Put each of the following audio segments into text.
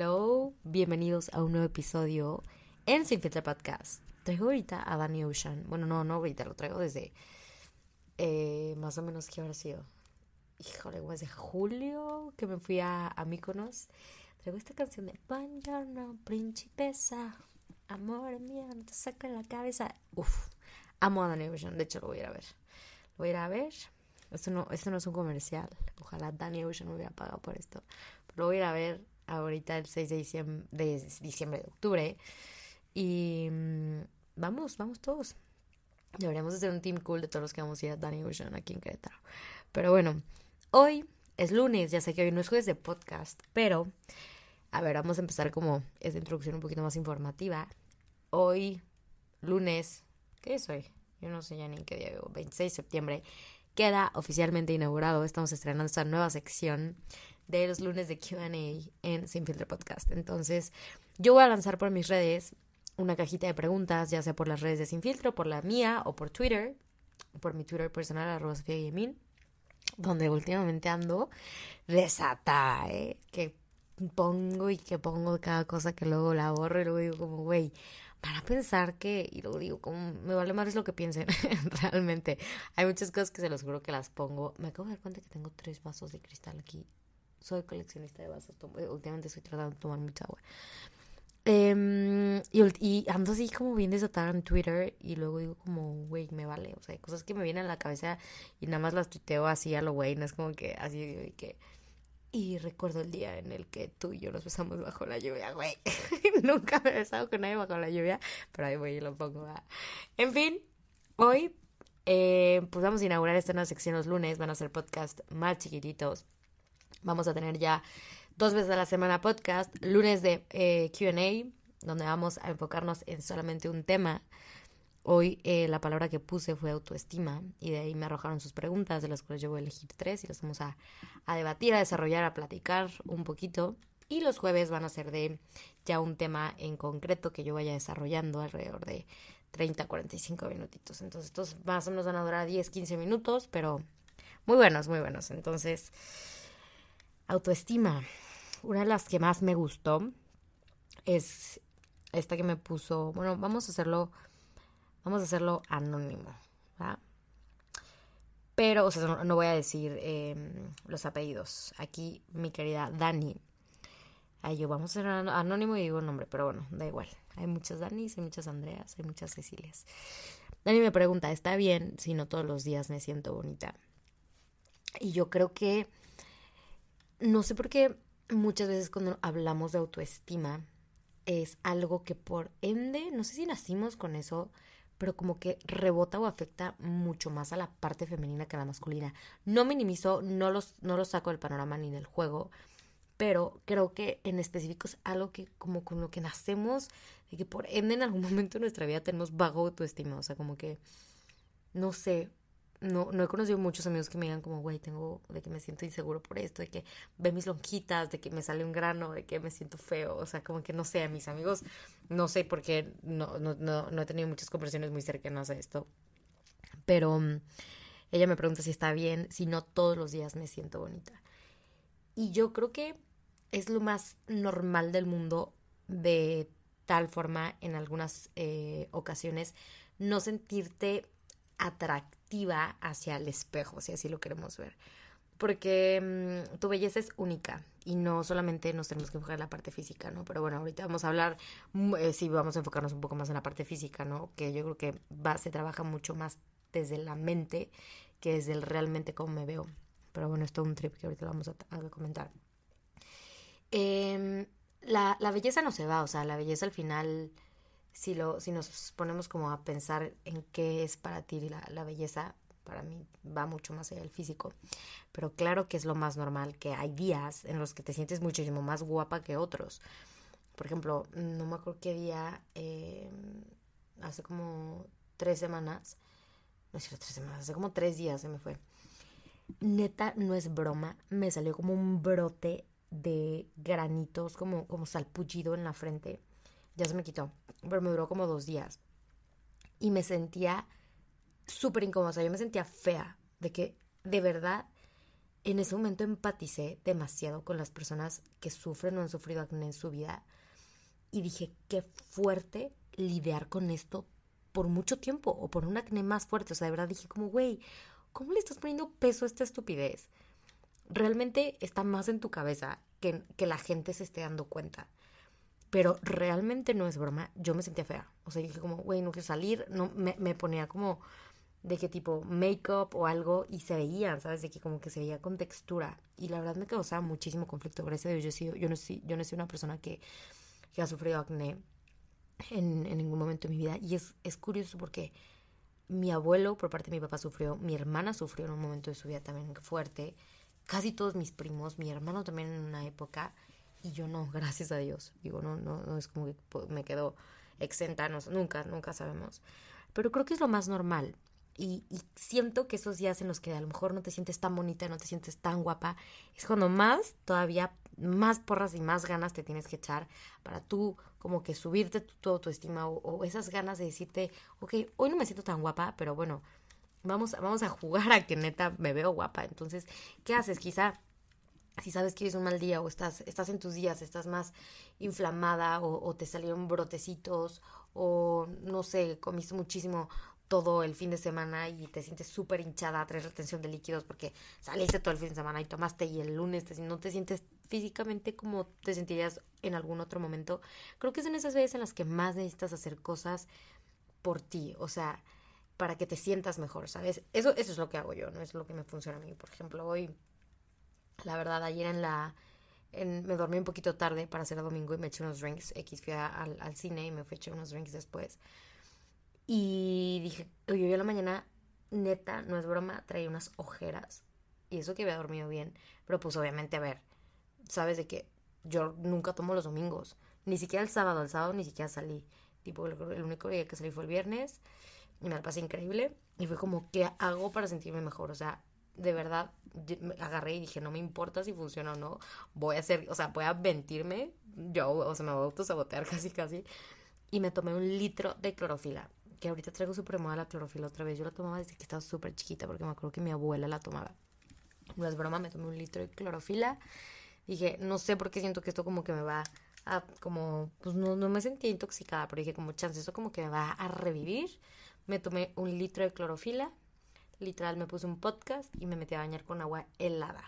hello. Bienvenidos a un nuevo episodio en Sin Filtro Podcast. Traigo ahorita a Danny Ocean. Bueno, no, no ahorita, lo traigo desde eh, más o menos que habrá sido. Híjole, desde julio que me fui a, a. Traigo esta canción de Buongiorno, principesa. Amor mío, no te saco en la cabeza. Uf, amo a Danny Ocean. De hecho, lo voy a ir a ver. Lo voy a ir a ver. Esto no, esto no es un comercial. Ojalá Danny Ocean me hubiera pagado por esto. Pero lo voy a ir a ver ahorita el 6 de diciembre, de diciembre, de octubre. Y mm, vamos, vamos todos. Deberíamos hacer un team cool de todos los que vamos a ir a Danny Ocean aquí en Querétaro. Pero bueno, hoy es lunes, ya sé que hoy no es jueves de podcast, pero a ver, vamos a empezar como esta introducción un poquito más informativa. Hoy, lunes, ¿qué es hoy? Yo no sé ya ni en qué día vivo, 26 de septiembre, queda oficialmente inaugurado. Estamos estrenando esta nueva sección de los lunes de QA en Sin Filtro Podcast. Entonces, yo voy a lanzar por mis redes una cajita de preguntas, ya sea por las redes de Sin Filtro, por la mía o por Twitter, por mi Twitter personal, arroba Sofía Yemin, donde últimamente ando desatada, ¿eh? Que pongo y que pongo cada cosa que luego la borro y luego digo como, güey, para pensar que, y luego digo, como me vale más lo que piensen, realmente. Hay muchas cosas que se los juro que las pongo. Me acabo de dar cuenta que tengo tres vasos de cristal aquí. Soy coleccionista de vasos. Últimamente estoy tratando de tomar mucha agua. Eh, y, y, ando así como bien desatada en Twitter y luego digo como, güey, me vale. O sea, hay cosas que me vienen a la cabeza y nada más las tuiteo así a lo güey. No es como que así que y recuerdo el día en el que tú y yo nos besamos bajo la lluvia, güey. Nunca me he besado con nadie bajo la lluvia, pero ahí voy y lo pongo. En fin, hoy eh, pues vamos a inaugurar esta nueva sección los lunes. Van a ser podcast más chiquititos. Vamos a tener ya dos veces a la semana podcast. Lunes de eh, QA, donde vamos a enfocarnos en solamente un tema. Hoy eh, la palabra que puse fue autoestima y de ahí me arrojaron sus preguntas, de las cuales yo voy a elegir tres y las vamos a, a debatir, a desarrollar, a platicar un poquito. Y los jueves van a ser de ya un tema en concreto que yo vaya desarrollando alrededor de 30, 45 minutitos. Entonces estos más o menos van a durar 10, 15 minutos, pero muy buenos, muy buenos. Entonces, autoestima. Una de las que más me gustó es esta que me puso, bueno, vamos a hacerlo Vamos a hacerlo anónimo. Pero, o sea, no, voy a decir em, los apellidos. Aquí, mi querida Dani. Ahí yo, vamos a ser anónimo y digo nombre, pero bueno, da igual. Hay muchas Danis, hay muchas Andreas, hay muchas Cecilias. Dani me pregunta, ¿está bien si no todos los días me siento bonita? Y yo creo que, no sé por qué muchas veces cuando hablamos de autoestima es algo que por ende, no sé si nacimos con eso, pero como que rebota o afecta mucho más a la parte femenina que a la masculina. No minimizo, no los, no los saco del panorama ni del juego, pero creo que en específico es algo que como con lo que nacemos y que por ende en algún momento de nuestra vida tenemos bajo autoestima, o sea, como que, no sé, no, no he conocido muchos amigos que me digan como, güey, tengo, de que me siento inseguro por esto, de que ve mis lonjitas, de que me sale un grano, de que me siento feo, o sea, como que no sé, a mis amigos, no sé porque no, no, no, no he tenido muchas conversaciones muy cercanas a esto, pero um, ella me pregunta si está bien, si no todos los días me siento bonita. Y yo creo que es lo más normal del mundo de tal forma en algunas eh, ocasiones no sentirte hacia el espejo, si así lo queremos ver. Porque mm, tu belleza es única y no solamente nos tenemos que enfocar en la parte física, ¿no? Pero bueno, ahorita vamos a hablar, mm, eh, sí, vamos a enfocarnos un poco más en la parte física, ¿no? Que yo creo que va, se trabaja mucho más desde la mente que desde el realmente cómo me veo. Pero bueno, esto es un trip que ahorita lo vamos a, a comentar. Eh, la, la belleza no se va, o sea, la belleza al final si, lo, si nos ponemos como a pensar en qué es para ti la, la belleza, para mí va mucho más allá del físico. Pero claro que es lo más normal, que hay días en los que te sientes muchísimo más guapa que otros. Por ejemplo, no me acuerdo qué día, eh, hace como tres semanas, no es cierto, tres semanas, hace como tres días se me fue. Neta, no es broma, me salió como un brote de granitos, como, como salpullido en la frente ya se me quitó, pero me duró como dos días. Y me sentía súper incómoda, o sea, yo me sentía fea, de que de verdad en ese momento empaticé demasiado con las personas que sufren o han sufrido acné en su vida y dije, qué fuerte lidiar con esto por mucho tiempo o por un acné más fuerte. O sea, de verdad dije como, güey, ¿cómo le estás poniendo peso a esta estupidez? Realmente está más en tu cabeza que, que la gente se esté dando cuenta. Pero realmente no es broma, yo me sentía fea. O sea, dije como, güey, no quiero salir. No, me, me ponía como de qué tipo make-up o algo y se veían, ¿sabes? De que como que se veía con textura. Y la verdad me causaba muchísimo conflicto. Gracias a Dios, yo, sido, yo, no, soy, yo no soy una persona que, que ha sufrido acné en, en, ningún momento de mi vida. Y es, es curioso porque mi abuelo, por parte de mi papá, sufrió, mi hermana sufrió en un momento de su vida también fuerte, casi todos mis primos, mi hermano también en una época, y yo no, gracias a Dios. Digo, no, no, no es como que me quedo exenta, no, nunca, nunca sabemos. Pero creo que es lo más normal. Y, y, siento que esos días en los que a lo mejor no te sientes tan bonita, no te sientes tan guapa, es cuando más, todavía más porras y más ganas te tienes que echar para tú como que subirte tu, autoestima o, o, esas ganas de decirte, ok, hoy no me siento tan guapa, pero bueno, vamos, vamos a jugar a que neta me veo guapa. Entonces, ¿qué haces? Quizá si sabes que es un mal día o estás, estás en tus días, estás más inflamada o, te salieron brotecitos o no sé, comiste muchísimo todo el fin de semana y te sientes súper hinchada, traes retención de líquidos porque saliste todo el fin de semana y tomaste y el lunes te, no te sientes físicamente como te sentirías en algún otro momento, creo que son esas veces en las que más necesitas hacer cosas por ti, o sea, para que te sientas mejor, ¿sabes? Eso, eso es lo que hago yo, no es lo que me funciona a mí. Por ejemplo, hoy, la verdad, ayer en la... Me dormí un poquito tarde para hacer el domingo y me eché unos drinks X, fui a, al, al cine y me fui a echar unos drinks después. Y dije, oye, yo en la mañana, neta, no es broma, traía unas ojeras. Y eso que había dormido bien. Pero pues obviamente, a ver, sabes de que yo nunca tomo los domingos. Ni siquiera el sábado, el sábado ni siquiera salí. Tipo, el, el único día que salí fue el viernes. Y me la pasé increíble. Y fue como, ¿qué hago para sentirme mejor? O sea, de verdad, agarré y dije, no me importa si funciona o no. Voy a hacer, o sea, voy a mentirme. Yo, o sea, me voy a autosabotear casi, casi. Y me tomé un litro de clorofila que ahorita traigo súper moda la clorofila otra vez. Yo la tomaba desde que estaba súper chiquita porque me acuerdo que mi abuela la tomaba. No es broma, me tomé un litro de clorofila. Dije, no sé por qué siento que esto como que me va a, como, pues no, no me sentía intoxicada, pero dije, como chance, eso como que me va a revivir. Me tomé un litro de clorofila, literal me puse un podcast y me metí a bañar con agua helada.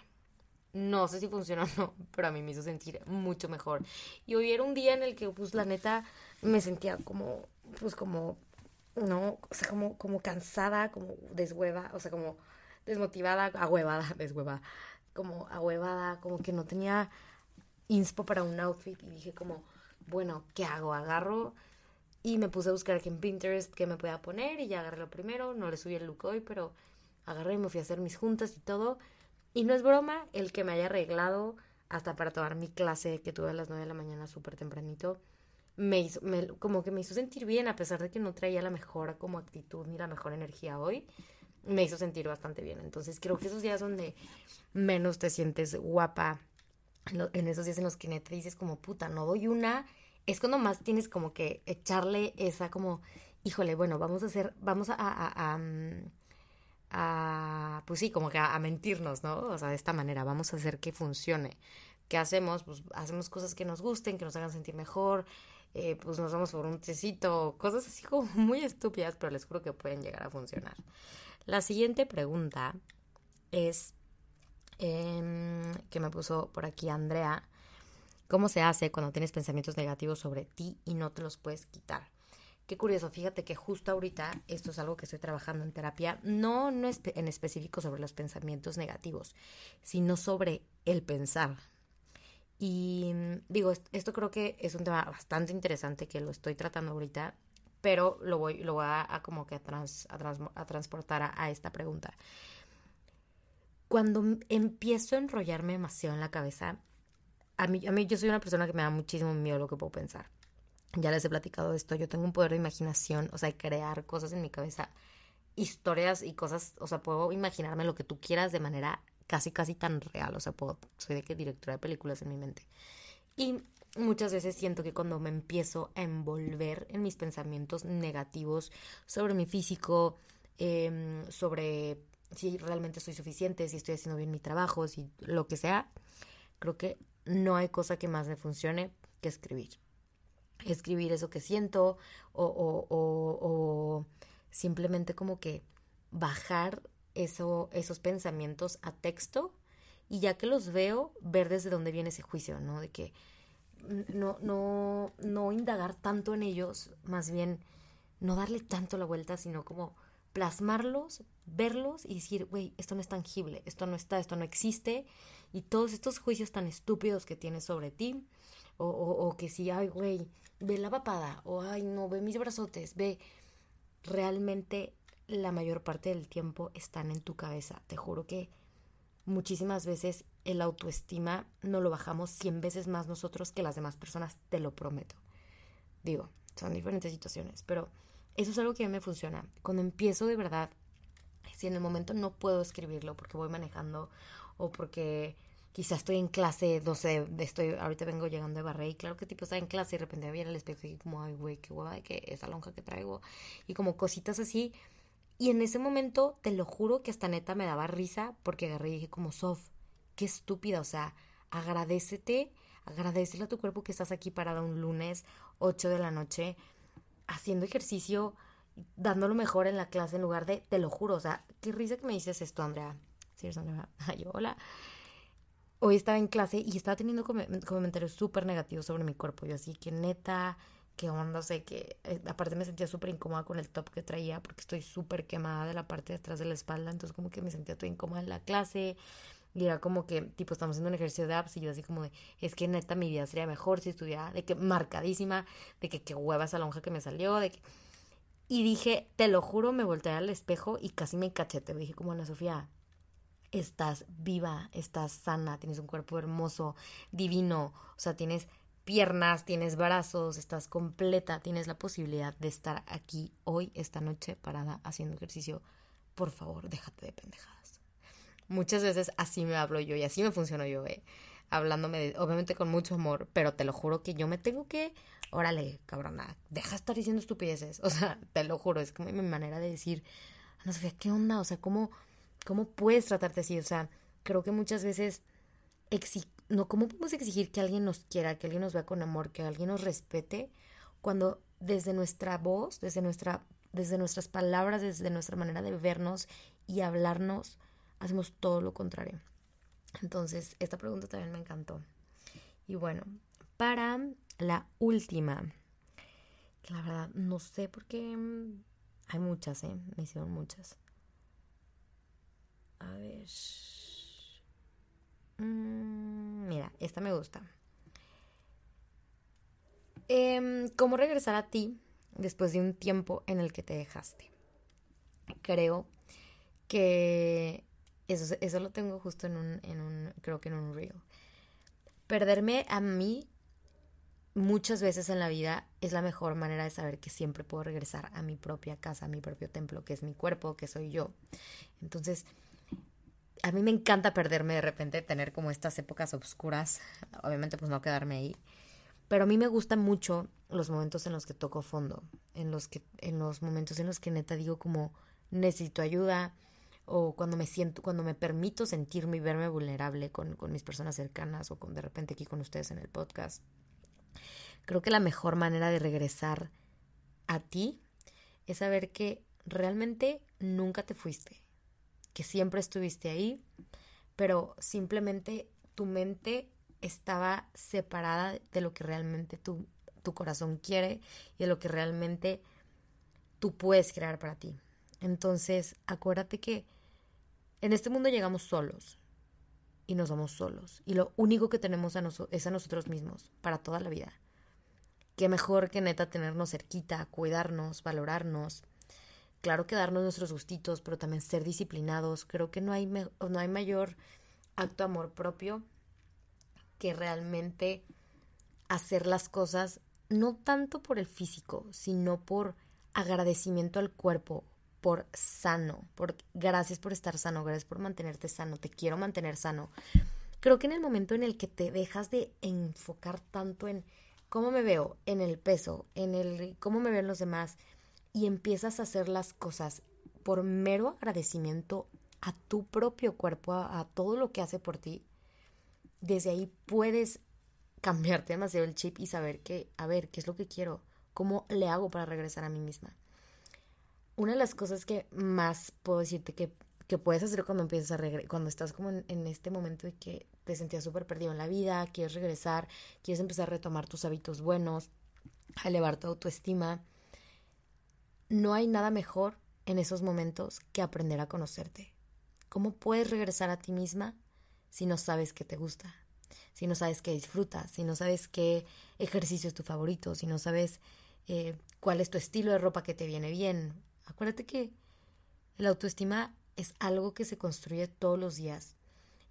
No sé si funcionó o no, pero a mí me hizo sentir mucho mejor. Y hoy era un día en el que, pues, la neta, me sentía como, pues, como no, o sea, como, como cansada, como deshueva, o sea, como desmotivada, ahuevada, deshueva, como ahuevada, como que no tenía inspo para un outfit y dije como, bueno, ¿qué hago? Agarro y me puse a buscar aquí en Pinterest qué me podía poner y ya agarré lo primero, no le subí el look hoy, pero agarré y me fui a hacer mis juntas y todo. Y no es broma el que me haya arreglado hasta para tomar mi clase que tuve a las 9 de la mañana súper tempranito me hizo, como que me hizo sentir bien, a pesar de que no traía la mejor como actitud ni la mejor energía hoy, me hizo sentir bastante bien. Entonces creo que esos días donde menos te sientes guapa, en esos días en los que neta dices como puta, no doy una, es cuando más tienes como que echarle esa como, híjole, bueno, vamos a hacer, vamos a, mm, pues sí, como que a, mentirnos, ¿no? O sea, de esta manera, vamos a hacer que funcione. ¿Qué hacemos? Pues hacemos cosas que nos gusten, que nos hagan sentir mejor, eh, pues nos vamos por un tecito, cosas así como muy estúpidas, pero les juro que pueden llegar a funcionar. La siguiente pregunta es eh, que me puso por aquí Andrea. ¿Cómo se hace cuando tienes pensamientos negativos sobre ti y no te los puedes quitar? Qué curioso, fíjate que justo ahorita esto es algo que estoy trabajando en terapia, no, no en específico sobre los pensamientos negativos, sino sobre el pensar, y mm, digo, esto creo que es un tema bastante interesante que lo estoy tratando ahorita, pero lo voy, lo voy a, como que a, trans, a, trans, a transportar a, esta pregunta. Cuando empiezo a enrollarme demasiado en la cabeza, a mí, a mí yo soy una persona que me da muchísimo miedo lo que puedo pensar. Ya les he platicado esto, yo tengo un poder de imaginación, o sea, de crear cosas en mi cabeza, historias y cosas, o sea, puedo imaginarme lo que tú quieras de manera casi, casi tan real. O sea, puedo, soy de que directora de películas en mi mente. Y muchas veces siento que cuando me empiezo a envolver en mis pensamientos negativos sobre mi físico, eh, sobre si realmente soy suficiente, si estoy haciendo bien mi trabajo, si lo que sea, creo que no hay cosa que más me funcione que escribir. Escribir eso que siento o, o, o, o simplemente como que bajar eso, esos pensamientos a texto y ya que los veo, ver desde dónde viene ese juicio, ¿no? De que no, no, no indagar tanto en ellos, más bien no darle tanto la vuelta, sino como plasmarlos, verlos y decir, güey, esto no es tangible, esto no está, esto no existe, y todos estos juicios tan estúpidos que tienes sobre ti, o, o, o que si, ay, güey, ve la papada, o ay, no, ve mis brazotes, ve, realmente la mayor parte del tiempo están en tu cabeza, te juro que muchísimas veces el autoestima no lo bajamos 100 veces más nosotros que las demás personas, te lo prometo. Digo, son diferentes situaciones, pero eso es algo que a mí me funciona. Cuando empiezo de verdad, si en el momento no puedo escribirlo porque voy manejando o porque quizás estoy en clase, no sé, estoy, ahorita vengo llegando de barre y claro que tipo está en clase y de repente me viene el espejo y como, ay, güey, qué hueva de que esa lonja que traigo y como cositas así. Y en ese momento, te lo juro que hasta neta me daba risa porque agarré y dije como, Sof, qué estúpida, o sea, agradecete, agradecele a tu cuerpo que estás aquí parada un lunes, 8 de la noche, haciendo ejercicio, dando lo mejor en la clase en lugar de, te lo juro, o sea, qué risa que me dices esto, Andrea. Sí, Andrea. Ay, hola. Hoy estaba en clase y estaba teniendo comentarios súper negativos sobre mi cuerpo. Yo así que neta, qué onda, sé que eh, aparte me sentía súper incómoda con el top que traía porque estoy súper quemada de la parte de atrás de la espalda, entonces como que me sentía toda incómoda en la clase y era como que, tipo, estamos haciendo un ejercicio de abs y yo así como de, es que neta mi vida sería mejor si estuviera, de que marcadísima, de que qué hueva esa lonja que me salió, de que... Y dije, te lo juro, me volteé al espejo y casi me cachete. Dije como, Ana Sofía, estás viva, estás sana, tienes un cuerpo hermoso, divino, o sea, tienes piernas, tienes brazos, estás completa, tienes la posibilidad de estar aquí hoy, esta noche, parada, haciendo ejercicio. Por favor, déjate de pendejadas. Muchas veces así me hablo yo y así me funciono yo, eh. Hablándome, obviamente con mucho amor, pero te lo juro que yo me tengo que, órale, cabrona, deja de estar diciendo estupideces. O sea, te lo juro, es como mi manera de decir, no sé, ¿qué onda? O sea, ¿cómo, cómo puedes tratarte así? O sea, creo que muchas veces no, ¿cómo podemos exigir que alguien nos quiera, que alguien nos vea con amor, que alguien nos respete cuando desde nuestra voz, desde nuestra desde nuestras palabras, desde nuestra manera de vernos y hablarnos, hacemos todo lo contrario. Entonces, esta pregunta también me encantó. Y bueno, para la última, que la verdad no sé por qué mm, hay muchas, ¿eh? Me hicieron muchas. A ver. Mm, mira, esta me gusta. Em, ¿Cómo regresar a ti después de un tiempo en el que te dejaste? Creo que eso, eso lo tengo justo en un, en un, creo que en un reel. Perderme a mí muchas veces en la vida es la mejor manera de saber que siempre puedo regresar a mi propia casa, a mi propio templo, que es mi cuerpo, que soy yo. Entonces, a mí me encanta perderme de repente, tener como estas épocas oscuras, obviamente pues no quedarme ahí, pero a mí me gustan mucho los momentos en los que toco fondo, en los que en los momentos en los que neta digo como necesito ayuda o cuando me siento, cuando me permito sentirme y verme vulnerable con, con mis personas cercanas o con de repente aquí con ustedes en el podcast. Creo que la mejor manera de regresar a ti es saber que realmente nunca te fuiste que siempre estuviste ahí, pero simplemente tu mente estaba separada de lo que realmente tu, tu corazón quiere y de lo que realmente tú puedes crear para ti. Entonces, acuérdate que en este mundo llegamos solos y nos vamos solos. Y lo único que tenemos a es a nosotros mismos para toda la vida. Qué mejor que neta tenernos cerquita, cuidarnos, valorarnos, claro que darnos nuestros gustitos, pero también ser disciplinados. Creo que no hay, no hay mayor acto amor propio que realmente hacer las cosas no tanto por el físico, sino por agradecimiento al cuerpo, por sano, por gracias por estar sano, gracias por mantenerte sano, te quiero mantener sano. Creo que en el momento en el que te dejas de enfocar tanto en cómo me veo, en el peso, en el cómo me ven los demás, y empiezas a hacer las cosas por mero agradecimiento a tu propio cuerpo, a, todo lo que hace por ti, desde ahí puedes cambiarte demasiado el chip y saber que, a ver, ¿qué es lo que quiero? ¿Cómo le hago para regresar a mí misma? Una de las cosas que más puedo decirte que, que puedes hacer cuando empiezas a regresar, cuando estás como en, este momento de que te sentías súper perdido en la vida, quieres regresar, quieres empezar a retomar tus hábitos buenos, a elevar tu autoestima, no hay nada mejor en esos momentos que aprender a conocerte. ¿Cómo puedes regresar a ti misma si no sabes qué te gusta? Si no sabes qué disfrutas, si no sabes qué ejercicio es tu favorito, si no sabes eh, cuál es tu estilo de ropa que te viene bien. Acuérdate que la autoestima es algo que se construye todos los días.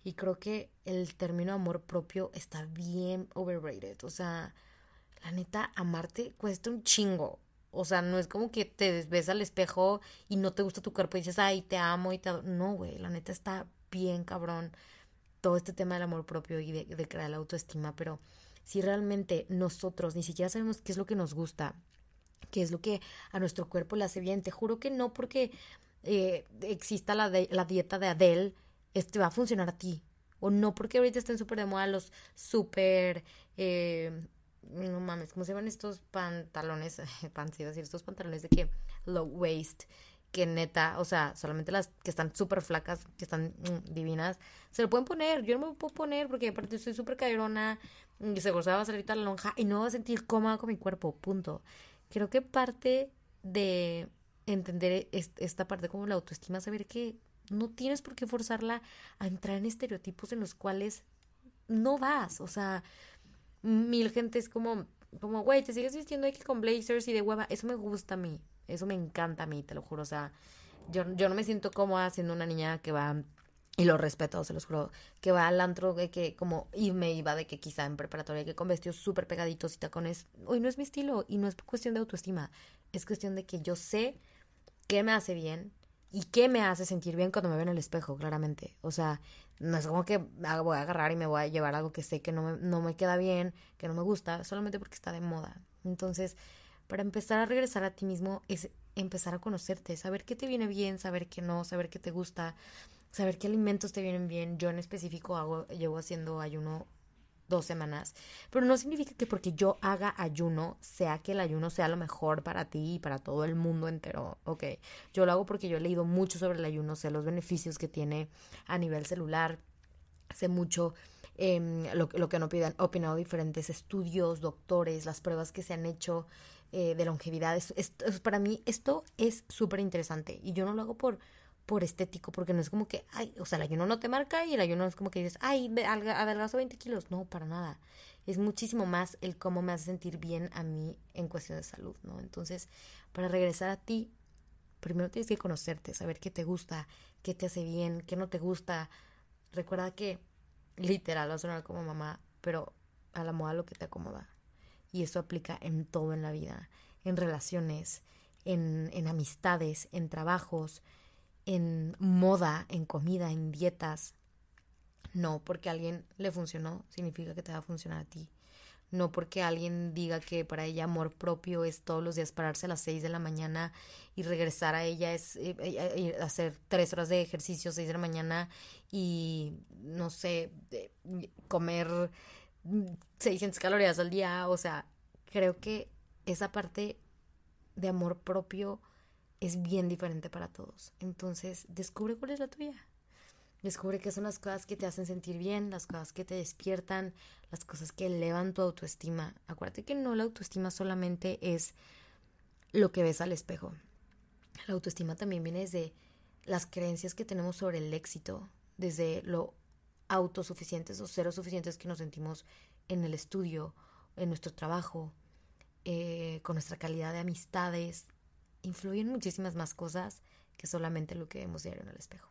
Y creo que el término amor propio está bien overrated. O sea, la neta, amarte cuesta un chingo. O sea, no es como que te ves al espejo y no te gusta tu cuerpo y dices, ay, te amo y te... No, güey, la neta está bien cabrón todo este tema del amor propio y de, crear la autoestima, pero si realmente nosotros ni siquiera sabemos qué es lo que nos gusta, qué es lo que a nuestro cuerpo le hace bien, te juro que no porque eh, exista la, la dieta de Adele, este va a funcionar a ti. O no porque ahorita estén súper de moda los súper... Eh, no mames, ¿cómo se llaman estos pantalones? Iba decir, estos pantalones de que low waist, que neta, o sea, solamente las que están súper flacas, que están mm, divinas, se lo pueden poner. Yo no me puedo poner porque aparte estoy súper caderona y se va a salir la lonja y no voy a sentir cómoda con mi cuerpo, punto. Creo que parte de entender esta parte como la autoestima, saber que no tienes por qué forzarla a entrar en estereotipos en los cuales no vas, o sea, mil gente es como, como, güey, te sigues vistiendo aquí con blazers y de hueva. Eso me gusta a mí. Eso me encanta a mí, te lo juro. O sea, yo, yo no me siento cómoda siendo una niña que va, y lo respeto, se los juro, que va al antro de que como, y me iba de que quizá en preparatoria, que con vestidos súper pegaditos y tacones. Hoy no es mi estilo y no es cuestión de autoestima. Es cuestión de que yo sé qué me hace bien y qué me hace sentir bien cuando me veo en el espejo, claramente. O sea, no es como que voy a agarrar y me voy a llevar algo que sé que no me, no me queda bien, que no me gusta, solamente porque está de moda. Entonces, para empezar a regresar a ti mismo es empezar a conocerte, saber qué te viene bien, saber qué no, saber qué te gusta, saber qué alimentos te vienen bien. Yo en específico hago, llevo haciendo ayuno dos semanas. Pero no significa que porque yo haga ayuno, sea que el ayuno sea lo mejor para ti y para todo el mundo entero. Ok, yo lo hago porque yo he leído mucho sobre el ayuno, sé los beneficios que tiene a nivel celular, sé mucho eh, lo, lo, que han opinado, opinado, diferentes estudios, doctores, las pruebas que se han hecho eh, de longevidad. Es, para mí esto es súper interesante y yo no lo hago por por estético, porque no es como que, ay, o sea, el ayuno no te marca y el ayuno es como que dices, ay, adelgazo 20 kilos. No, para nada. Es muchísimo más el cómo me hace sentir bien a mí en cuestión de salud, ¿no? Entonces, para regresar a ti, primero tienes que conocerte, saber qué te gusta, qué te hace bien, qué no te gusta. Recuerda que, literal, va a sonar como mamá, pero a la moda lo que te acomoda. Y eso aplica en todo en la vida, en relaciones, en, en amistades, en trabajos, en moda, en comida, en dietas. No porque a alguien le funcionó, significa que te va a funcionar a ti. No porque alguien diga que para ella amor propio es todos los días pararse a las 6 de la mañana y regresar a ella es eh, eh, hacer tres horas de ejercicio, 6 de la mañana y no sé, comer 600 calorías al día. O sea, creo que esa parte de amor propio es bien diferente para todos. Entonces, descubre cuál es la tuya. Descubre qué son las cosas que te hacen sentir bien, las cosas que te despiertan, las cosas que elevan tu autoestima. Acuérdate que no la autoestima solamente es lo que ves al espejo. La autoestima también viene desde las creencias que tenemos sobre el éxito, desde lo autosuficientes o cero suficientes que nos sentimos en el estudio, en nuestro trabajo, eh, con nuestra calidad de amistades, influyen muchísimas más cosas que solamente lo que vemos diario en el espejo.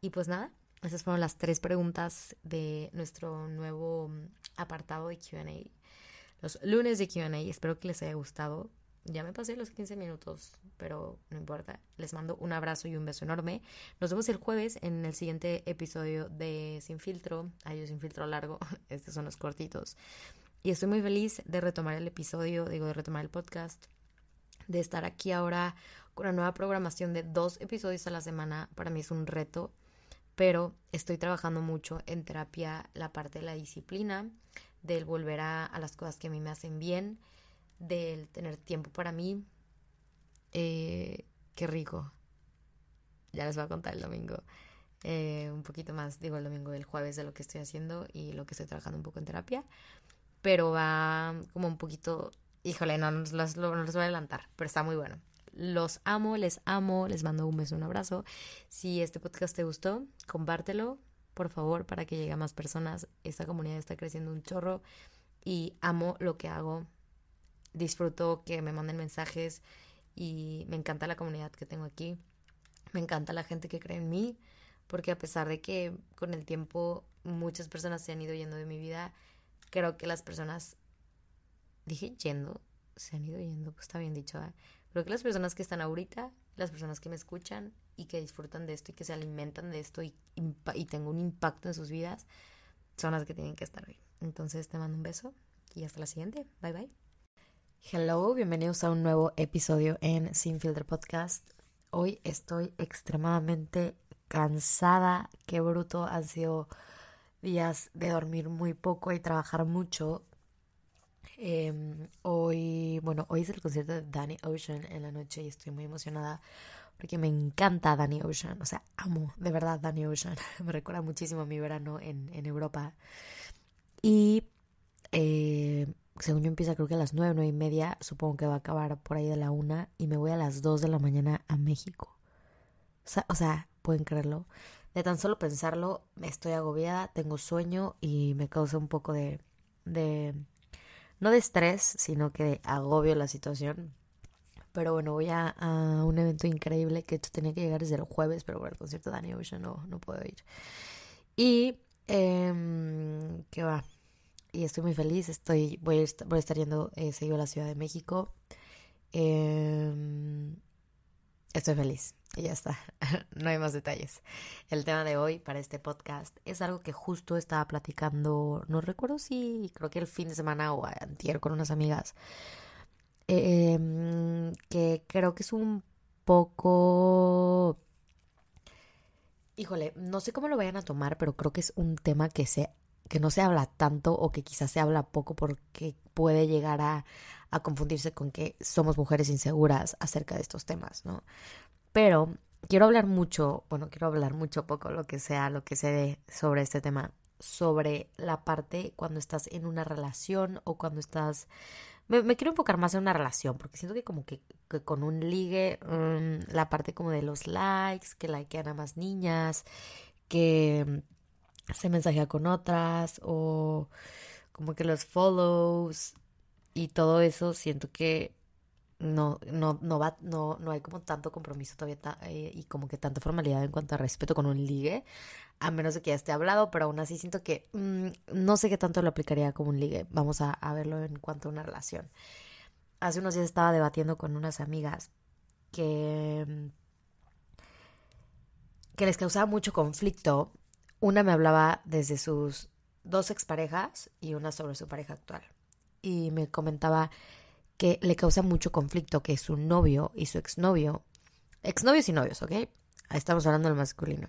Y pues nada, esas fueron las tres preguntas de nuestro nuevo mm, apartado de QA. Los lunes de QA, espero que les haya gustado. Ya me pasé los 15 minutos, pero no importa. Les mando un abrazo y un beso enorme. Nos vemos el jueves en el siguiente episodio de Sin Filtro. Ay, yo sin filtro largo. Estos son los cortitos. Y estoy muy feliz de retomar el episodio, digo, de retomar el podcast de estar aquí ahora con la nueva programación de dos episodios a la semana. Para mí es un reto, pero estoy trabajando mucho en terapia la parte de la disciplina, del volver a, las cosas que a mí me hacen bien, del tener tiempo para mí. Eh, qué rico. Ya les voy a contar el domingo. Eh, un poquito más, digo el domingo, el jueves de lo que estoy haciendo y lo que estoy trabajando un poco en terapia. Pero va como un poquito, híjole, no, los, los voy a adelantar, pero está muy bueno. Los amo, les amo, les mando un beso, un abrazo. Si este podcast te gustó, compártelo, por favor, para que llegue a más personas. Esta comunidad está creciendo un chorro y amo lo que hago. Disfruto que me manden mensajes y me encanta la comunidad que tengo aquí. Me encanta la gente que cree en mí, porque a pesar de que con el tiempo muchas personas se han ido yendo de mi vida, creo que las personas, dije yendo, se han ido yendo, pues está bien dicho, ¿eh? Creo que las personas que están ahorita, las personas que me escuchan y que disfrutan de esto y que se alimentan de esto y, y tengo un impacto en sus vidas, son las que tienen que estar hoy. Entonces te mando un beso y hasta la siguiente. Bye bye. Hello, bienvenidos a un nuevo episodio en Sin Filter Podcast. Hoy estoy extremadamente cansada, qué bruto, han sido días de dormir muy poco y trabajar mucho. Em, hoy, bueno, hoy es el concierto de Danny Ocean en la noche y estoy muy emocionada porque me encanta Danny Ocean, o sea, amo de verdad Danny Ocean, me recuerda muchísimo a mi verano en, en Europa. Y eh, según yo empieza creo que a las nueve, nueve y media, supongo que va a acabar por ahí de la una y me voy a las dos de la mañana a México. O sea, pueden creerlo. De tan solo pensarlo, estoy agobiada, tengo sueño y me causa un poco de no de estrés, sino que agobio la situación. Pero bueno, voy a, un evento increíble que hecho tenía que llegar desde el jueves, pero por el concierto de Danny Ocean no, no puedo ir. Y, eh, ¿qué va? Y estoy muy feliz, estoy, voy a estar, voy a estar yendo eh, seguido a la Ciudad de México. Eh, estoy feliz y ya está, no hay más detalles. El tema de hoy para este podcast es algo que justo estaba platicando, no recuerdo si creo que el fin de semana o antier con unas amigas, em, que creo que es un poco... Híjole, no sé cómo lo vayan a tomar, pero creo que es un tema que se que no se habla tanto o que quizás se habla poco porque puede llegar a, a confundirse con que somos mujeres inseguras acerca de estos temas, ¿no? Pero quiero hablar mucho, bueno, quiero hablar mucho poco, lo que sea, lo que se dé sobre este tema, sobre la parte cuando estás en una relación o cuando estás... Me, quiero enfocar más en una relación, porque siento que como que, con un ligue, mm, la parte como de los likes, que likean a más niñas, que se mensajea con otras, o como que los follows y todo eso, siento que no, no, no va, no, no hay como tanto compromiso todavía eh, y como que tanta formalidad en cuanto a respeto con un ligue, a menos de que ya esté hablado, pero aún así siento que mm, no sé qué tanto lo aplicaría como un ligue. Vamos a, verlo en cuanto a una relación. Hace unos días estaba debatiendo con unas amigas que, mm, que les causaba mucho conflicto. Una me hablaba desde sus dos exparejas y una sobre su pareja actual. Y me comentaba que le causa mucho conflicto que su novio y su exnovio, exnovios y novios, ¿ok? Estamos hablando del masculino,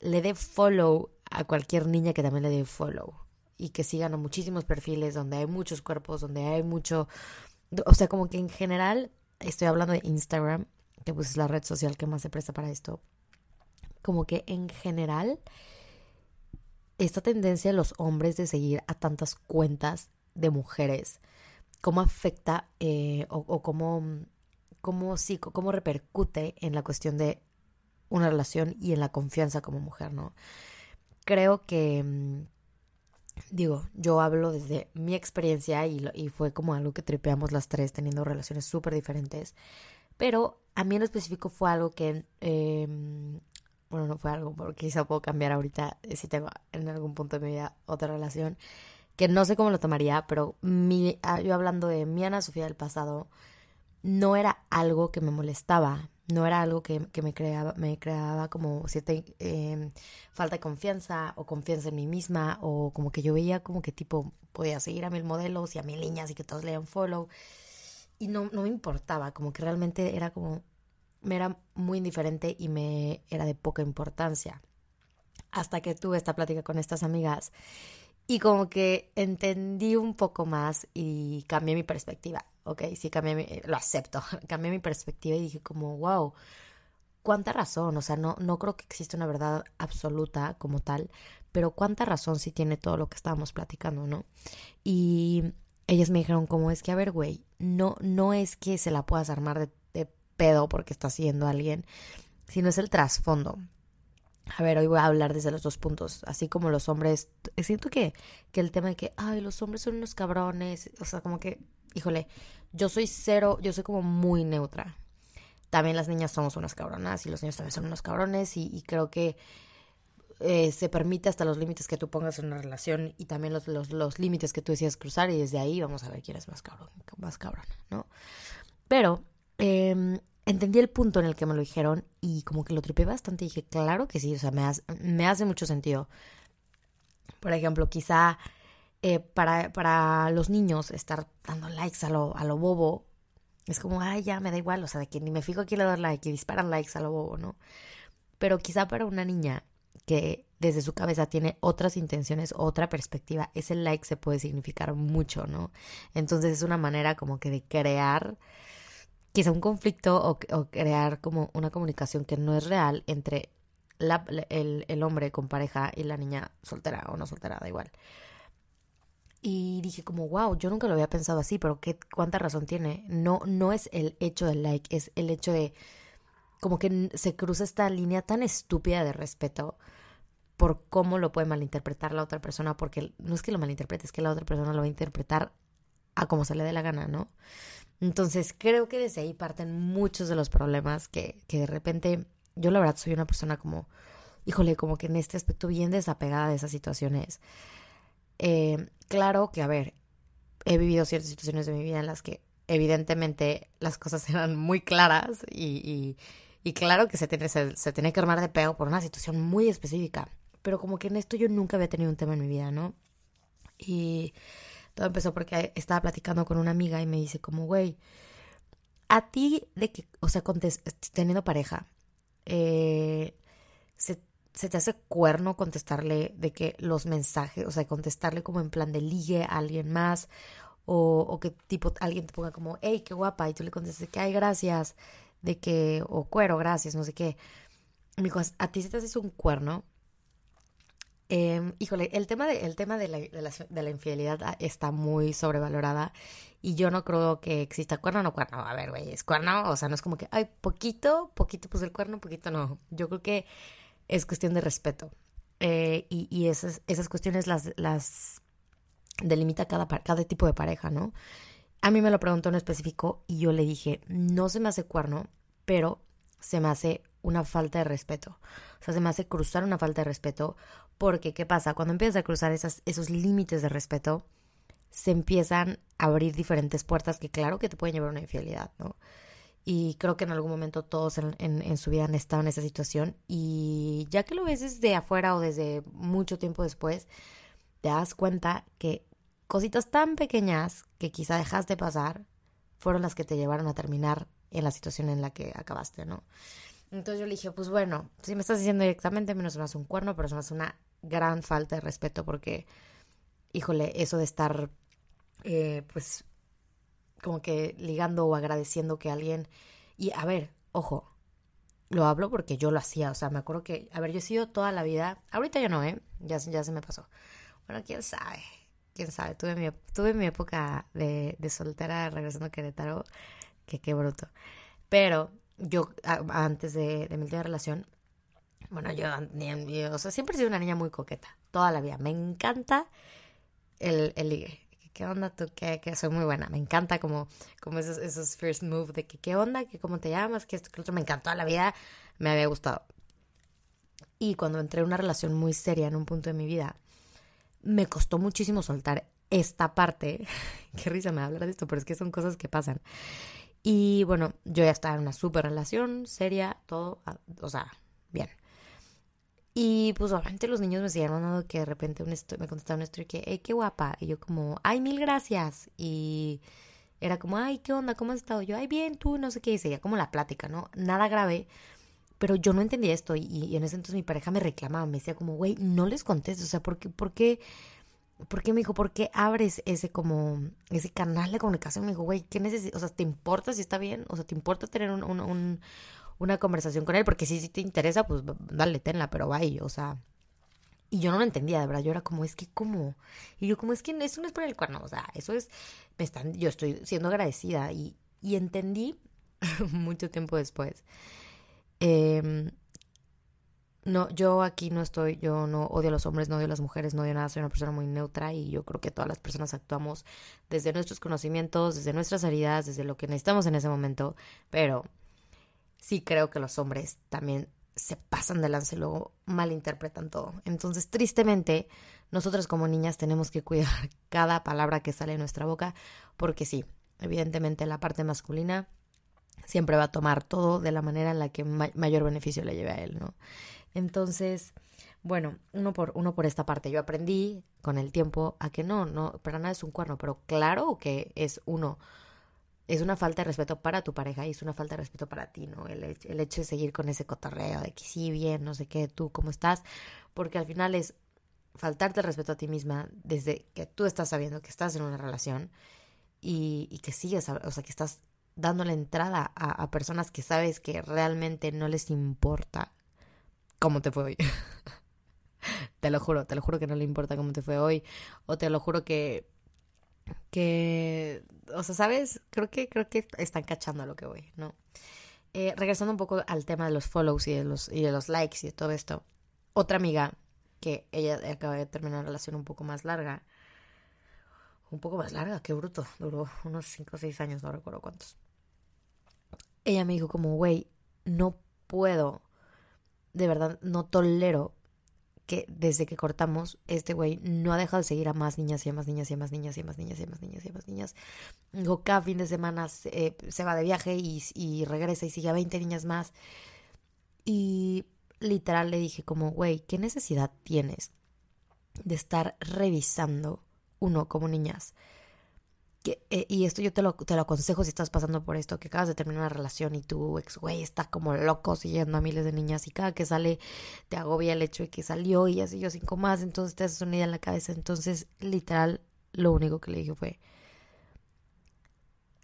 le dé follow a cualquier niña que también le dé follow y que sigan a muchísimos perfiles donde hay muchos cuerpos, donde hay mucho, o sea, como que en general, estoy hablando de Instagram, que pues es la red social que más se presta para esto, como que en general, esta tendencia de los hombres de seguir a tantas cuentas de mujeres cómo afecta eh, o, cómo, cómo, sí, cómo repercute en la cuestión de una relación y en la confianza como mujer, ¿no? Creo que, mm, digo, yo hablo desde mi experiencia y, y fue como algo que tripeamos las tres teniendo relaciones súper diferentes, pero a mí en específico fue algo que, em, bueno, no fue algo, porque quizá puedo cambiar ahorita si tengo en algún punto de mi vida otra relación, que no sé cómo lo tomaría, pero ah, yo hablando de mi Ana Sofía del pasado, no era algo que me molestaba, no era algo que, me creaba, me creaba como cierta em, falta de confianza o confianza en mí misma o como que yo veía como que tipo podía seguir a mil modelos y a mil niñas y que todos leían follow y no, no me importaba, como que realmente era como me era muy indiferente y me era de poca importancia. Hasta que tuve esta plática con estas amigas y como que entendí un poco más y cambié mi perspectiva. Ok, sí, cambié mi, lo acepto. Cambié mi perspectiva y dije como, wow, cuánta razón. O sea, no, no creo que exista una verdad absoluta como tal, pero cuánta razón sí tiene todo lo que estábamos platicando, ¿no? Y ellas me dijeron como es que, a ver, güey, no, no es que se la puedas armar de, pedo porque está siguiendo alguien, sino es el trasfondo. A ver, hoy voy a hablar desde los dos puntos. Así como los hombres. Siento que, que el tema de que, ay, los hombres son unos cabrones. O sea, como que, híjole, yo soy cero, yo soy como muy neutra. También las niñas somos unas cabronas y los niños también son unos cabrones. Y, creo que eh, se permite hasta los límites que tú pongas en una relación y también los, los, los límites que tú decías cruzar. Y desde ahí vamos a ver quién es más cabrón, más cabrona, ¿no? Pero. Eh, entendí el punto en el que me lo dijeron y como que lo tripé bastante y dije, claro que sí, o sea, me hace, me hace mucho sentido. Por ejemplo, quizá eh, para, para los niños estar dando likes a lo, a lo bobo es como, ay, ya me da igual, o sea, de que ni me fijo a quién le dar like y disparan likes a lo bobo, ¿no? Pero quizá para una niña que desde su cabeza tiene otras intenciones, otra perspectiva, ese like se puede significar mucho, ¿no? Entonces es una manera como que de crear quizá un conflicto o, crear como una comunicación que no es real entre el, hombre con pareja y la niña soltera o no soltera, da igual. Y dije como, wow, yo nunca lo había pensado así, pero qué, cuánta razón tiene. No, no es el hecho del like, es el hecho de como que se cruza esta línea tan estúpida de respeto por cómo lo puede malinterpretar la otra persona, porque no es que lo malinterprete, es que la otra persona lo va a interpretar a como se le dé la gana, ¿no? Entonces creo que desde ahí parten muchos de los problemas que, que de repente yo la verdad soy una persona como, híjole, como que en este aspecto bien desapegada de esas situaciones. Eh, claro que, a ver, he vivido ciertas situaciones de mi vida en las que evidentemente las cosas eran muy claras y, y, claro que se tiene, se, se tiene que armar de pego por una situación muy específica. Pero como que en esto yo nunca había tenido un tema en mi vida, ¿no? Y todo empezó porque estaba platicando con una amiga y me dice como, güey, a ti de que, o sea, teniendo pareja, eh, se, te hace cuerno contestarle de que los mensajes, o sea, contestarle como en plan de ligue a alguien más, o, o que tipo alguien te ponga como, hey, qué guapa, y tú le contestas que, ay, gracias, de que, o cuero, gracias, no sé qué. Me dijo, a ti se te hace un cuerno eh, híjole, el tema, de, el tema de, la, de, la, infidelidad ah, está muy sobrevalorada y yo no creo que exista cuerno o no cuerno. A ver, güey, es cuerno, o sea, no es como que, ay, poquito, poquito pues el cuerno, poquito no. Yo creo que es cuestión de respeto. Eh, y, esas, cuestiones las, las delimita cada, cada tipo de pareja, ¿no? A mí me lo preguntó en específico y yo le dije, no se me hace cuerno, pero se me hace una falta de respeto. O sea, se me hace cruzar una falta de respeto porque, ¿qué pasa? Cuando empiezas a cruzar esos límites de respeto, se empiezan a abrir diferentes puertas que claro que te pueden llevar a una infidelidad, ¿no? Y creo que en algún momento todos en, en, su vida han estado en esa situación y ya que lo ves desde afuera o desde mucho tiempo después, te das cuenta que cositas tan pequeñas que quizá dejaste pasar fueron las que te llevaron a terminar en la situación en la que acabaste, ¿no? Entonces yo le dije, pues bueno, si me estás diciendo directamente, menos me hace un cuerno, pero me hace una gran falta de respeto porque, híjole, eso de estar, eh, pues, como que ligando o agradeciendo que alguien... Y a ver, ojo, lo hablo porque yo lo hacía, o sea, me acuerdo que, a ver, yo he sido toda la vida, ahorita ya no, ¿eh? Ya, ya se me pasó. Bueno, quién sabe, quién sabe, tuve mi, tuve mi época de, de soltera regresando a Querétaro, que qué bruto. Pero yo antes de, mi última relación, bueno, yo, o sea, siempre he sido una niña muy coqueta, toda la vida. Me encanta el, el ligue. ¿Qué onda tú? Que, que soy muy buena. Me encanta como, como esos, esos first moves de que qué onda, que cómo te llamas, que esto, que otro. Me encantó la vida, me había gustado. Y cuando entré en una relación muy seria en un punto de mi vida, me costó muchísimo soltar esta parte. qué risa me hablar de esto, pero es que son cosas que pasan. Y bueno, yo ya estaba en una super relación, seria, todo, ah, o sea, bien. Y pues obviamente los niños me siguen mandando que de repente un me contestaron esto y que, hey, qué guapa. Y yo como, ay, mil gracias. Y, era como, ay, ¿qué onda? ¿Cómo has estado? Yo, ay, bien, tú, no sé qué. Y seguía como la plática, ¿no? Nada grave. Pero yo no entendía esto y, en ese entonces mi pareja me reclamaba, me decía como, güey, no les contestes, o sea, ¿por qué, por qué, por qué me dijo, por qué abres ese como, ese canal de comunicación? Me dijo, güey, ¿qué necesitas? O sea, ¿te importa si está bien? O sea, ¿te importa tener un, un, una conversación con él? Porque si, si te interesa, pues dale, tenla, pero bye, o sea... Y yo no lo entendía, de verdad. Yo era como, es que, ¿cómo? Y yo, como, es que eso no es por el cuerno. O sea, eso es, me están, yo estoy siendo agradecida. Y, y entendí mucho tiempo después eh, no, yo aquí no estoy, yo no odio a los hombres, no odio a las mujeres, no odio nada, soy una persona muy neutra y yo creo que todas las personas actuamos desde nuestros conocimientos, desde nuestras heridas, desde lo que necesitamos en ese momento, pero sí creo que los hombres también se pasan de lance y luego malinterpretan todo. Entonces, tristemente, nosotros como niñas tenemos que cuidar cada palabra que sale de nuestra boca, porque sí, evidentemente la parte masculina siempre va a tomar todo de la manera en la que mayor beneficio le lleve a él, ¿no? Entonces, bueno, uno por, uno por esta parte. Yo aprendí con el tiempo a que no, no, para nada es un cuerno, pero claro que es uno, es una falta de respeto para tu pareja y es una falta de respeto para ti, ¿no? El, el hecho de seguir con ese cotorreo de que sí, bien, no sé qué, tú, cómo estás, porque al final es faltarte el respeto a ti misma desde que tú estás sabiendo que estás en una relación y, y que sigues, o sea, que estás dándole entrada a, personas que sabes que realmente no les importa cómo te fue hoy. te lo juro, te lo juro que no le importa cómo te fue hoy. O te lo juro que. Que. O sea, ¿sabes? Creo que, creo que están cachando a lo que voy, ¿no? Eh, regresando un poco al tema de los follows y de los, y de los likes y de todo esto. Otra amiga que ella acaba de terminar una relación un poco más larga. Un poco más larga, qué bruto. Duró unos 5 o 6 años, no recuerdo cuántos ella me dijo como, güey, no puedo, de verdad, no tolero que desde que cortamos, este güey no ha dejado de seguir a más niñas y a más niñas y a más niñas y a más niñas y a más niñas y a más niñas. Digo, cada fin de semana se, va de viaje y, y, regresa y sigue a 20 niñas más. Y literal le dije como, güey, ¿qué necesidad tienes de estar revisando uno como niñas? Eh, y esto yo te lo, te lo aconsejo si estás pasando por esto, que acabas de terminar una relación y tu ex güey está como loco siguiendo a miles de niñas y cada que sale te agobia el hecho de que salió y ya siguió cinco más, entonces te haces una idea en la cabeza. Entonces, literal, lo único que le dije fue,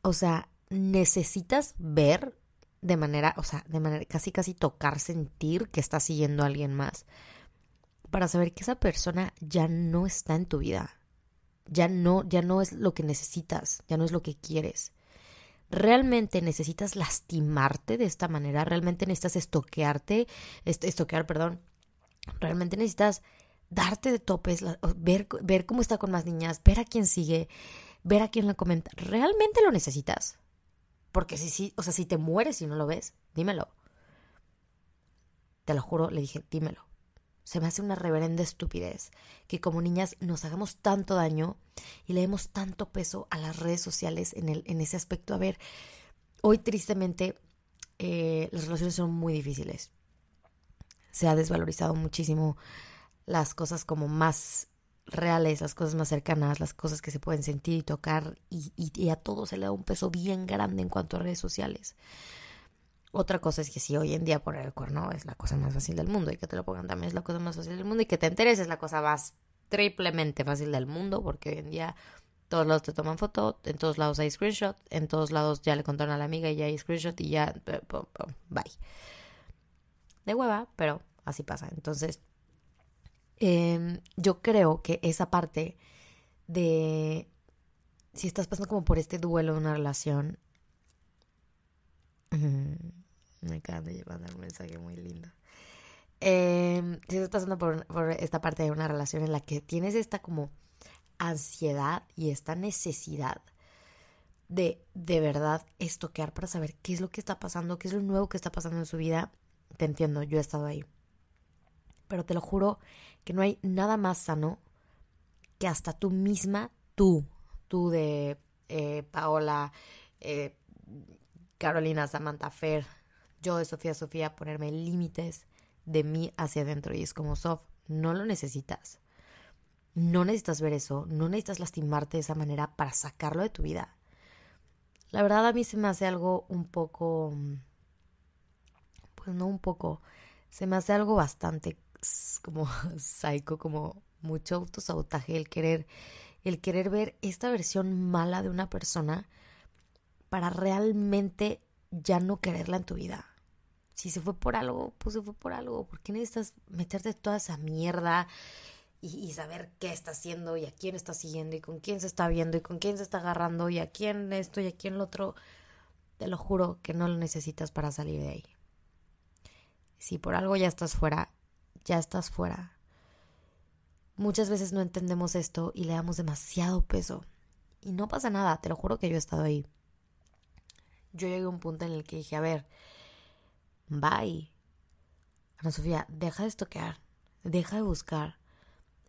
o sea, necesitas ver de manera, o sea, de manera casi casi tocar, sentir que estás siguiendo a alguien más para saber que esa persona ya no está en tu vida ya no, ya no es lo que necesitas, ya no es lo que quieres. ¿Realmente necesitas lastimarte de esta manera? ¿Realmente necesitas estoquearte? estoquear, perdón. ¿Realmente necesitas darte de topes, ver, ver cómo está con más niñas, ver a quién sigue, ver a quién la comenta? ¿Realmente lo necesitas? Porque si, si, o sea, si te mueres y no lo ves, dímelo. Te lo juro, le dije, dímelo. Se me hace una reverenda estupidez que como niñas nos hagamos tanto daño y le demos tanto peso a las redes sociales en, el, en ese aspecto. A ver, hoy tristemente eh, las relaciones son muy difíciles. Se ha desvalorizado muchísimo las cosas como más reales, las cosas más cercanas, las cosas que se pueden sentir y tocar y, y a todo se le da un peso bien grande en cuanto a redes sociales. Otra cosa es que si hoy en día poner el cuerno es la cosa más fácil del mundo y que te lo pongan también es la cosa más fácil del mundo y que te enteres es la cosa más triplemente fácil del mundo porque hoy en día todos lados te toman foto, en todos lados hay screenshot, en todos lados ya le contaron a la amiga y ya hay screenshot y ya bye. De hueva, pero así pasa. Entonces, em, yo creo que esa parte de si estás pasando como por este duelo de una relación, me acaban de mandar un mensaje muy lindo. Eh, si estás pasando por, por, esta parte de una relación en la que tienes esta como ansiedad y esta necesidad de de verdad estoquear para saber qué es lo que está pasando, qué es lo nuevo que está pasando en su vida, te entiendo, yo he estado ahí. Pero te lo juro que no hay nada más sano que hasta tú misma, tú, tú de eh, Paola, eh, Carolina, Samantha, Fer, yo de Sofía Sofía ponerme límites de mí hacia adentro y es como Sof, no lo necesitas. No necesitas ver eso, no necesitas lastimarte de esa manera para sacarlo de tu vida. La verdad a mí se me hace algo un poco, pues no un poco, se me hace algo bastante como psycho, como mucho autosabotaje el querer, el querer ver esta versión mala de una persona para realmente ya no quererla en tu vida. Si se fue por algo, pues se fue por algo. ¿Por qué necesitas meterte toda esa mierda y, saber qué está haciendo y a quién está siguiendo y con quién se está viendo y con quién se está agarrando y a quién esto y a quién lo otro? Te lo juro que no lo necesitas para salir de ahí. Si por algo ya estás fuera, ya estás fuera. Muchas veces no entendemos esto y le damos demasiado peso. Y no pasa nada, te lo juro que yo he estado ahí. Yo llegué a un punto en el que dije, a ver, bye. Ana Sofía, deja de estoquear, deja de buscar,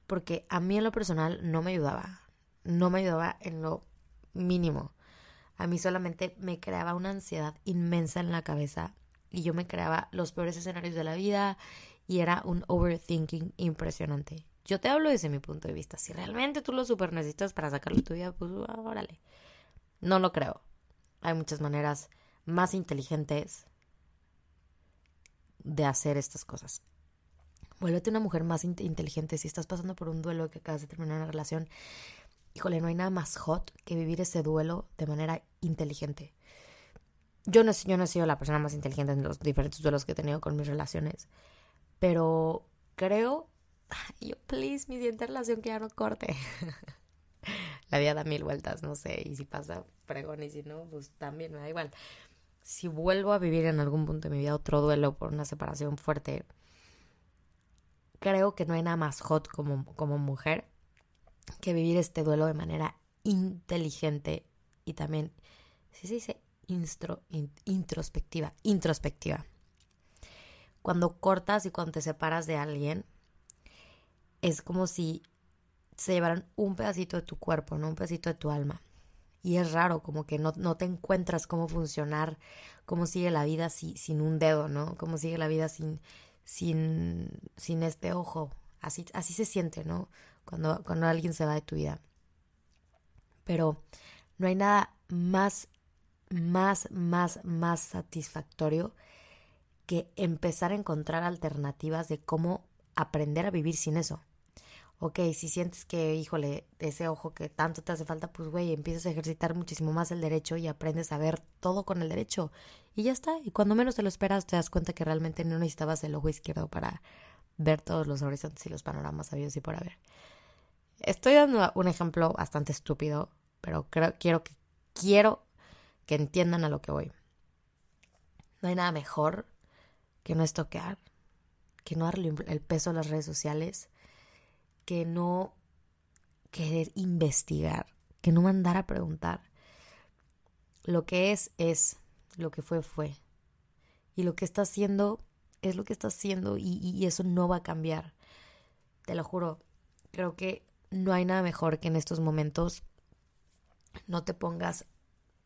porque a mí en lo personal no me ayudaba, no me ayudaba en lo mínimo. A mí solamente me creaba una ansiedad inmensa en la cabeza y yo me creaba los peores escenarios de la vida y era un overthinking impresionante. Yo te hablo desde mi punto de vista. Si realmente tú lo super necesitas para sacarlo de tu vida, pues órale. No lo creo. Hay muchas maneras más inteligentes de hacer estas cosas. Vuélvete una mujer más inteligente. Si estás pasando por un duelo que acabas de terminar una relación, híjole, no hay nada más hot que vivir ese duelo de manera inteligente. Yo no, yo no he sido la persona más inteligente en los diferentes duelos que he tenido con mis relaciones, pero creo, yo, please, mi siguiente relación que ya no corte. la vida da mil vueltas, no sé, y si pasa, pregón, y si no, pues también me da igual si vuelvo a vivir en algún punto de mi vida otro duelo por una separación fuerte, creo que no hay nada más hot como, como mujer que vivir este duelo de manera inteligente y también, si se dice introspectiva, introspectiva. Cuando cortas y cuando te separas de alguien, es como si se llevaran un pedacito de tu cuerpo, ¿no? Un pedacito de tu alma y es raro, como que no, no te encuentras cómo funcionar, cómo sigue la vida sin un dedo, ¿no? Cómo sigue la vida sin, sin, sin este ojo. Así, así se siente, ¿no? Cuando, cuando alguien se va de tu vida. Pero no hay nada más, más, más, más satisfactorio que empezar a encontrar alternativas de cómo aprender a vivir sin eso ok, si sientes que, híjole, ese ojo que tanto te hace falta, pues, güey, empiezas a ejercitar muchísimo más el derecho y aprendes a ver todo con el derecho. Y ya está. Y cuando menos te lo esperas, te das cuenta que realmente no necesitabas el ojo izquierdo para ver todos los horizontes y los panoramas sabios y por haber. Estoy dando un ejemplo bastante estúpido, pero creo, quiero que, quiero que entiendan a lo que voy. No hay nada mejor que no estoquear, que no darle el peso a las redes sociales, que no querer investigar, que no mandar a preguntar. Lo que es, es, lo que fue, fue. Y lo que está haciendo, es lo que está haciendo y, eso no va a cambiar. Te lo juro, creo que no hay nada mejor que en estos momentos no te pongas,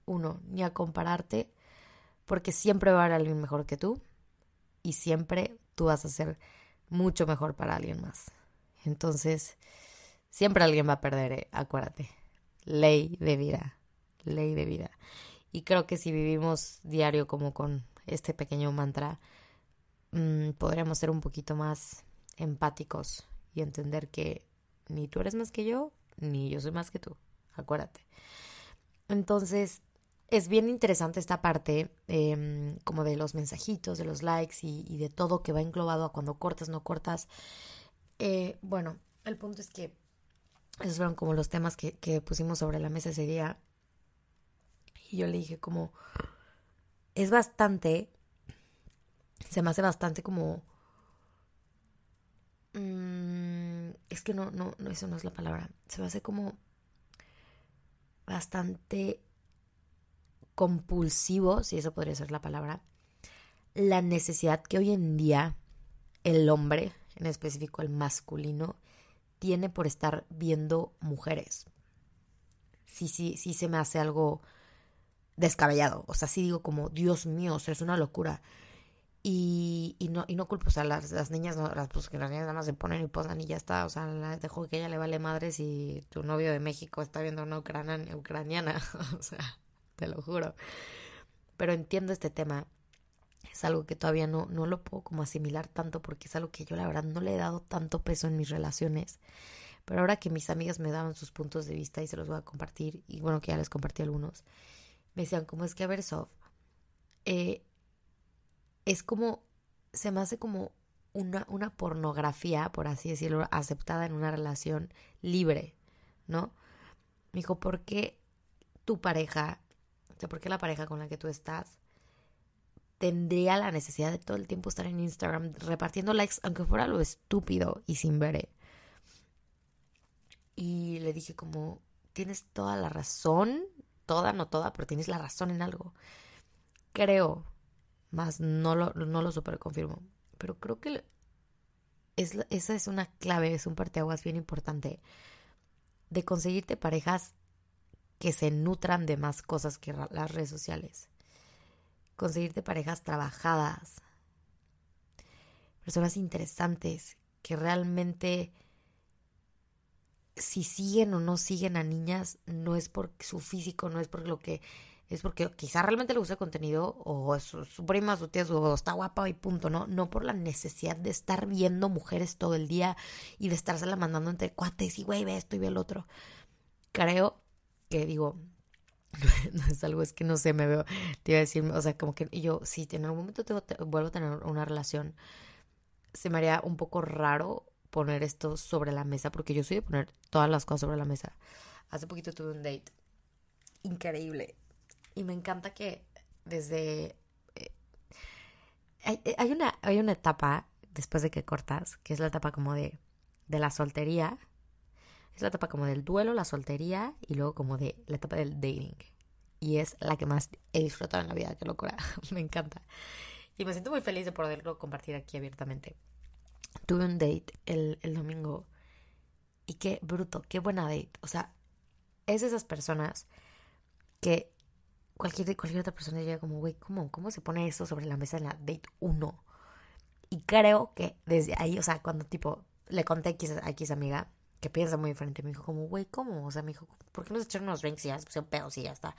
uno, ni a compararte, porque siempre va a haber alguien mejor que tú y siempre tú vas a ser mucho mejor para alguien más. Entonces, siempre alguien va a perder, ¿eh? acuérdate. Ley de vida, ley de vida. Y creo que si vivimos diario como con este pequeño mantra, mm, podríamos ser un poquito más empáticos y entender que ni tú eres más que yo, ni yo soy más que tú. Acuérdate. Entonces, es bien interesante esta parte em, como de los mensajitos, de los likes y, y, de todo que va englobado a cuando cortas, no cortas. Eh, bueno, el punto es que esos fueron como los temas que, pusimos sobre la mesa ese día. Y yo le dije como, es bastante, se me hace bastante como... Mm, es que no, no, no, eso no es la palabra. Se me hace como bastante compulsivo, si eso podría ser la palabra, la necesidad que hoy en día el hombre, en específico el masculino, tiene por estar viendo mujeres. Sí, sí, sí se me hace algo descabellado. O sea, sí digo como, Dios mío, o sea, es una locura. Y, y, no, y no culpo, o sea, las, las niñas, no, las, pues que las niñas nada más se ponen y posan y ya está. O sea, dejo que ella le vale madre si tu novio de México está viendo una ucraniana. ucraniana. o sea, te lo juro. Pero entiendo este tema. Es algo que todavía no, no lo puedo como asimilar tanto porque es algo que yo la verdad no le he dado tanto peso en mis relaciones. Pero ahora que mis amigas me daban sus puntos de vista y se los voy a compartir, y bueno, que ya les compartí algunos, me decían, ¿cómo es que, a ver, Sof, eh, es como, se me hace como una, una pornografía, por así decirlo, aceptada en una relación libre, ¿no? Me dijo, ¿por qué tu pareja, o sea, por qué la pareja con la que tú estás tendría la necesidad de todo el tiempo estar en Instagram repartiendo likes, aunque fuera lo estúpido y sin ver? Y le dije como, tienes toda la razón, toda, no toda, pero tienes la razón en algo. Creo, más no lo, no lo super confirmo, pero creo que es, esa es una clave, es un parteaguas bien importante de conseguirte parejas que se nutran de más cosas que las redes sociales. Conseguirte parejas trabajadas, personas interesantes que realmente si siguen o no siguen a niñas no es por su físico, no es por lo que es porque quizá realmente le gusta el contenido o su, su prima, su tía, su, está guapa y punto, ¿no? No por la necesidad de estar viendo mujeres todo el día y de estársela mandando entre cuates y güey, ve esto y ve el otro. Creo que digo, no es algo, es que no sé, me veo, te iba a decir, o sea, como que yo, si en algún momento tengo, vuelvo a tener una relación, se me haría un poco raro poner esto sobre la mesa, porque yo soy de poner todas las cosas sobre la mesa. Hace poquito tuve un date increíble y me encanta que desde... Eh, eh, hay, una, hay una etapa después de que cortas, que es la etapa como de, de la soltería. Es la etapa como del duelo, la soltería y luego como de la etapa del dating. Y es la que más he disfrutado en la vida, qué locura. me encanta. Y me siento muy feliz de poderlo compartir aquí abiertamente. Tuve un date el, el domingo y qué bruto, qué buena date. O sea, es esas personas que cualquier, cualquier otra persona diría como, güey, ¿cómo, ¿cómo se pone eso sobre la mesa en la date 1? Y creo que desde ahí, o sea, cuando tipo le conté a X, a X amiga, que piensa muy diferente, me dijo como, güey, ¿cómo? O sea, me dijo, ¿por qué no se echaron unos drinks y ya se pusieron pedos y ya está?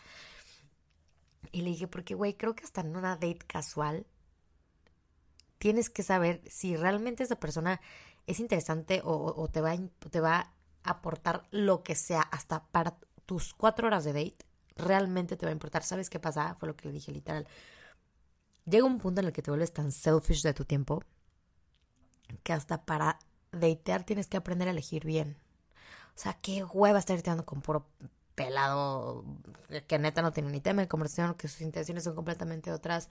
Y le dije, porque, güey, creo que hasta en una date casual tienes que saber si realmente esa persona es interesante o, te, va, te va a aportar lo que sea hasta para tus cuatro horas de date realmente te va a importar. ¿Sabes qué pasa? Fue lo que le dije literal. Llega un punto en el que te vuelves tan selfish de tu tiempo que hasta para datear tienes que aprender a elegir bien. O sea, qué hueva estar dateando con puro pelado que neta no tiene ni tema de conversación, que sus intenciones son completamente otras.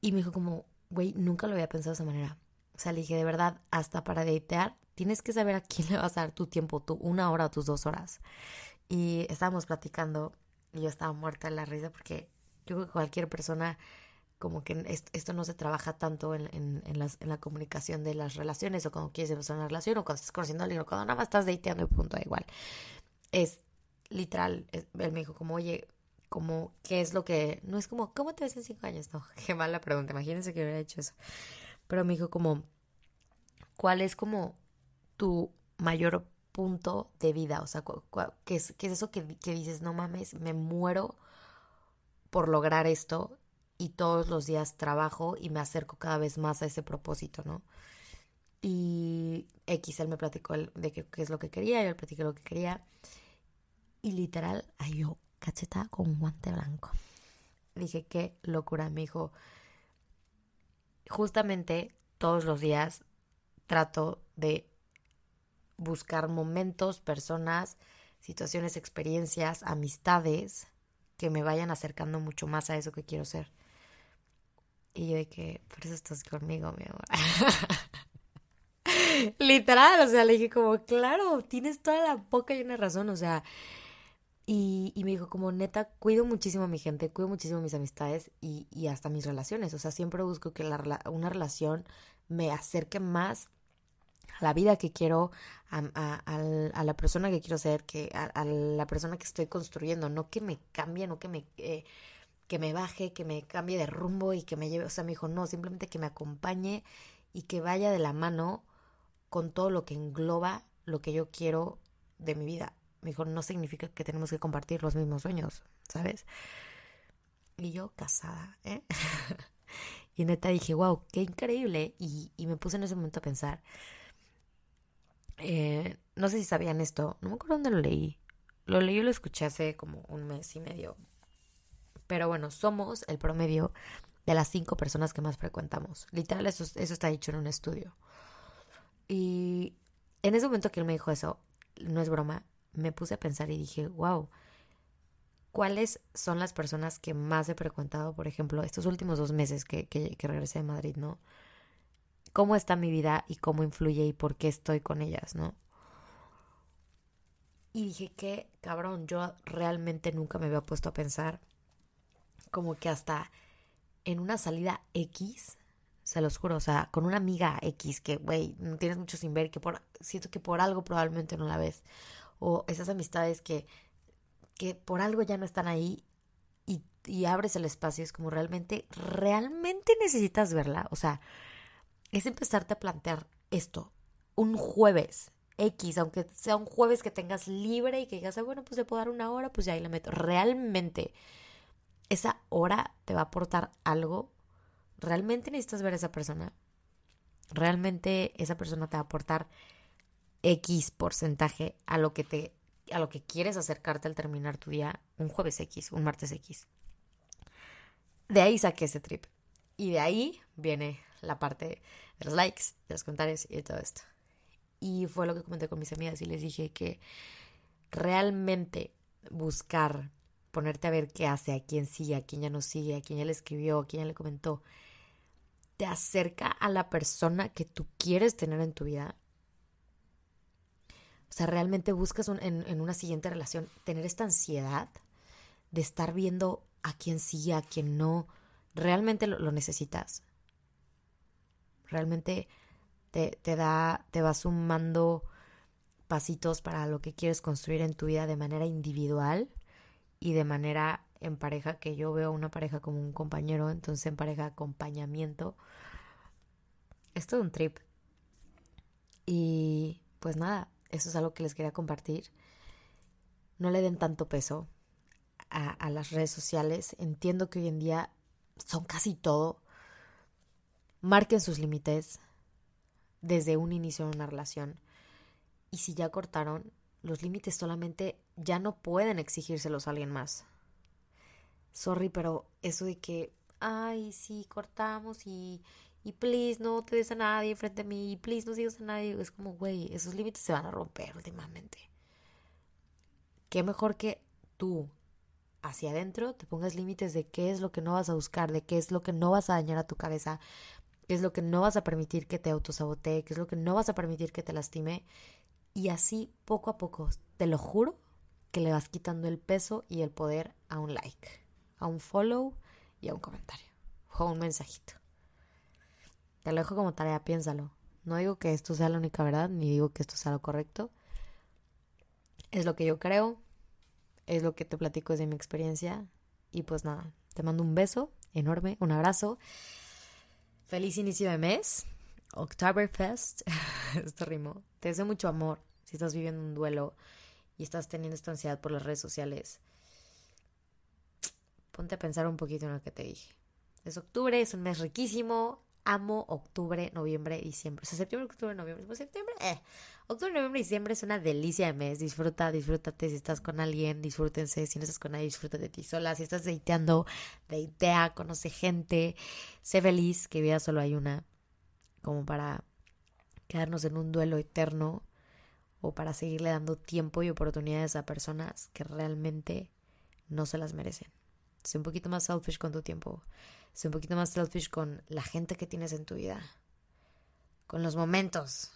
Y me dijo como, güey, nunca lo había pensado de esa manera. O sea, le dije, de verdad, hasta para datear tienes que saber a quién le vas a dar tu tiempo, tu una hora o tus dos horas. Y estábamos platicando y yo estaba muerta en la risa porque yo creo que cualquier persona como que esto no se trabaja tanto en, la comunicación de las relaciones o cuando quieres empezar una relación o cuando estás conociendo a alguien o cuando nada más estás dateando y punto, da igual. Es literal, él me dijo como, oye, como, ¿qué es lo que...? No es como, ¿cómo te ves en cinco años? No, qué mala pregunta, imagínense que hubiera hecho eso. Pero me dijo como, ¿cuál es como tu mayor punto de vida? O sea, ¿qué es, qué es eso que dices, no mames, me muero por lograr esto y todos los días trabajo y me acerco cada vez más a ese propósito, ¿no? Y X, él me platicó de qué, es lo que quería, yo le platiqué lo que quería. Y literal, ay, yo, cacheta con guante blanco. Dije, qué locura, me dijo. Justamente todos los días trato de buscar momentos, personas, situaciones, experiencias, amistades que me vayan acercando mucho más a eso que quiero ser. Y yo de que, por eso estás conmigo, mi amor. Literal, o sea, le dije como, claro, tienes toda la boca y una razón, o sea, y, y, me dijo como, neta, cuido muchísimo a mi gente, cuido muchísimo a mis amistades y, y hasta mis relaciones, o sea, siempre busco que la, una relación me acerque más la vida que quiero, a, a, la persona que quiero ser, que a, la persona que estoy construyendo, no que me cambie, no que me, eh, que me baje, que me cambie de rumbo y que me lleve, o sea, me dijo, no, simplemente que me acompañe y que vaya de la mano con todo lo que engloba lo que yo quiero de mi vida. Me dijo, no significa que tenemos que compartir los mismos sueños. ¿sabes? Y yo casada, ¿eh? y neta dije, wow, qué increíble. Y, y me puse en ese momento a pensar, eh, no sé si sabían esto, no me acuerdo dónde lo leí. Lo leí y lo escuché hace como un mes y medio. Pero bueno, somos el promedio de las cinco personas que más frecuentamos. Literal, eso, eso está dicho en un estudio. Y en ese momento que él me dijo eso, no es broma, me puse a pensar y dije, wow, ¿cuáles son las personas que más he frecuentado, por ejemplo, estos últimos dos meses que, que, que regresé de Madrid, ¿no? cómo está mi vida y cómo influye y por qué estoy con ellas, ¿no? Y dije que, cabrón, yo realmente nunca me había puesto a pensar como que hasta en una salida X, se los juro, o sea, con una amiga X que, güey, no tienes mucho sin ver, que por, siento que por algo probablemente no la ves, o esas amistades que, que por algo ya no están ahí y, y abres el espacio, es como realmente, realmente necesitas verla, o sea, es empezarte a plantear esto un jueves X, aunque sea un jueves que tengas libre y que digas, ah, bueno, pues le puedo dar una hora, pues ya ahí la meto. Realmente, hora te va a aportar algo. ¿Realmente necesitas ver a esa persona? ¿Realmente esa persona te va a aportar X porcentaje a lo que te a lo que quieres acercarte al terminar tu día un jueves X, un martes X? De ahí saqué ese trip. Y de ahí viene la parte de los likes, de los comentarios y de todo esto. Y fue lo que comenté con mis amigas y les dije que realmente buscar, ponerte a ver qué hace, a quién sigue, a quién ya no sigue, a quién ya le escribió, a quién ya le comentó, te acerca a la persona que tú quieres tener en tu vida. O sea, realmente buscas en, una siguiente relación tener esta ansiedad de estar viendo a quién sigue, a quién no. ¿Realmente lo necesitas? Realmente te, te da, te va sumando pasitos para lo que quieres construir en tu vida de manera individual y de manera en pareja, que yo veo una pareja como un compañero, entonces en pareja acompañamiento. Es todo un trip. Y pues nada, eso es algo que les quería compartir. No le den tanto peso a, a las redes sociales. Entiendo que hoy en día son casi todo marquen sus límites desde un inicio de una relación. Y si ya cortaron, los límites solamente ya no pueden exigírselos a alguien más. Sorry, pero eso de que, ay, sí, cortamos y, y please no te des a nadie frente a mí, y please no sigas a nadie, es como, güey, esos límites se van a romper últimamente. Qué mejor que tú, hacia adentro, te pongas límites de qué es lo que no vas a buscar, de qué es lo que no vas a dañar a tu cabeza, qué es lo que no vas a permitir que te autosabotee, qué es lo que no vas a permitir que te lastime. Y así, poco a poco, te lo juro, que le vas quitando el peso y el poder a un like, a un follow y a un comentario o a un mensajito. Te lo dejo como tarea, piénsalo. No digo que esto sea la única verdad, ni digo que esto sea lo correcto. Es lo que yo creo, es lo que te platico desde mi experiencia. Y pues nada, te mando un beso enorme, un abrazo. Feliz inicio de mes. Oktoberfest. Esto rimó. Te deseo mucho amor si estás viviendo un duelo y estás teniendo esta ansiedad por las redes sociales. Ponte a pensar un poquito en lo que te dije. Es octubre, es un mes riquísimo amo octubre, noviembre, diciembre. Septiembre, octubre, noviembre. Pues septiembre, eh. Octubre, noviembre, diciembre es una delicia de mes. Disfruta, disfrútate. Si estás con alguien, disfrútense. Si no estás con nadie, disfrútate de ti sola. Si estás deiteando, deitea, conoce gente. Sé feliz, que vida solo hay una. Como para quedarnos en un duelo eterno o para seguirle dando tiempo y oportunidades a personas que realmente no se las merecen. Sé un poquito más selfish con tu tiempo. Sé un poquito más selfish con la gente que tienes en tu vida. Con los momentos.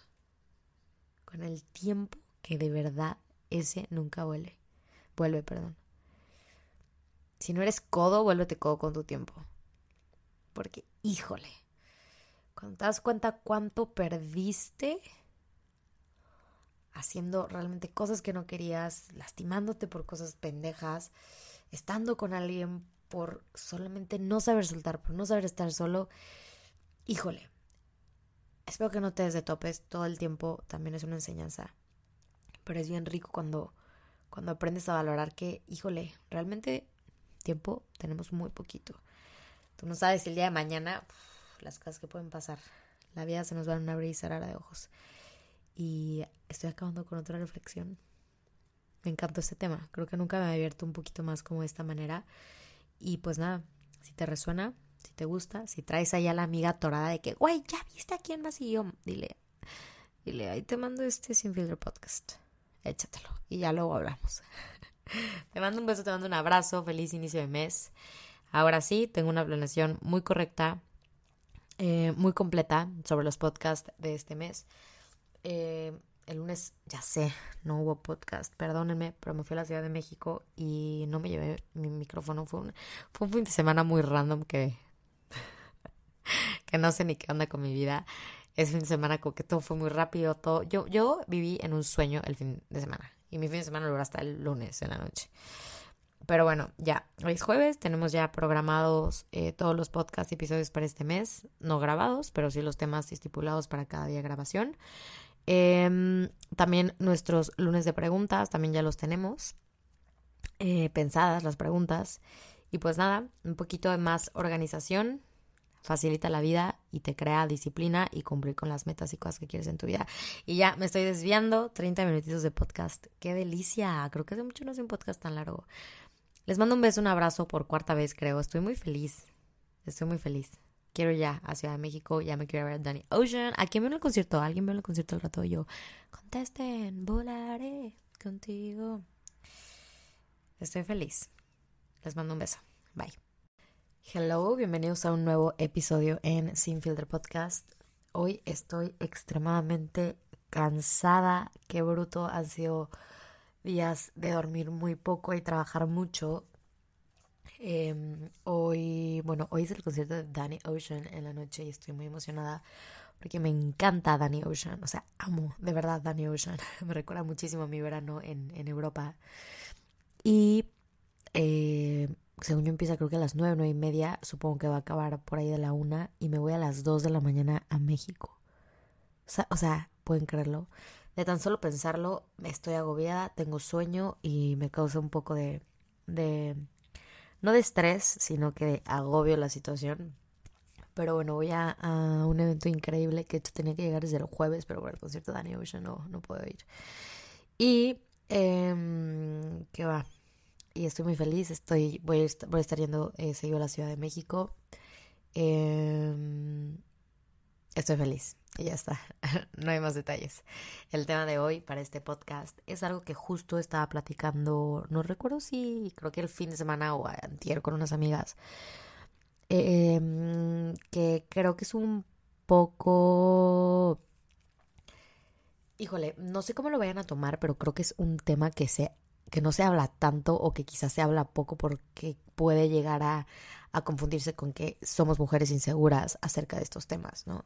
Con el tiempo que de verdad ese nunca vuelve. Vuelve, perdón. Si no eres codo, vuélvete codo con tu tiempo. Porque, híjole, cuando te das cuenta cuánto perdiste haciendo realmente cosas que no querías, lastimándote por cosas pendejas, estando con alguien por solamente no saber soltar, por no saber estar solo, híjole, espero que no te des de topes todo el tiempo, también es una enseñanza, pero es bien rico cuando, cuando aprendes a valorar que, híjole, realmente Tiempo tenemos muy poquito. Tú no sabes el día de mañana las cosas que pueden pasar. La vida se nos va a abrir y cerrar de ojos. Y estoy acabando con otra reflexión. Me encantó este tema. Creo que nunca me he abierto un poquito más como de esta manera. Y pues nada, si te resuena, si te gusta, si traes ahí a la amiga torada de que, güey, ya viste a quién más y yo, dile, dile, ahí te mando este Sin Podcast. Échatelo. Y ya luego hablamos. te mando un beso, te mando un abrazo. Feliz inicio de mes. Ahora sí, tengo una planeación muy correcta, eh, muy completa sobre los podcasts de este mes. Eh, el lunes, ya sé, no hubo podcast, perdónenme, pero me fui a la Ciudad de México y no me llevé mi micrófono. Fue un, fue un fin de semana muy random que, que no sé ni qué onda con mi vida. Es fin de semana como que todo fue muy rápido, todo. Yo, yo viví en un sueño el fin de semana y mi fin de semana lo hasta el lunes en la noche. Pero bueno, ya, hoy es jueves, tenemos ya programados eh, todos los podcast episodios para este mes, no grabados, pero sí los temas estipulados para cada día de grabación. Em, también nuestros lunes de preguntas, también ya los tenemos eh, pensadas las preguntas. Y pues nada, un poquito de más organización facilita la vida y te crea disciplina y cumplir con las metas y cosas que quieres en tu vida. Y ya me estoy desviando, 30 minutitos de podcast. ¡Qué delicia! Creo que hace mucho no hace un podcast tan largo. Les mando un beso, un abrazo por cuarta vez, creo. Estoy muy feliz. Estoy muy feliz quiero ya a Ciudad de México, ya me quiero ver a Danny Ocean. ¿A quién veo el concierto? ¿Alguien veo el concierto al rato? yo, contesten, volaré contigo. Estoy feliz. Les mando un beso. Bye. Hello, bienvenidos a un nuevo episodio en Sin Podcast. Hoy estoy extremadamente cansada. Qué bruto. Han sido días de dormir muy poco y trabajar mucho. Em, hoy, bueno, hoy es el concierto de Danny Ocean en la noche y estoy muy emocionada porque me encanta Danny Ocean. O sea, amo de verdad Danny Ocean. me recuerda muchísimo a mi verano en, en Europa. Y eh, según yo empieza creo que a las nueve, nueve y media, supongo que va a acabar por ahí de la una y me voy a las dos de la mañana a México. O sea, o pueden creerlo. De tan solo pensarlo, estoy agobiada, tengo sueño y me causa un poco de no de estrés, sino que de agobio la situación. Pero bueno, voy a, un evento increíble que tenía que llegar desde el jueves, pero por el concierto de Danny Ocean no, no puedo ir. Y, eh, ¿qué va? Y estoy muy feliz, estoy, voy a estar, voy a estar yendo eh, seguido a la Ciudad de México. Eh, estoy feliz. Y ya está, no hay más detalles. El tema de hoy para este podcast es algo que justo estaba platicando, no recuerdo si creo que el fin de semana o antier con unas amigas, em, que creo que es un poco... Híjole, no sé cómo lo vayan a tomar, pero creo que es un tema que se que no se habla tanto o que quizás se habla poco porque puede llegar a, a confundirse con que somos mujeres inseguras acerca de estos temas, ¿no?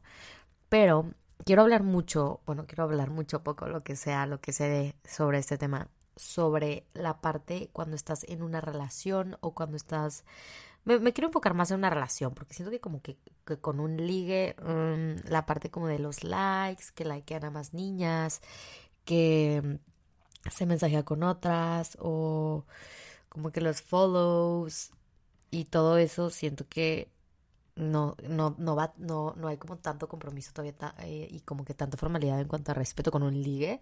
Pero quiero hablar mucho, bueno, quiero hablar mucho poco, lo que sea, lo que se dé sobre este tema, sobre la parte cuando estás en una relación o cuando estás... Me, quiero enfocar más en una relación, porque siento que como que, con un ligue, mm, la parte como de los likes, que likean a más niñas, que se mensajea con otras, o como que los follows y todo eso, siento que no, no, no va, no, no hay como tanto compromiso todavía eh, y como que tanta formalidad en cuanto a respeto con un ligue,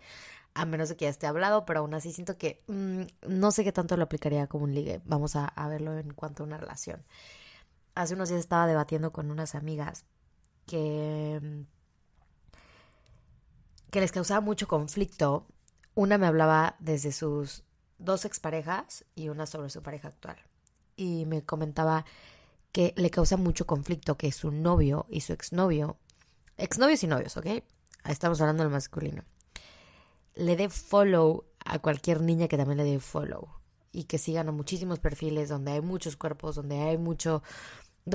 a menos de que ya esté hablado, pero aún así siento que mm, no sé qué tanto lo aplicaría como un ligue. Vamos a, verlo en cuanto a una relación. Hace unos días estaba debatiendo con unas amigas que, mm, que les causaba mucho conflicto. Una me hablaba desde sus dos exparejas y una sobre su pareja actual. Y me comentaba que le causa mucho conflicto que su novio y su exnovio, exnovios y novios, ¿ok? Estamos hablando del masculino, le dé follow a cualquier niña que también le dé follow y que sigan a muchísimos perfiles donde hay muchos cuerpos, donde hay mucho,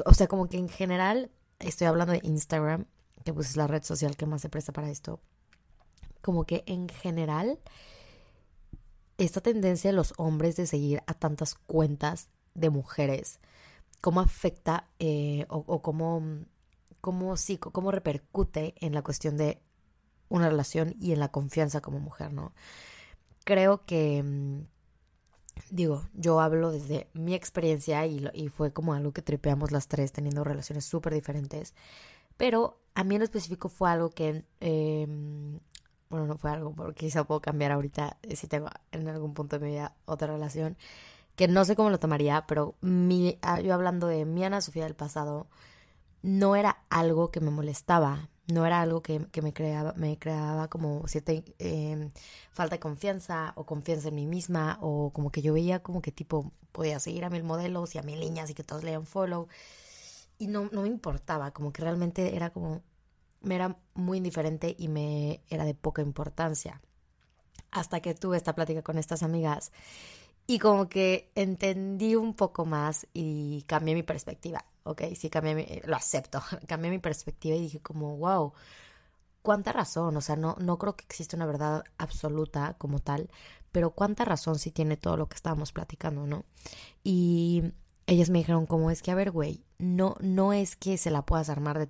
o sea, como que en general, estoy hablando de Instagram, que pues es la red social que más se presta para esto, como que en general, esta tendencia de los hombres de seguir a tantas cuentas de mujeres, cómo afecta eh, o, cómo, cómo, sí, cómo repercute en la cuestión de una relación y en la confianza como mujer, ¿no? Creo que, mm, digo, yo hablo desde mi experiencia y, fue como algo que tripeamos las tres teniendo relaciones súper diferentes. Pero a mí en específico fue algo que, em, bueno, no fue algo, porque quizá puedo cambiar ahorita si tengo en algún punto de mi vida otra relación, que no sé cómo lo tomaría, pero ah, yo hablando de mi Ana Sofía del pasado, no era algo que me molestaba, no era algo que, me creaba, me creaba como cierta em, falta de confianza o confianza en mí misma o como que yo veía como que tipo podía seguir a mil modelos y a mil niñas y que todos leían follow y no, no me importaba, como que realmente era como, me era muy indiferente y me era de poca importancia. Hasta que tuve esta plática con estas amigas y como que entendí un poco más y cambié mi perspectiva, ¿ok? Sí, cambié mi, lo acepto, cambié mi perspectiva y dije como, wow, cuánta razón, o sea, no, no creo que exista una verdad absoluta como tal, pero cuánta razón sí tiene todo lo que estábamos platicando, ¿no? Y ellas me dijeron como es que, a ver, güey, no, no es que se la puedas armar de,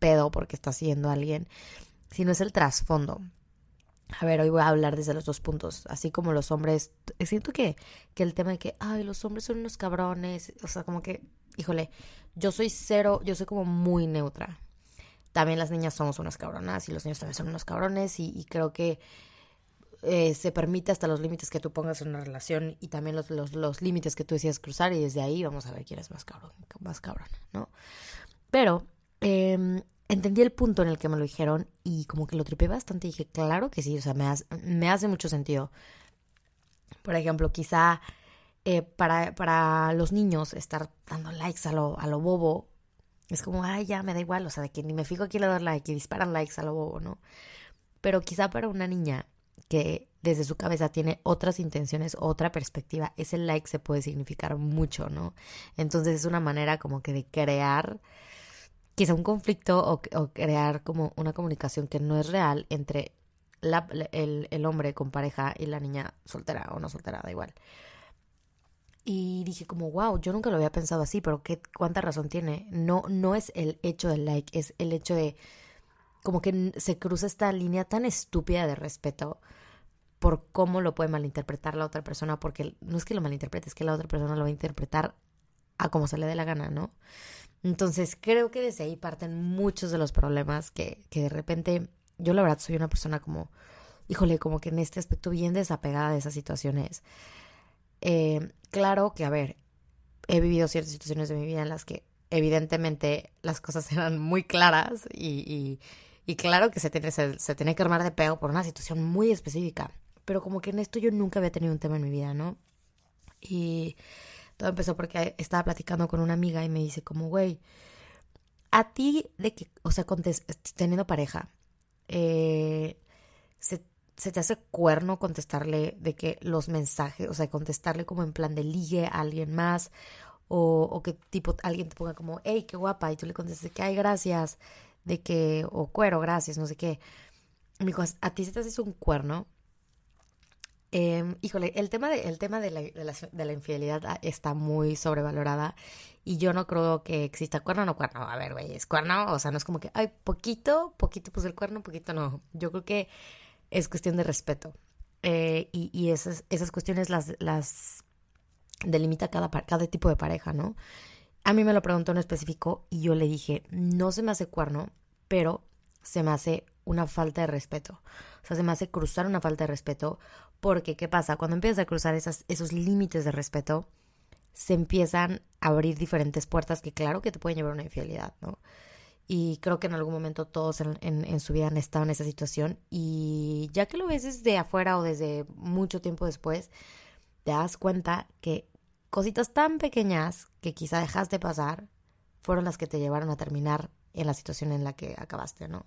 pedo porque está siguiendo a alguien, sino es el trasfondo. A ver, hoy voy a hablar desde los dos puntos. Así como los hombres, siento que, que el tema de que, ay, los hombres son unos cabrones, o sea, como que, híjole, yo soy cero, yo soy como muy neutra. También las niñas somos unas cabronas y los niños también son unos cabrones y creo que eh, se permite hasta los límites que tú pongas en una relación y también los, los, límites que tú decías cruzar y desde ahí vamos a ver quién es más cabrón, más cabrón, ¿no? Pero em, entendí el punto en el que me lo dijeron y como que lo tripé bastante y dije, claro que sí, o sea, me hace, me hace mucho sentido. Por ejemplo, quizá eh, para, para los niños estar dando likes a lo, a lo bobo es como, ay, ya me da igual, o sea, de que ni me fijo a quién le dar like y disparan likes a lo bobo, ¿no? Pero quizá para una niña que desde su cabeza tiene otras intenciones, otra perspectiva, ese like se puede significar mucho, ¿no? Entonces es una manera como que de crear quizá un conflicto o, crear como una comunicación que no es real entre el, el, hombre con pareja y la niña soltera o no soltera, da igual. Y dije como, wow, yo nunca lo había pensado así, pero qué, cuánta razón tiene. No, no es el hecho del like, es el hecho de como que se cruza esta línea tan estúpida de respeto por cómo lo puede malinterpretar la otra persona, porque no es que lo malinterprete, es que la otra persona lo va a interpretar a como se le dé la gana, ¿no? Entonces creo que desde ahí parten muchos de los problemas que, que de repente yo la verdad soy una persona como, híjole, como que en este aspecto bien desapegada de esas situaciones. Eh, claro que, a ver, he vivido ciertas situaciones de mi vida en las que evidentemente las cosas eran muy claras y, y claro que se tiene, se, tiene que armar de pego por una situación muy específica. Pero como que en esto yo nunca había tenido un tema en mi vida, ¿no? Y empezó porque estaba platicando con una amiga y me dice como, güey, a ti de que, o sea, teniendo pareja, eh, se, se, te hace cuerno contestarle de que los mensajes, o sea, contestarle como en plan de ligue a alguien más, o, o que tipo alguien te ponga como, hey, qué guapa, y tú le contestes que, ay, gracias, de que, o cuero, gracias, no sé qué. Me dijo, a ti se te hace un cuerno. Eh, híjole, el tema, de, el tema de, la, de, la, infidelidad ah, está muy sobrevalorada y yo no creo que exista cuerno o no cuerno. A ver, güey, es cuerno, o sea, no es como que, ay, poquito, poquito puse el cuerno, poquito no. Yo creo que es cuestión de respeto. Eh, y, y esas, esas cuestiones las, las delimita cada, cada tipo de pareja, ¿no? A mí me lo preguntó en específico y yo le dije, no se me hace cuerno, pero se me hace una falta de respeto. O sea, se me hace cruzar una falta de respeto porque, ¿qué pasa? Cuando empiezas a cruzar esos límites de respeto, se empiezan a abrir diferentes puertas que claro que te pueden llevar a una infidelidad, ¿no? Y creo que en algún momento todos en, en, su vida han estado en esa situación y ya que lo ves desde afuera o desde mucho tiempo después, te das cuenta que cositas tan pequeñas que quizá dejaste pasar fueron las que te llevaron a terminar en la situación en la que acabaste, ¿no?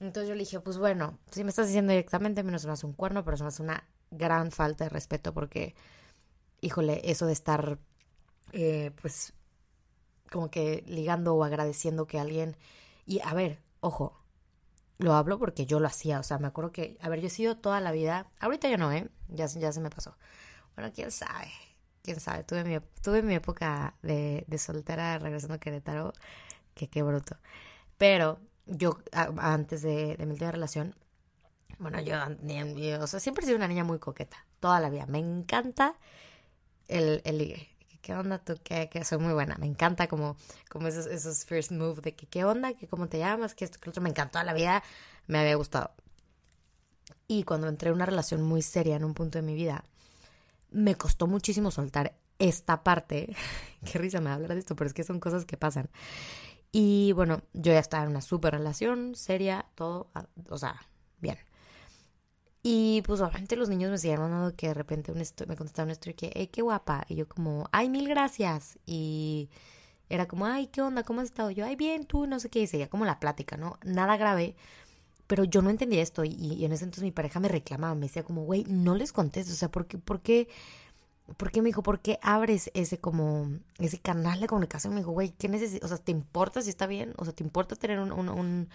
Entonces yo le dije, pues bueno, si me estás diciendo directamente, a mí no se me hace un cuerno, pero me hace una gran falta de respeto porque, híjole, eso de estar, eh, pues, como que ligando o agradeciendo que alguien... Y a ver, ojo, lo hablo porque yo lo hacía, o sea, me acuerdo que, a ver, yo he sido toda la vida, ahorita ya no, ¿eh? Ya, ya se me pasó. Bueno, quién sabe, quién sabe, tuve mi, tuve mi época de, de soltera regresando a Querétaro, que qué bruto. Pero yo, antes de, mi última relación, bueno, yo, o sea, siempre he sido una niña muy coqueta, toda la vida. Me encanta el, el. ¿Qué onda tú? Que, soy muy buena. Me encanta como, como esos, esos first moves de que qué onda, que cómo te llamas, que esto, que otro. Me encantó la vida. Me había gustado. Y cuando entré en una relación muy seria en un punto de mi vida, me costó muchísimo soltar esta parte. Qué risa me hablar de esto, pero es que son cosas que pasan. Y bueno, yo ya estaba en una súper relación, seria, todo, ah, o sea, bien. Y pues obviamente los niños me siguen mandando que de repente un me contestaron esto y que, hey, qué guapa. Y yo como, ay, mil gracias. Y era como, ay, ¿qué onda? ¿Cómo has estado? Yo, ay, bien, tú, no sé qué. Y seguía como la plática, ¿no? Nada grave. Pero yo no entendía esto. Y, en ese entonces mi pareja me reclamaba, me decía como, güey, no les contestes. O sea, ¿por qué, por qué, por qué me dijo, por qué abres ese como, ese canal de comunicación? Me dijo, güey, ¿qué necesitas? O sea, ¿te importa si está bien? O sea, ¿te importa tener un, un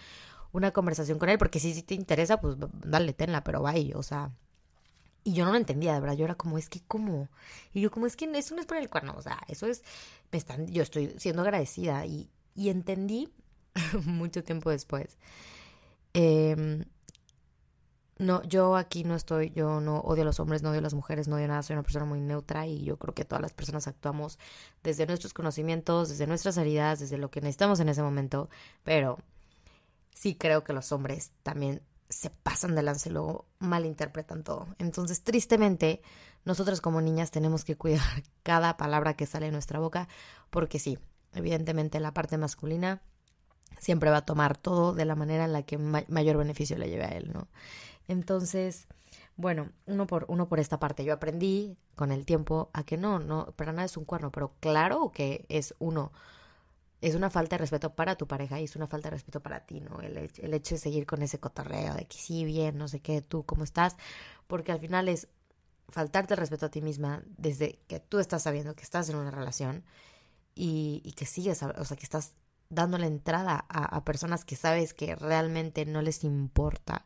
una conversación con él, porque si, si te interesa, pues dale, tenla, pero bye, o sea. Y yo no lo entendía, de verdad, yo era como, es que, ¿cómo? Y yo como, es que eso no es por el cuerno, o sea, eso es, me están, yo estoy siendo agradecida y, y entendí mucho tiempo después. Eh, no, yo aquí no estoy, yo no odio a los hombres, no odio a las mujeres, no odio nada, soy una persona muy neutra y yo creo que todas las personas actuamos desde nuestros conocimientos, desde nuestras heridas, desde lo que necesitamos en ese momento, pero sí creo que los hombres también se pasan de lance y luego malinterpretan todo. Entonces, tristemente, nosotros como niñas tenemos que cuidar cada palabra que sale de nuestra boca, porque sí, evidentemente la parte masculina siempre va a tomar todo de la manera en la que mayor beneficio le lleve a él, ¿no? Entonces, bueno, uno por, uno por esta parte. Yo aprendí con el tiempo a que no, no, para nada es un cuerno, pero claro que es uno es una falta de respeto para tu pareja y es una falta de respeto para ti, ¿no? El, hecho de seguir con ese cotorreo de que sí, bien, no sé qué, tú, cómo estás, porque al final es faltarte el respeto a ti misma desde que tú estás sabiendo que estás en una relación y, que sigues, o sea, que estás dando la entrada a personas que sabes que realmente no les importa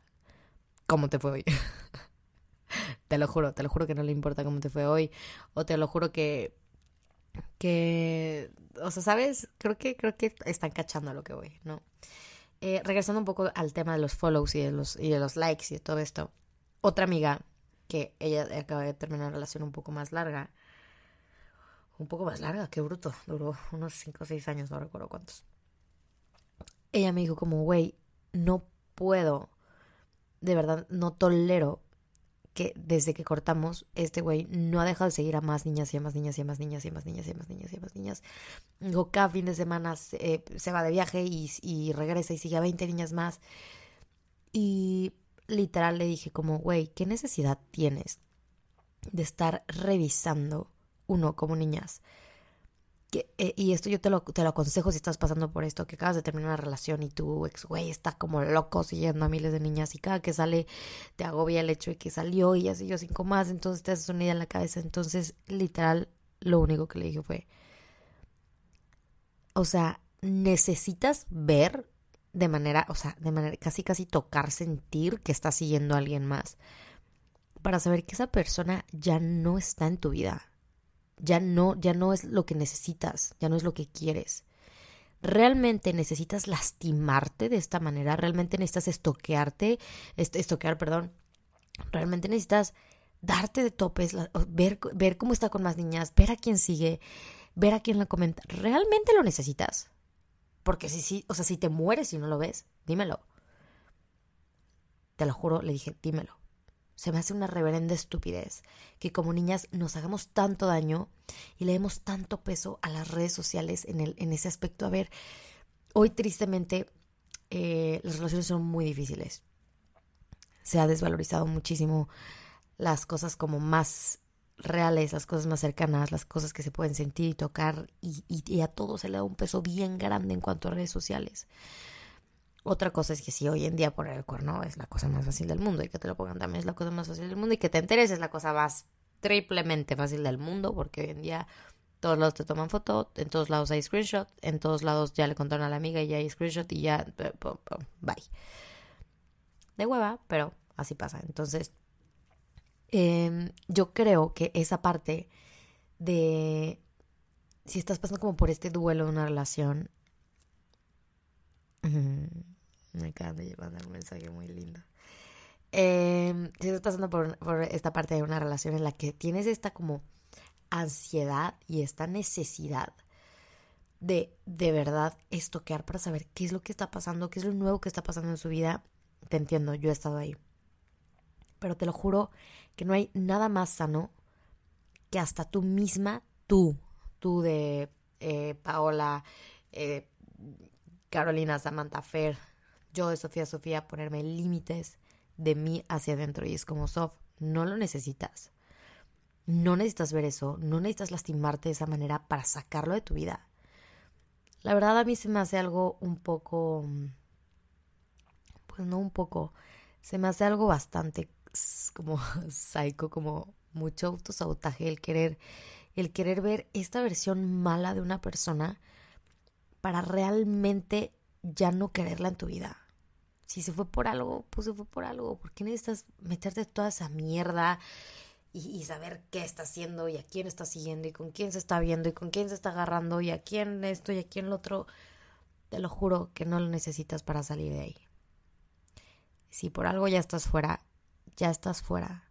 cómo te fue hoy. te lo juro, te lo juro que no le importa cómo te fue hoy. O te lo juro que que, o sea, ¿sabes? Creo que, creo que están cachando a lo que voy, ¿no? Eh, regresando un poco al tema de los follows y de los, y de los likes y de todo esto. Otra amiga, que ella acaba de terminar una relación un poco más larga, un poco más larga, qué bruto, duró unos 5 o 6 años, no recuerdo cuántos. Ella me dijo como, güey, no puedo, de verdad, no tolero que desde que cortamos, este güey no ha dejado de seguir a más niñas y a más niñas y a más niñas y a más niñas y a más niñas y a más niñas. Digo, cada fin de semana se, va de viaje y, y, regresa y sigue a 20 niñas más. Y literal le dije como, güey, ¿qué necesidad tienes de estar revisando uno como niñas? Eh, y esto yo te lo, te lo aconsejo si estás pasando por esto, que acabas de terminar una relación y tu ex güey está como loco siguiendo a miles de niñas y cada que sale te agobia el hecho de que salió y ya siguió cinco más, entonces te haces una idea en la cabeza. Entonces, literal, lo único que le dije fue, o sea, necesitas ver de manera, o sea, de manera casi casi tocar, sentir que está siguiendo a alguien más para saber que esa persona ya no está en tu vida ya no, ya no es lo que necesitas, ya no es lo que quieres. ¿Realmente necesitas lastimarte de esta manera? ¿Realmente necesitas estoquearte? estoquear, perdón. ¿Realmente necesitas darte de topes, ver, ver cómo está con más niñas, ver a quién sigue, ver a quién la comenta? ¿Realmente lo necesitas? Porque si sí, o sea, si te mueres y no lo ves, dímelo. Te lo juro, le dije, dímelo se me hace una reverenda estupidez que como niñas nos hagamos tanto daño y le demos tanto peso a las redes sociales en, el, en ese aspecto. A ver, hoy tristemente eh, las relaciones son muy difíciles. Se ha desvalorizado muchísimo las cosas como más reales, las cosas más cercanas, las cosas que se pueden sentir y tocar y, y a todo se le da un peso bien grande en cuanto a redes sociales. Otra cosa es que si hoy en día poner el cuerno es la cosa más fácil del mundo y que te lo pongan también es la cosa más fácil del mundo y que te enteres es la cosa más triplemente fácil del mundo porque hoy en día todos lados te toman foto, en todos lados hay screenshot, en todos lados ya le contaron a la amiga y ya hay screenshot y ya, bye. De hueva, pero así pasa. Entonces, em, yo creo que esa parte de si estás pasando como por este duelo de una relación, me acaban de mandar un mensaje muy lindo. Eh, si estás pasando por, esta parte de una relación en la que tienes esta como ansiedad y esta necesidad de de verdad estoquear para saber qué es lo que está pasando, qué es lo nuevo que está pasando en su vida, te entiendo, yo he estado ahí. Pero te lo juro que no hay nada más sano que hasta tú misma, tú, tú de eh, Paola, eh, Carolina, Samantha, Fer, yo de Sofía, Sofía, ponerme límites de mí hacia adentro. Y es como, Sof, no lo necesitas. No necesitas ver eso, no necesitas lastimarte de esa manera para sacarlo de tu vida. La verdad a mí se me hace algo un poco, pues no un poco, se me hace algo bastante como psycho, como mucho autosabotaje, el querer, el querer ver esta versión mala de una persona para realmente ya no quererla en tu vida. Si se fue por algo, pues se fue por algo. ¿Por qué necesitas meterte toda esa mierda y, saber qué está haciendo y a quién está siguiendo y con quién se está viendo y con quién se está agarrando y a quién esto y a quién lo otro? Te lo juro que no lo necesitas para salir de ahí. Si por algo ya estás fuera, ya estás fuera.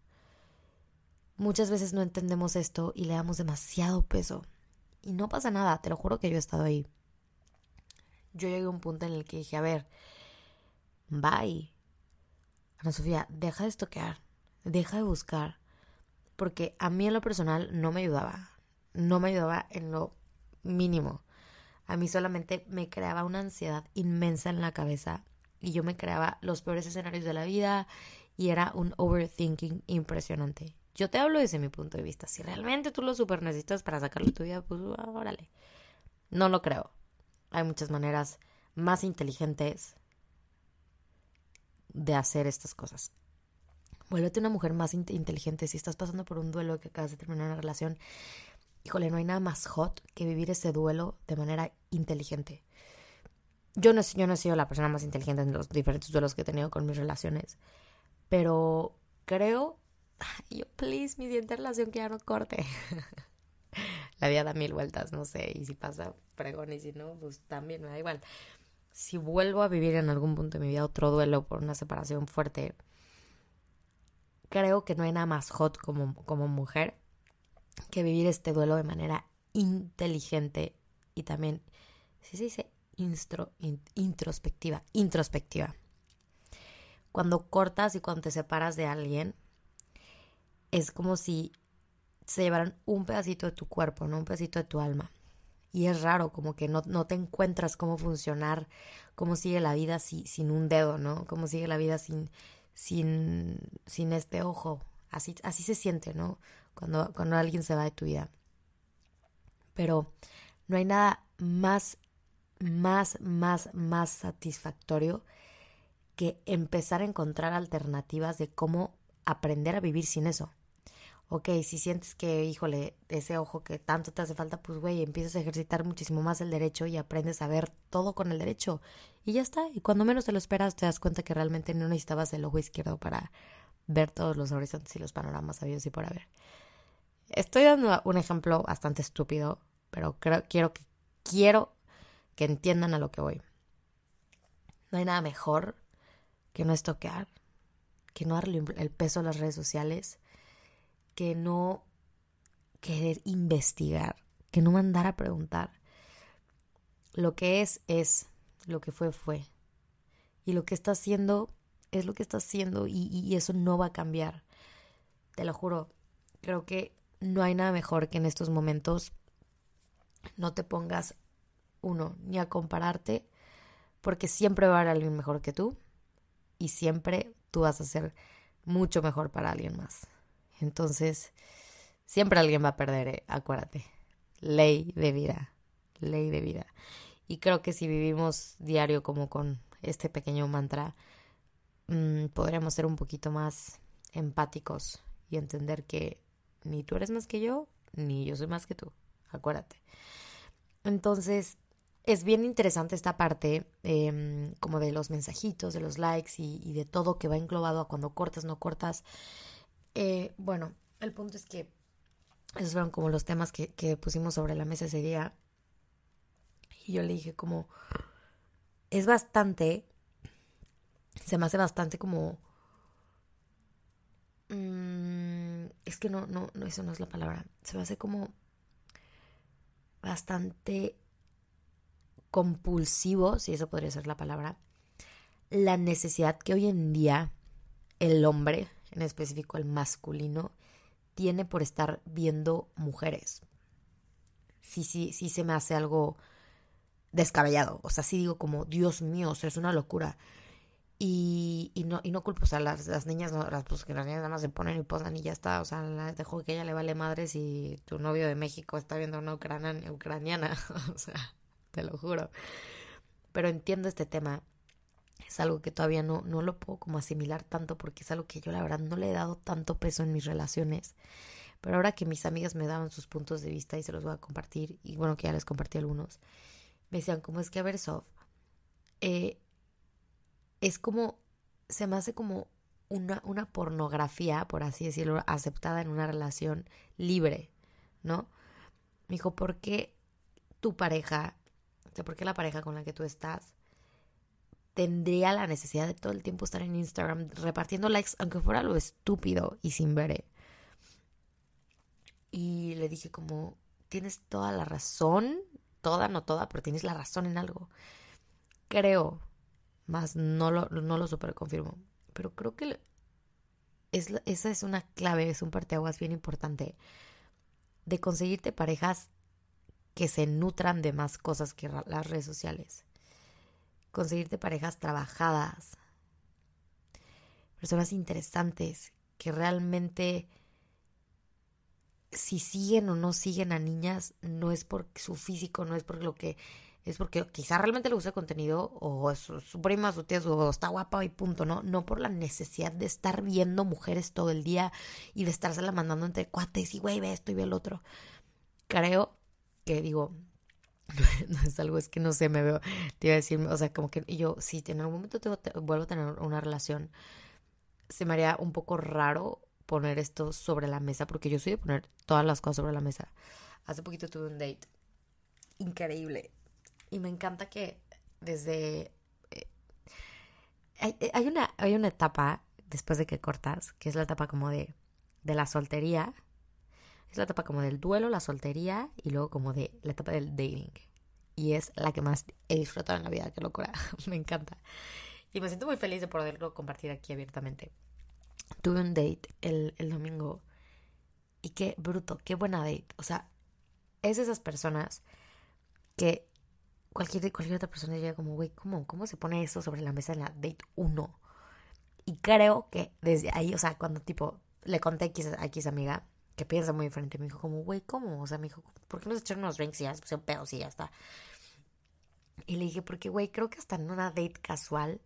Muchas veces no entendemos esto y le damos demasiado peso. Y no pasa nada, te lo juro que yo he estado ahí. Yo llegué a un punto en el que dije, a ver, bye. Ana Sofía, deja de estoquear, deja de buscar. Porque a mí en lo personal no me ayudaba. No me ayudaba en lo mínimo. A mí solamente me creaba una ansiedad inmensa en la cabeza y yo me creaba los peores escenarios de la vida y era un overthinking impresionante. Yo te hablo desde mi punto de vista. Si realmente tú lo super necesitas para sacarlo de tu vida, pues órale. No lo creo. Hay muchas maneras más inteligentes de hacer estas cosas. Vuélvete una mujer más inteligente. Si estás pasando por un duelo que acabas de terminar una relación, híjole, no hay nada más hot que vivir ese duelo de manera inteligente. Yo no, yo no he sido la persona más inteligente en los diferentes duelos que he tenido con mis relaciones, pero creo, yo, please, mi siguiente relación que ya no corte. la vida da mil vueltas, no sé, y si pasa, pregón, y si no, pues también me da igual. Si vuelvo a vivir en algún punto de mi vida otro duelo por una separación fuerte, creo que no hay nada más hot como, como mujer que vivir este duelo de manera inteligente y también, si se dice introspectiva, introspectiva. Cuando cortas y cuando te separas de alguien, es como si se llevaran un pedacito de tu cuerpo, ¿no? Un pedacito de tu alma. Y es raro, como que no, no te encuentras cómo funcionar, cómo sigue la vida sin un dedo, ¿no? Cómo sigue la vida sin, sin, sin este ojo. Así, así se siente, ¿no? Cuando, cuando alguien se va de tu vida. Pero no hay nada más, más, más, más satisfactorio que empezar a encontrar alternativas de cómo aprender a vivir sin eso ok, si sientes que, híjole, ese ojo que tanto te hace falta, pues, güey, empiezas a ejercitar muchísimo más el derecho y aprendes a ver todo con el derecho. Y ya está. Y cuando menos te lo esperas, te das cuenta que realmente no necesitabas el ojo izquierdo para ver todos los horizontes y los panoramas habidos y por haber. Estoy dando un ejemplo bastante estúpido, pero creo, quiero que, quiero que entiendan a lo que voy. No hay nada mejor que no estoquear, que no darle el peso a las redes sociales, que no querer investigar, que no mandar a preguntar. Lo que es, es, lo que fue, fue. Y lo que está haciendo, es lo que está haciendo y, eso no va a cambiar. Te lo juro, creo que no hay nada mejor que en estos momentos no te pongas uno, ni a compararte, porque siempre va a haber alguien mejor que tú y siempre tú vas a ser mucho mejor para alguien más. Entonces, siempre alguien va a perder, ¿eh? acuérdate. Ley de vida, ley de vida. Y creo que si vivimos diario como con este pequeño mantra, mm, podríamos ser un poquito más empáticos y entender que ni tú eres más que yo, ni yo soy más que tú. Acuérdate. Entonces, es bien interesante esta parte em, como de los mensajitos, de los likes y, y, de todo que va englobado a cuando cortas, no cortas. Eh, bueno, el punto es que esos fueron como los temas que, que pusimos sobre la mesa ese día. Y yo le dije como, es bastante, se me hace bastante como, mm, es que no, no, no, eso no es la palabra. Se me hace como bastante compulsivo, si eso podría ser la palabra, la necesidad que hoy en día el hombre, en específico el masculino, tiene por estar viendo mujeres. Sí, sí, sí se me hace algo descabellado. O sea, sí digo como, Dios mío, o sea, es una locura. Y, y, no, y no culpo, o sea, las, las niñas, no, las, pues que las niñas nada más se ponen y posan y ya está, o sea, la dejo que ella le vale madres y tu novio de México está viendo una ucraniana, o sea, te lo juro. Pero entiendo este tema, es algo que todavía no, no lo puedo como asimilar tanto porque es algo que yo la verdad no le he dado tanto peso en mis relaciones. Pero ahora que mis amigas me daban sus puntos de vista y se los voy a compartir, y bueno, que ya les compartí algunos, me decían, ¿cómo es que a ver, Sof? Eh, es como, se me hace como una, una pornografía, por así decirlo, aceptada en una relación libre, ¿no? Me dijo, ¿por qué tu pareja, o sea, por qué la pareja con la que tú estás tendría la necesidad de todo el tiempo estar en Instagram repartiendo likes, aunque fuera lo estúpido y sin ver? Y le dije como, tienes toda la razón, toda, no toda, pero tienes la razón en algo. Creo más no lo, no lo super confirmo. Pero creo que es, esa es una clave, es un parteaguas bien importante de conseguirte parejas que se nutran de más cosas que las redes sociales. Conseguirte parejas trabajadas, personas interesantes que realmente si siguen o no siguen a niñas no es por su físico, no es por lo que es porque quizá realmente le gusta contenido o su, su prima, su tía, su, está guapa y punto, ¿no? No por la necesidad de estar viendo mujeres todo el día y de estársela mandando entre cuates y güey, ve esto y ve el otro. Creo que digo, no es algo, es que no sé, me veo, te iba a decir, o sea, como que yo, si en algún momento tengo, vuelvo a tener una relación, se me haría un poco raro poner esto sobre la mesa, porque yo soy de poner todas las cosas sobre la mesa. Hace poquito tuve un date increíble, y me encanta que desde... Eh, hay, hay, una, hay una etapa después de que cortas, que es la etapa como de, de la soltería. Es la etapa como del duelo, la soltería y luego como de la etapa del dating. Y es la que más he disfrutado en la vida, qué locura. me encanta. Y me siento muy feliz de poderlo compartir aquí abiertamente. Tuve un date el, el domingo y qué bruto, qué buena date. O sea, es de esas personas que cualquier, cualquier otra persona diría como, güey, ¿cómo, ¿cómo se pone eso sobre la mesa en la date 1? Y creo que desde ahí, o sea, cuando tipo le conté a X, a X amiga, que piensa muy diferente, me dijo como, güey, ¿cómo? O sea, me dijo, ¿por qué no se echaron unos drinks y ya se pedos y ya está? Y le dije, porque, güey, creo que hasta en una date casual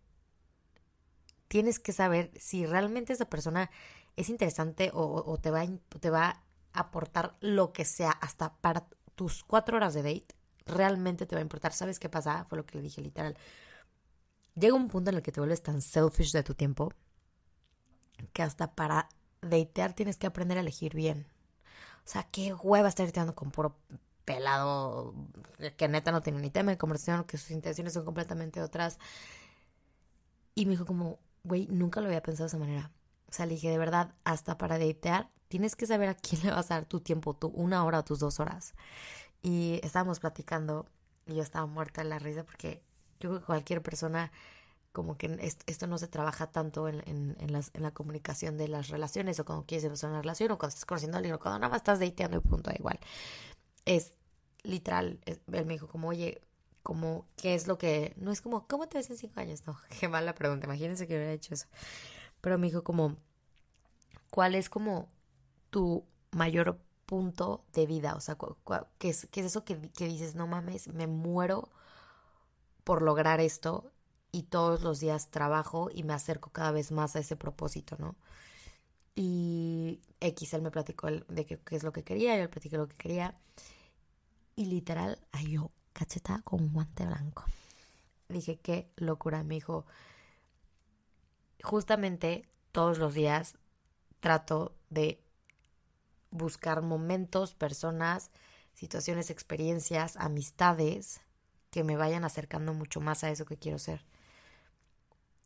tienes que saber si realmente esa persona es interesante o, o te, va, te va a aportar lo que sea hasta para tus cuatro horas de date realmente te va a importar. ¿Sabes qué pasa? Fue lo que le dije literal. Llega un punto en el que te vuelves tan selfish de tu tiempo que hasta para datear tienes que aprender a elegir bien. O sea, qué hueva estar dateando con puro pelado que neta no tiene ni tema de conversación, que sus intenciones son completamente otras. Y me dijo como, güey, nunca lo había pensado de esa manera. O sea, le dije, de verdad, hasta para datear tienes que saber a quién le vas a dar tu tiempo, tu una hora o tus dos horas. Y estábamos platicando y yo estaba muerta de la risa porque yo creo que cualquier persona como que esto no se trabaja tanto en, la comunicación de las relaciones o cuando quieres empezar una relación o cuando estás conociendo a alguien o cuando nada más estás dateando y punto, da igual. Es literal, él me dijo como, oye, como, ¿qué es lo que...? No es como, ¿cómo te ves en cinco años? No, qué mala pregunta, imagínense que hubiera hecho eso. Pero me dijo como, ¿cuál es como tu mayor punto de vida, o sea, ¿qué es, qué es eso que dices, no mames, me muero por lograr esto y todos los días trabajo y me acerco cada vez más a ese propósito, ¿no? Y X, él me platicó de qué, es lo que quería, yo le platiqué lo que quería. Y literal, ay, yo, cacheta con guante blanco. Dije, qué locura, me dijo. Justamente todos los días trato de buscar momentos, personas, situaciones, experiencias, amistades que me vayan acercando mucho más a eso que quiero ser.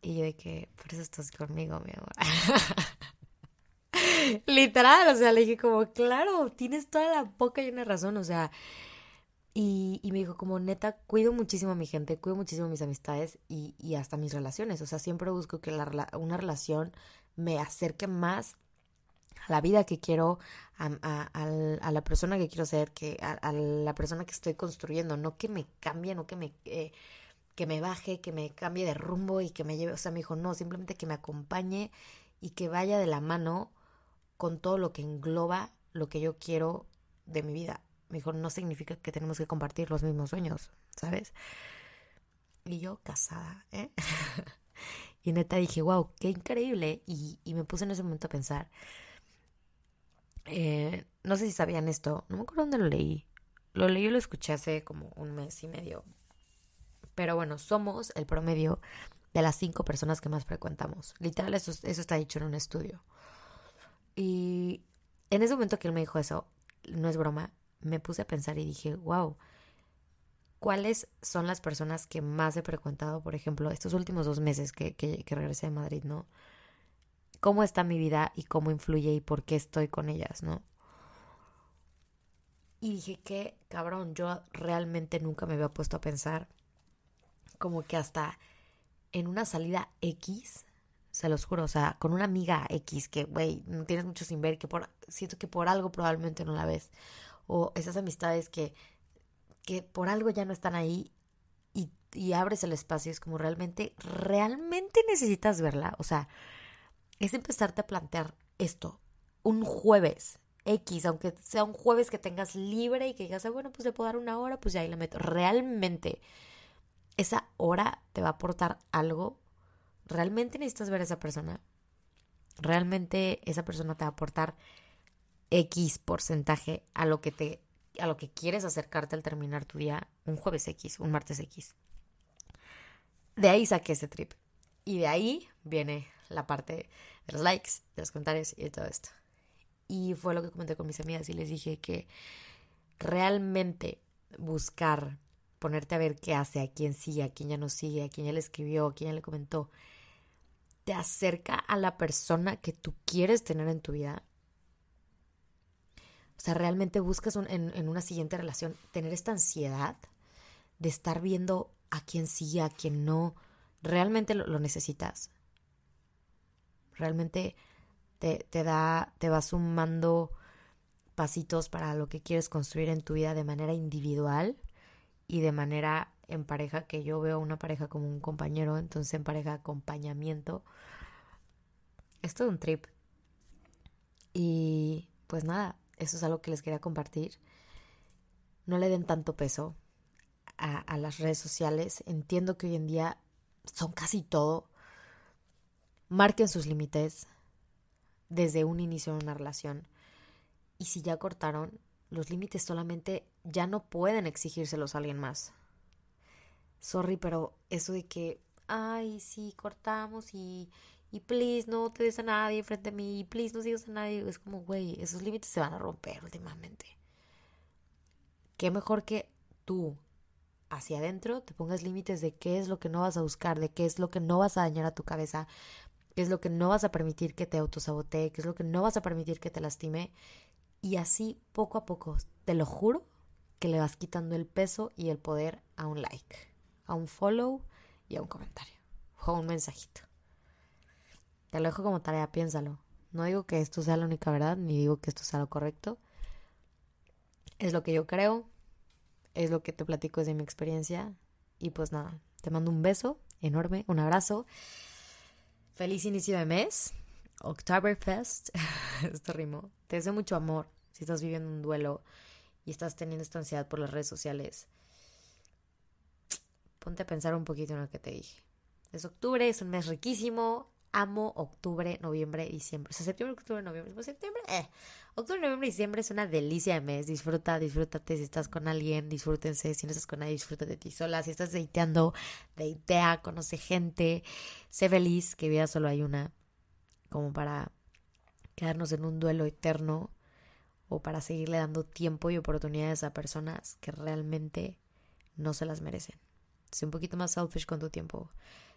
Y yo que, por eso estás conmigo, mi amor. literal, o sea, le dije como, claro, tienes toda la boca y una razón, o sea, y, y, me dijo como, neta, cuido muchísimo a mi gente, cuido muchísimo a mis amistades y, y hasta mis relaciones, o sea, siempre busco que la, una relación me acerque más a la vida que quiero, a, a, la persona que quiero ser, que a, la persona que estoy construyendo, no que me cambie, no que me, eh, que me baje, que me cambie de rumbo y que me lleve, o sea, me dijo, no, simplemente que me acompañe y que vaya de la mano con todo lo que engloba lo que yo quiero de mi vida. Me dijo, no significa que tenemos que compartir los mismos sueños, ¿sabes? Y yo casada, ¿eh? y neta dije, wow, qué increíble. Y, y me puse en ese momento a pensar, eh, no sé si sabían esto, no me acuerdo dónde lo leí. Lo leí y lo escuché hace como un mes y medio. Pero bueno, somos el promedio de las cinco personas que más frecuentamos. Literal, eso, eso está dicho en un estudio. Y en ese momento que él me dijo eso, no es broma, me puse a pensar y dije, wow, ¿cuáles son las personas que más he frecuentado, por ejemplo, estos últimos dos meses que, que, que regresé de Madrid, ¿no? cómo está mi vida y cómo influye y por qué estoy con ellas, ¿no? Y dije que, cabrón, yo realmente nunca me había puesto a pensar como que hasta en una salida X, se los juro, o sea, con una amiga X que, güey, no tienes mucho sin ver, que por, siento que por algo probablemente no la ves, o esas amistades que, que por algo ya no están ahí y, y abres el espacio, es como realmente, realmente necesitas verla, o sea, es empezarte a plantear esto un jueves X, aunque sea un jueves que tengas libre y que digas, ah, bueno, pues le puedo dar una hora, pues ya ahí la meto. Realmente, esa hora te va a aportar algo. Realmente necesitas ver a esa persona. Realmente esa persona te va a aportar X porcentaje a lo que te a lo que quieres acercarte al terminar tu día un jueves X, un martes X. De ahí saqué ese trip. Y de ahí viene la parte de los likes, de los comentarios y de todo esto. Y fue lo que comenté con mis amigas y les dije que realmente buscar, ponerte a ver qué hace, a quién sigue, a quién ya no sigue, a quién ya le escribió, a quién ya le comentó, te acerca a la persona que tú quieres tener en tu vida. O sea, realmente buscas en, una siguiente relación tener esta ansiedad de estar viendo a quién sigue, a quién no. ¿Realmente lo necesitas? Realmente te, te da, te va sumando pasitos para lo que quieres construir en tu vida de manera individual y de manera en pareja, que yo veo una pareja como un compañero, entonces en pareja acompañamiento. Es todo un trip. Y pues nada, eso es algo que les quería compartir. No le den tanto peso a, a las redes sociales. Entiendo que hoy en día son casi todo marquen sus límites desde un inicio de una relación. Y si ya cortaron, los límites solamente ya no pueden exigírselos a alguien más. Sorry, pero eso de que, ay, sí, cortamos y, y please no te des a nadie frente a mí, y please no sigas a nadie, es como, güey, esos límites se van a romper últimamente. Qué mejor que tú, hacia adentro, te pongas límites de qué es lo que no vas a buscar, de qué es lo que no vas a dañar a tu cabeza, qué es lo que no vas a permitir que te autosabotee, qué es lo que no vas a permitir que te lastime. Y así, poco a poco, te lo juro, que le vas quitando el peso y el poder a un like, a un follow y a un comentario o a un mensajito. Te lo dejo como tarea, piénsalo. No digo que esto sea la única verdad, ni digo que esto sea lo correcto. Es lo que yo creo, es lo que te platico desde mi experiencia. Y pues nada, te mando un beso enorme, un abrazo. Feliz inicio de mes. Oktoberfest. Esto rimó. Te deseo mucho amor si estás viviendo un duelo y estás teniendo esta ansiedad por las redes sociales. Ponte a pensar un poquito en lo que te dije. Es octubre, es un mes riquísimo. Amo octubre, noviembre, diciembre. Septiembre, octubre, noviembre. Pues septiembre, eh. Octubre, noviembre, diciembre es una delicia de mes. Disfruta, disfrútate si estás con alguien, disfrútense. Si no estás con nadie, disfrútate de ti sola. Si estás deiteando, deitea, conoce gente. Sé feliz, que vida solo hay una. Como para quedarnos en un duelo eterno o para seguirle dando tiempo y oportunidades a personas que realmente no se las merecen. Sé un poquito más selfish con tu tiempo.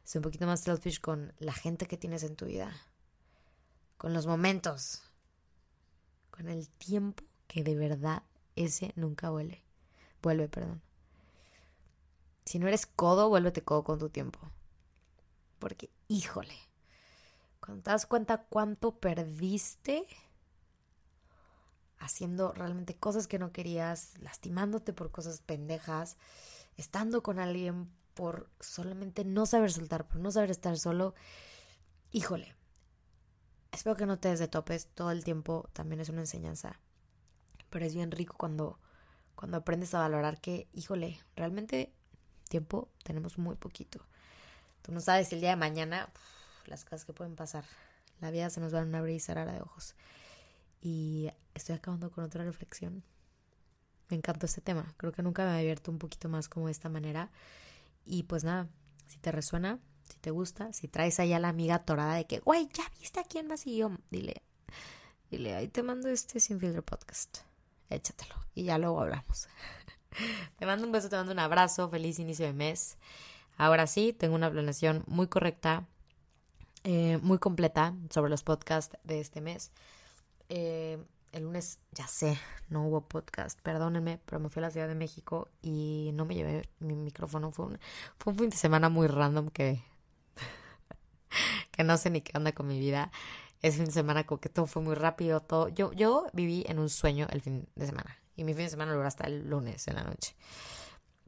Sé un poquito más selfish con la gente que tienes en tu vida. Con los momentos. con el tiempo que de verdad ese nunca vuelve. Vuelve, perdón. Si no eres codo, vuélvete codo con tu tiempo. Porque, híjole, cuando te das cuenta cuánto perdiste haciendo realmente cosas que no querías, lastimándote por cosas pendejas, estando con alguien por solamente no saber soltar, por no saber estar solo, híjole, espero que no te des de topes todo el tiempo, también es una enseñanza, pero es bien rico cuando, cuando aprendes a valorar que, híjole, realmente tiempo tenemos muy poquito. Tú no sabes el día de mañana las cosas que pueden pasar. La vida se nos va a abrir y cerrar de ojos. Y estoy acabando con otra reflexión. Me encantó este tema. Creo que nunca me había abierto un poquito más como de esta manera. Y pues nada, si te resuena, si te gusta, si traes ahí a la amiga torada de que, güey, ya viste a quién más y yo, dile, dile, ahí te mando este Sin Filtro Podcast. Échatelo y ya luego hablamos. te mando un beso, te mando un abrazo, feliz inicio de mes. Ahora sí, tengo una planeación muy correcta, eh, muy completa sobre los podcasts de este mes. Eh, el lunes, ya sé, no hubo podcast, perdónenme, pero me fui a la Ciudad de México y no me llevé mi micrófono. Fue un, fue un fin de semana muy random que, que no sé ni qué anda con mi vida. Es fin de semana como que todo fue muy rápido, todo. Yo, yo viví en un sueño el fin de semana y mi fin de semana lo hasta el lunes en la noche.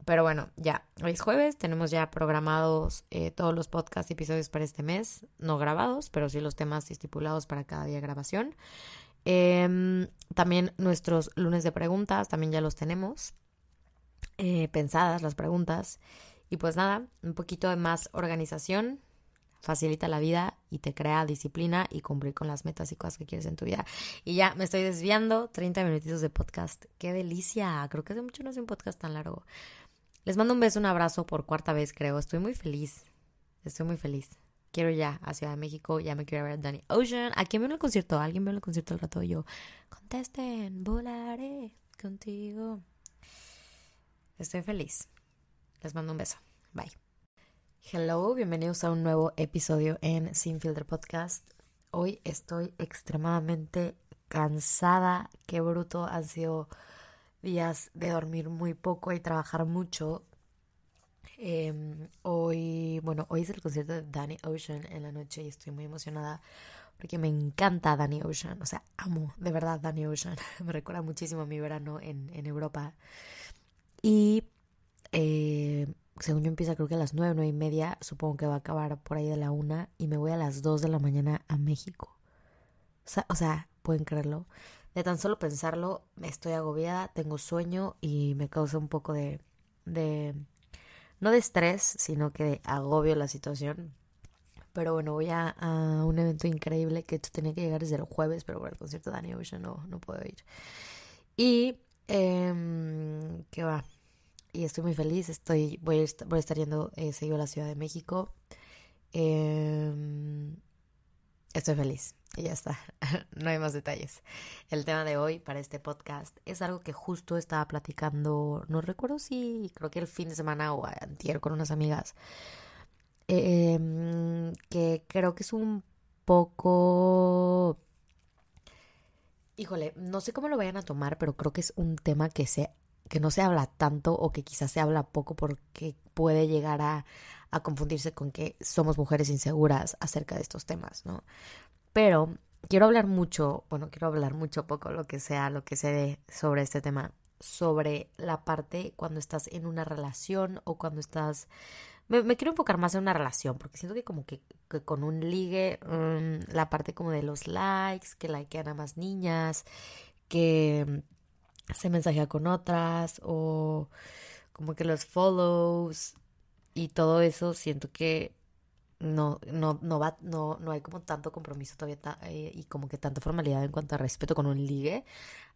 Pero bueno, ya, hoy es jueves, tenemos ya programados eh, todos los podcast episodios para este mes, no grabados, pero sí los temas estipulados para cada día de grabación. Em, también nuestros lunes de preguntas, también ya los tenemos eh, pensadas las preguntas. Y pues nada, un poquito de más organización facilita la vida y te crea disciplina y cumplir con las metas y cosas que quieres en tu vida. Y ya me estoy desviando, 30 minutitos de podcast. ¡Qué delicia! Creo que hace mucho no hace un podcast tan largo. Les mando un beso, un abrazo por cuarta vez, creo. Estoy muy feliz. Estoy muy feliz. Quiero ya a Ciudad de México, ya me quiero ver a Danny Ocean. ¿A quién veo el concierto? ¿Alguien veo el concierto al rato? yo, contesten, volaré contigo. Estoy feliz. Les mando un beso. Bye. Hello, bienvenidos a un nuevo episodio en Sin Podcast. Hoy estoy extremadamente cansada. Qué bruto han sido días de dormir muy poco y trabajar mucho. Em, hoy, bueno, hoy es el concierto de Danny Ocean en la noche y estoy muy emocionada porque me encanta Danny Ocean. O sea, amo de verdad Danny Ocean. me recuerda muchísimo a mi verano en, en Europa. Y eh, según yo empieza creo que a las nueve, nueve y media, supongo que va a acabar por ahí de la una y me voy a las dos de la mañana a México. O sea, o sea, pueden creerlo. De tan solo pensarlo, estoy agobiada, tengo sueño y me causa un poco de, de no de estrés, sino que de agobio la situación. Pero bueno, voy a, un evento increíble que tenía que llegar desde el jueves, pero por el concierto de Danny Ocean no, no puedo ir. Y, eh, ¿qué va? Y estoy muy feliz, estoy, voy a estar, voy a estar yendo eh, seguido a la Ciudad de México. Eh, estoy feliz. Y ya está, no hay más detalles. El tema de hoy para este podcast es algo que justo estaba platicando, no recuerdo si creo que el fin de semana o antier con unas amigas, em, que creo que es un poco... Híjole, no sé cómo lo vayan a tomar, pero creo que es un tema que, se, que no se habla tanto o que quizás se habla poco porque puede llegar a, a confundirse con que somos mujeres inseguras acerca de estos temas, ¿no? Pero quiero hablar mucho, bueno, quiero hablar mucho poco, lo que sea, lo que se dé sobre este tema, sobre la parte cuando estás en una relación o cuando estás... Me, quiero enfocar más en una relación, porque siento que como que, con un ligue, mm, la parte como de los likes, que likean a más niñas, que se mensajea con otras, o como que los follows y todo eso, siento que no, no, no va, no, no hay como tanto compromiso todavía eh, y como que tanta formalidad en cuanto a respeto con un ligue,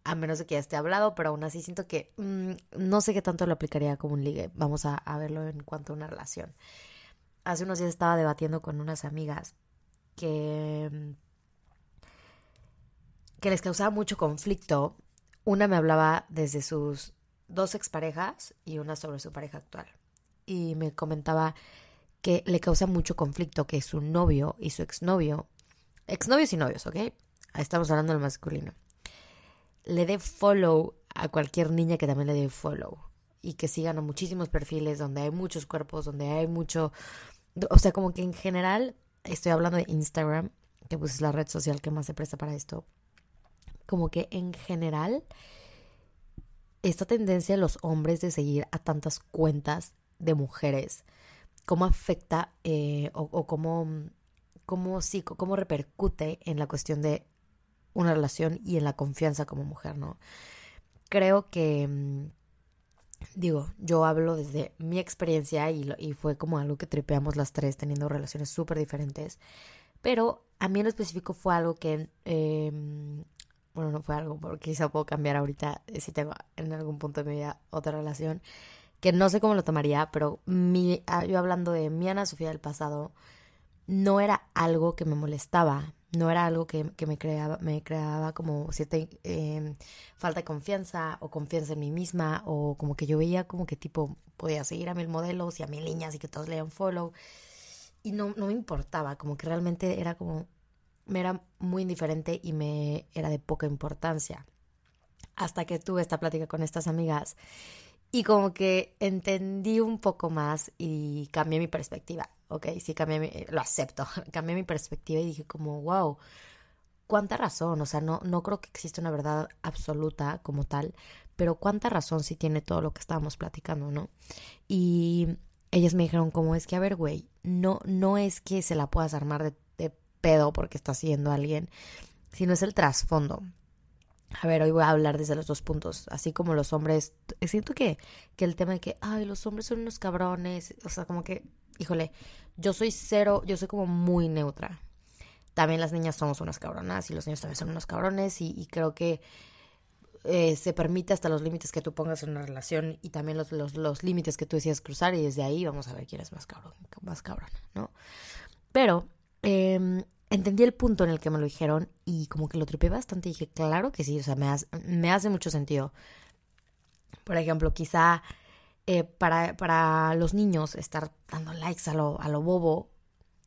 a menos de que ya esté hablado, pero aún así siento que mm, no sé qué tanto lo aplicaría como un ligue. Vamos a, verlo en cuanto a una relación. Hace unos días estaba debatiendo con unas amigas que, mm, que les causaba mucho conflicto. Una me hablaba desde sus dos exparejas y una sobre su pareja actual. Y me comentaba que le causa mucho conflicto que su novio y su exnovio, exnovios y novios, ¿ok? Estamos hablando del masculino. le dé follow a cualquier niña que también le dé follow y que sigan a muchísimos perfiles donde hay muchos cuerpos, donde hay mucho, o sea, como que en general, estoy hablando de Instagram, que pues es la red social que más se presta para esto, como que en general, esta tendencia de los hombres de seguir a tantas cuentas de mujeres, cómo afecta eh, o, cómo, cómo, sí, cómo repercute en la cuestión de una relación y en la confianza como mujer, ¿no? Creo que, mm, digo, yo hablo desde mi experiencia y, y fue como algo que tripeamos las tres teniendo relaciones súper diferentes, pero a mí en lo específico fue algo que, em, bueno, no fue algo, porque quizá puedo cambiar ahorita eh, si tengo en algún punto de mi vida otra relación, que no sé cómo lo tomaría, pero mi, ah, yo hablando de mi Ana Sofía del pasado, no era algo que me molestaba, no era algo que, me, creaba, me creaba como cierta em, falta de confianza o confianza en mí misma o como que yo veía como que tipo podía seguir a mil modelos y a mil niñas y que todos leían follow y no, no me importaba, como que realmente era como, me era muy indiferente y me era de poca importancia. Hasta que tuve esta plática con estas amigas y como que entendí un poco más y cambié mi perspectiva ok, sí cambié, mi, lo acepto, cambié mi perspectiva y dije como, wow, cuánta razón, o sea, no, no creo que exista una verdad absoluta como tal, pero cuánta razón sí tiene todo lo que estábamos platicando, ¿no? Y ellas me dijeron como es que, a ver, güey, no, no es que se la puedas armar de, pedo porque está siguiendo alguien, sino es el trasfondo. A ver, hoy voy a hablar desde los dos puntos. Así como los hombres. Siento que, que el tema de que, ay, los hombres son unos cabrones. O sea, como que híjole, yo soy cero, yo soy como muy neutra. También las niñas somos unas cabronas y los niños también son unos cabrones y, creo que eh, se permite hasta los límites que tú pongas en una relación y también los, los, límites que tú decidas cruzar y desde ahí vamos a ver quién es más cabrón, más cabrona, ¿no? Pero em, entendí el punto en el que me lo dijeron y como que lo tripé bastante dije, claro que sí, o sea, me me hace mucho sentido. Por ejemplo, quizá eh, para, para los niños estar dando likes a lo, a lo bobo,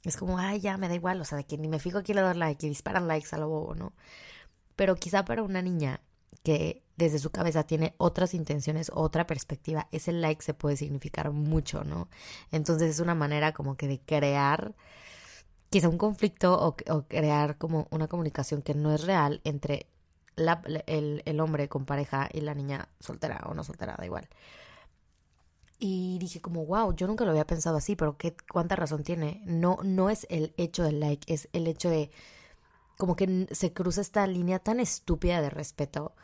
es como, ay, ya me da igual, o sea, de que ni me fijo quién le da like y disparan likes a lo bobo, ¿no? Pero quizá para una niña que desde su cabeza tiene otras intenciones, otra perspectiva, ese like se puede significar mucho, ¿no? Entonces es una manera como que de crear quizá un conflicto o, crear como una comunicación que no es real entre el hombre con pareja y la niña soltera o no soltera, da igual. Y dije como, wow, yo nunca lo había pensado así, pero qué, cuánta razón tiene. No, no es el hecho del like, es el hecho de como que se cruza esta línea tan estúpida de respeto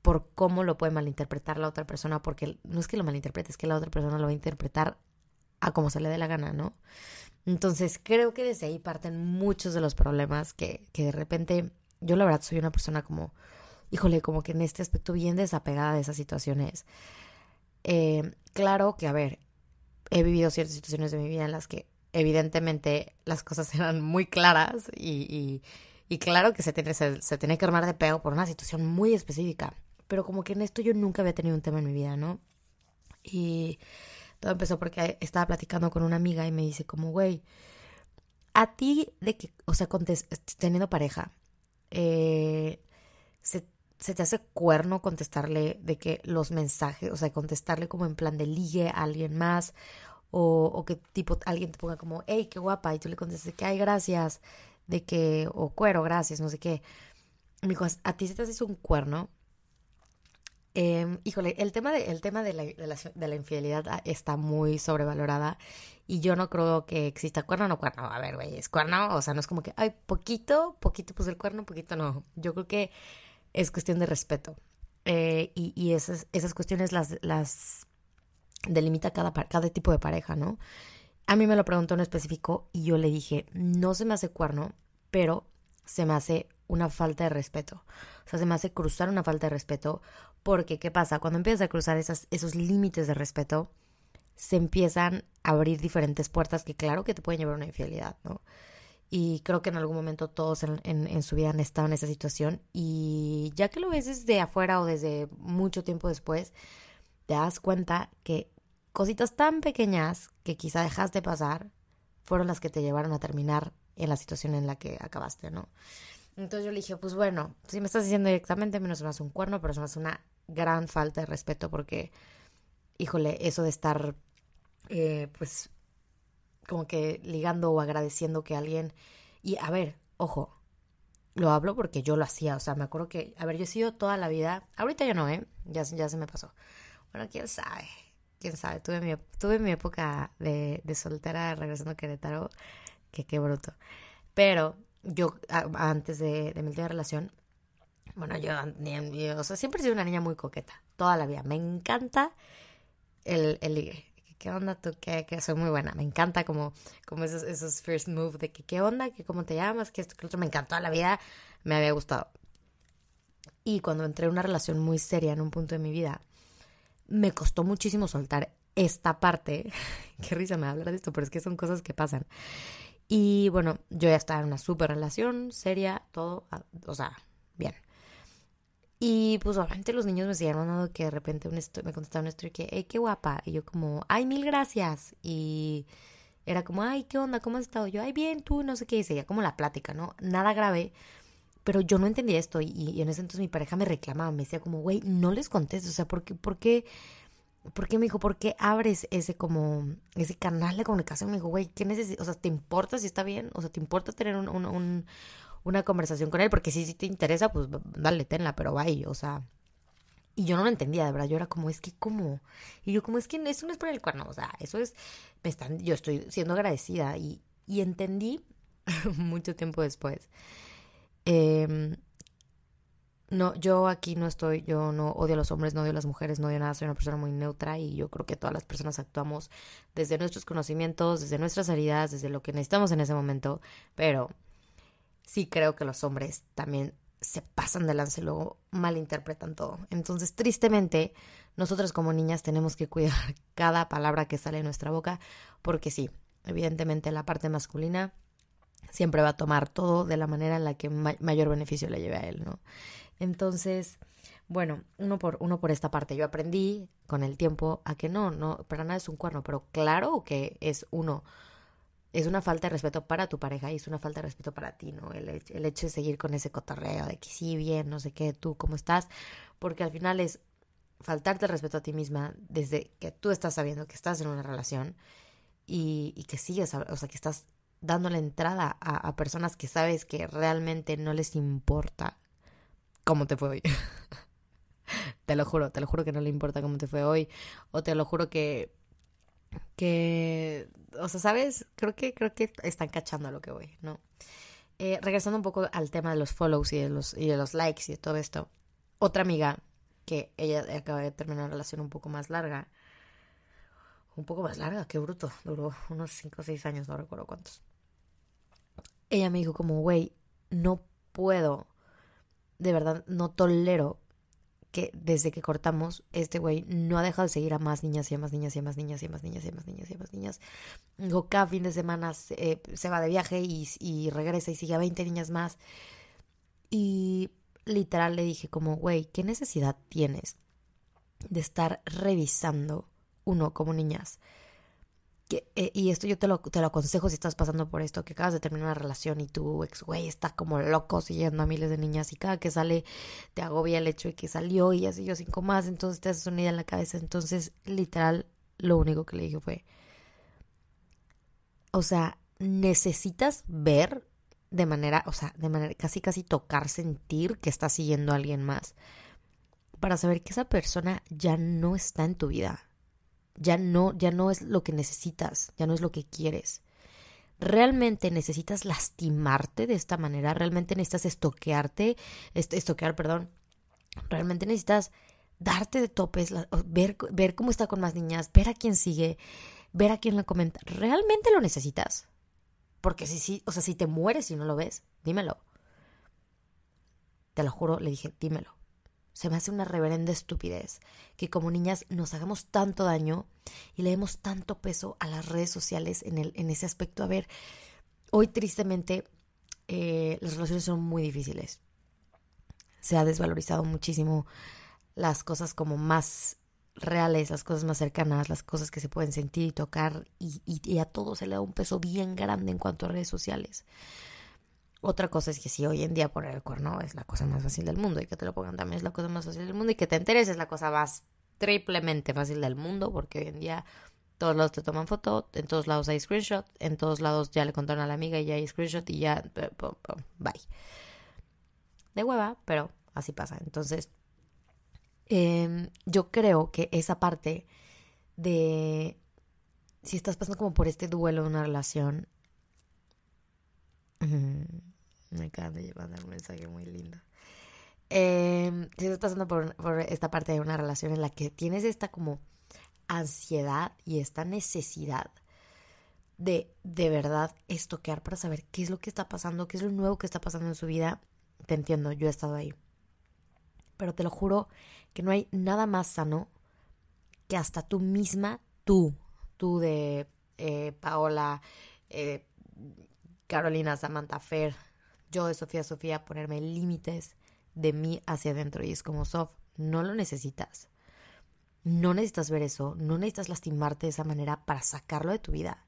por cómo lo puede malinterpretar la otra persona, porque no es que lo malinterprete, es que la otra persona lo va a interpretar a como se le dé la gana, ¿no? Entonces creo que desde ahí parten muchos de los problemas que, que de repente yo la verdad soy una persona como, híjole, como que en este aspecto bien desapegada de esas situaciones. Eh, claro que, a ver, he vivido ciertas situaciones de mi vida en las que evidentemente las cosas eran muy claras y, y, claro que se tiene, se, que armar de pego por una situación muy específica. Pero como que en esto yo nunca había tenido un tema en mi vida, ¿no? Y todo empezó porque estaba platicando con una amiga y me dice como, güey, a ti de que, o sea, teniendo pareja, eh, se se te hace cuerno contestarle de que los mensajes, o sea, contestarle como en plan de ligue a alguien más, o, o que tipo alguien te ponga como, hey, qué guapa, y tú le contestes que, ay, gracias, de que, o cuero, gracias, no sé qué. Me dijo, a ti se te hace un cuerno. Eh, híjole, el tema, de, el tema de, la, de, la, infidelidad ah, está muy sobrevalorada y yo no creo que exista cuerno o no cuerno. A ver, güey, es cuerno, o sea, no es como que, ay, poquito, poquito pues el cuerno, poquito no. Yo creo que es cuestión de respeto. Eh, y, esas, cuestiones las, delimita cada, cada tipo de pareja, ¿no? A mí me lo preguntó en específico y yo le dije, no se me hace cuerno, pero se me hace una falta de respeto. Sea, se cruzar una falta de respeto porque, ¿qué pasa? Cuando empiezas a cruzar esos límites de respeto, se empiezan a abrir diferentes puertas que claro que te pueden llevar a una infidelidad, ¿no? Y creo que en algún momento todos en, en, su vida han estado en esa situación. Y ya que lo ves desde afuera o desde mucho tiempo después, te das cuenta que cositas tan pequeñas que quizá dejaste pasar fueron las que te llevaron a terminar en la situación en la que acabaste, ¿no? Entonces yo le dije, pues bueno, si me estás diciendo directamente, menos me hace un cuerno, pero me hace una gran falta de respeto porque, híjole, eso de estar, eh, pues, como que ligando o agradeciendo que alguien... Y a ver, ojo, lo hablo porque yo lo hacía, o sea, me acuerdo que, a ver, yo he sido toda la vida, ahorita ya no, ¿eh? Ya, ya se me pasó. Bueno, quién sabe, quién sabe, tuve mi, tuve mi época de, de soltera regresando a Querétaro, que qué bruto. Pero yo antes de, mi última relación, bueno, yo, o sea, siempre he sido una niña muy coqueta, toda la vida. Me encanta el, el ligue. ¿Qué onda tú? Que, soy muy buena. Me encanta como, como esos, esos first moves de que qué onda, que cómo te llamas, que esto, que otro. Me encantó toda la vida. Me había gustado. Y cuando entré en una relación muy seria en un punto de mi vida, me costó muchísimo soltar esta parte. qué risa me hablar de esto, pero es que son cosas que pasan. Y bueno, yo ya estaba en una super relación, seria, todo, o sea, bien. Y pues obviamente los niños me siguen mandando que de repente un me contestaron esto y que, hey, qué guapa. Y yo como, ay, mil gracias. Y era como, ay, ¿qué onda? ¿Cómo has estado? Yo, ay, bien, tú, no sé qué. Y como la plática, ¿no? Nada grave. Pero yo no entendía esto. Y, en ese entonces mi pareja me reclamaba, me decía como, güey, no les contestes. O sea, ¿por qué, por qué ¿Por qué me dijo, por qué abres ese como, ese canal de comunicación? Me dijo, güey, ¿qué necesitas? O sea, ¿te importa si está bien? O sea, ¿te importa tener un, una conversación con él? Porque si, si te interesa, pues dale, tenla, pero bye, o sea. Y yo no lo entendía, de verdad, yo era como, es que, ¿cómo? Y yo como, es que eso no es por el cuerno, o sea, eso es, me están, yo estoy siendo agradecida y, y entendí mucho tiempo después eh, no, yo aquí no estoy, yo no odio a los hombres, no odio a las mujeres, no odio nada, soy una persona muy neutra y yo creo que todas las personas actuamos desde nuestros conocimientos, desde nuestras heridas, desde lo que necesitamos en ese momento, pero sí creo que los hombres también se pasan de lance y luego malinterpretan todo. Entonces, tristemente, nosotras como niñas tenemos que cuidar cada palabra que sale de nuestra boca, porque sí, evidentemente la parte masculina siempre va a tomar todo de la manera en la que mayor beneficio le lleve a él, ¿no? Entonces, bueno, uno por, uno por esta parte. Yo aprendí con el tiempo a que no, no, para nada es un cuerno, pero claro que es uno, es una falta de respeto para tu pareja y es una falta de respeto para ti, ¿no? El, el hecho de seguir con ese cotorreo de que sí, bien, no sé qué, tú, cómo estás, porque al final es faltarte el respeto a ti misma desde que tú estás sabiendo que estás en una relación y, que sigues, o sea, que estás dando la entrada a personas que sabes que realmente no les importa cómo te fue hoy. te lo juro, te lo juro que no le importa cómo te fue hoy. O te lo juro que. que. O sea, ¿sabes? Creo que, creo que están cachando a lo que voy, ¿no? Eh, regresando un poco al tema de los follows y de los, y de los likes y de todo esto. Otra amiga que ella acaba de terminar una relación un poco más larga. Un poco más larga, qué bruto. Duró unos 5 o 6 años, no recuerdo cuántos. Ella me dijo como, güey, no puedo de verdad no tolero que desde que cortamos, este güey no ha dejado de seguir a más niñas y a más niñas y a más niñas y a más niñas y a más niñas y a más niñas. Digo, cada fin de semana se, se va de viaje y, y, regresa y sigue a 20 niñas más. Y literal le dije como, güey, ¿qué necesidad tienes de estar revisando uno como niñas? Eh, y esto yo te lo, te lo aconsejo si estás pasando por esto, que acabas de terminar una relación y tu ex güey está como loco siguiendo a miles de niñas y cada que sale te agobia el hecho de que salió y ya siguió cinco más, entonces te haces una idea en la cabeza. Entonces, literal, lo único que le dije fue, o sea, necesitas ver de manera, o sea, de manera casi casi tocar, sentir que está siguiendo a alguien más para saber que esa persona ya no está en tu vida ya no, ya no es lo que necesitas, ya no es lo que quieres. ¿Realmente necesitas lastimarte de esta manera? ¿Realmente necesitas estoquearte? estoquear, perdón. ¿Realmente necesitas darte de topes, ver, ver cómo está con más niñas, ver a quién sigue, ver a quién la comenta? ¿Realmente lo necesitas? Porque si sí, o sea, si te mueres y no lo ves, dímelo. Te lo juro, le dije, dímelo. Se me hace una reverenda estupidez que como niñas nos hagamos tanto daño y le demos tanto peso a las redes sociales en, el, en ese aspecto. A ver, hoy tristemente eh, las relaciones son muy difíciles. Se ha desvalorizado muchísimo las cosas como más reales, las cosas más cercanas, las cosas que se pueden sentir y tocar y, y, a todo se le da un peso bien grande en cuanto a redes sociales. Otra cosa es que si hoy en día poner el cuerno es la cosa más fácil del mundo y que te lo pongan también es la cosa más fácil del mundo y que te enteres es la cosa más triplemente fácil del mundo porque hoy en día todos lados te toman foto, en todos lados hay screenshot, en todos lados ya le contaron a la amiga y ya hay screenshot y ya, bye. De hueva, pero así pasa. Entonces, em, yo creo que esa parte de si estás pasando como por este duelo de una relación, me acaba de mandar un mensaje muy lindo. Em, si estás pasando por, por, esta parte de una relación en la que tienes esta como ansiedad y esta necesidad de de verdad estoquear para saber qué es lo que está pasando, qué es lo nuevo que está pasando en su vida, te entiendo, yo he estado ahí. Pero te lo juro que no hay nada más sano que hasta tú misma, tú, tú de eh, Paola, eh, Carolina, Samantha, Fer, yo de Sofía, Sofía, ponerme límites de mí hacia adentro. Y es como, Sof, no lo necesitas. No necesitas ver eso, no necesitas lastimarte de esa manera para sacarlo de tu vida.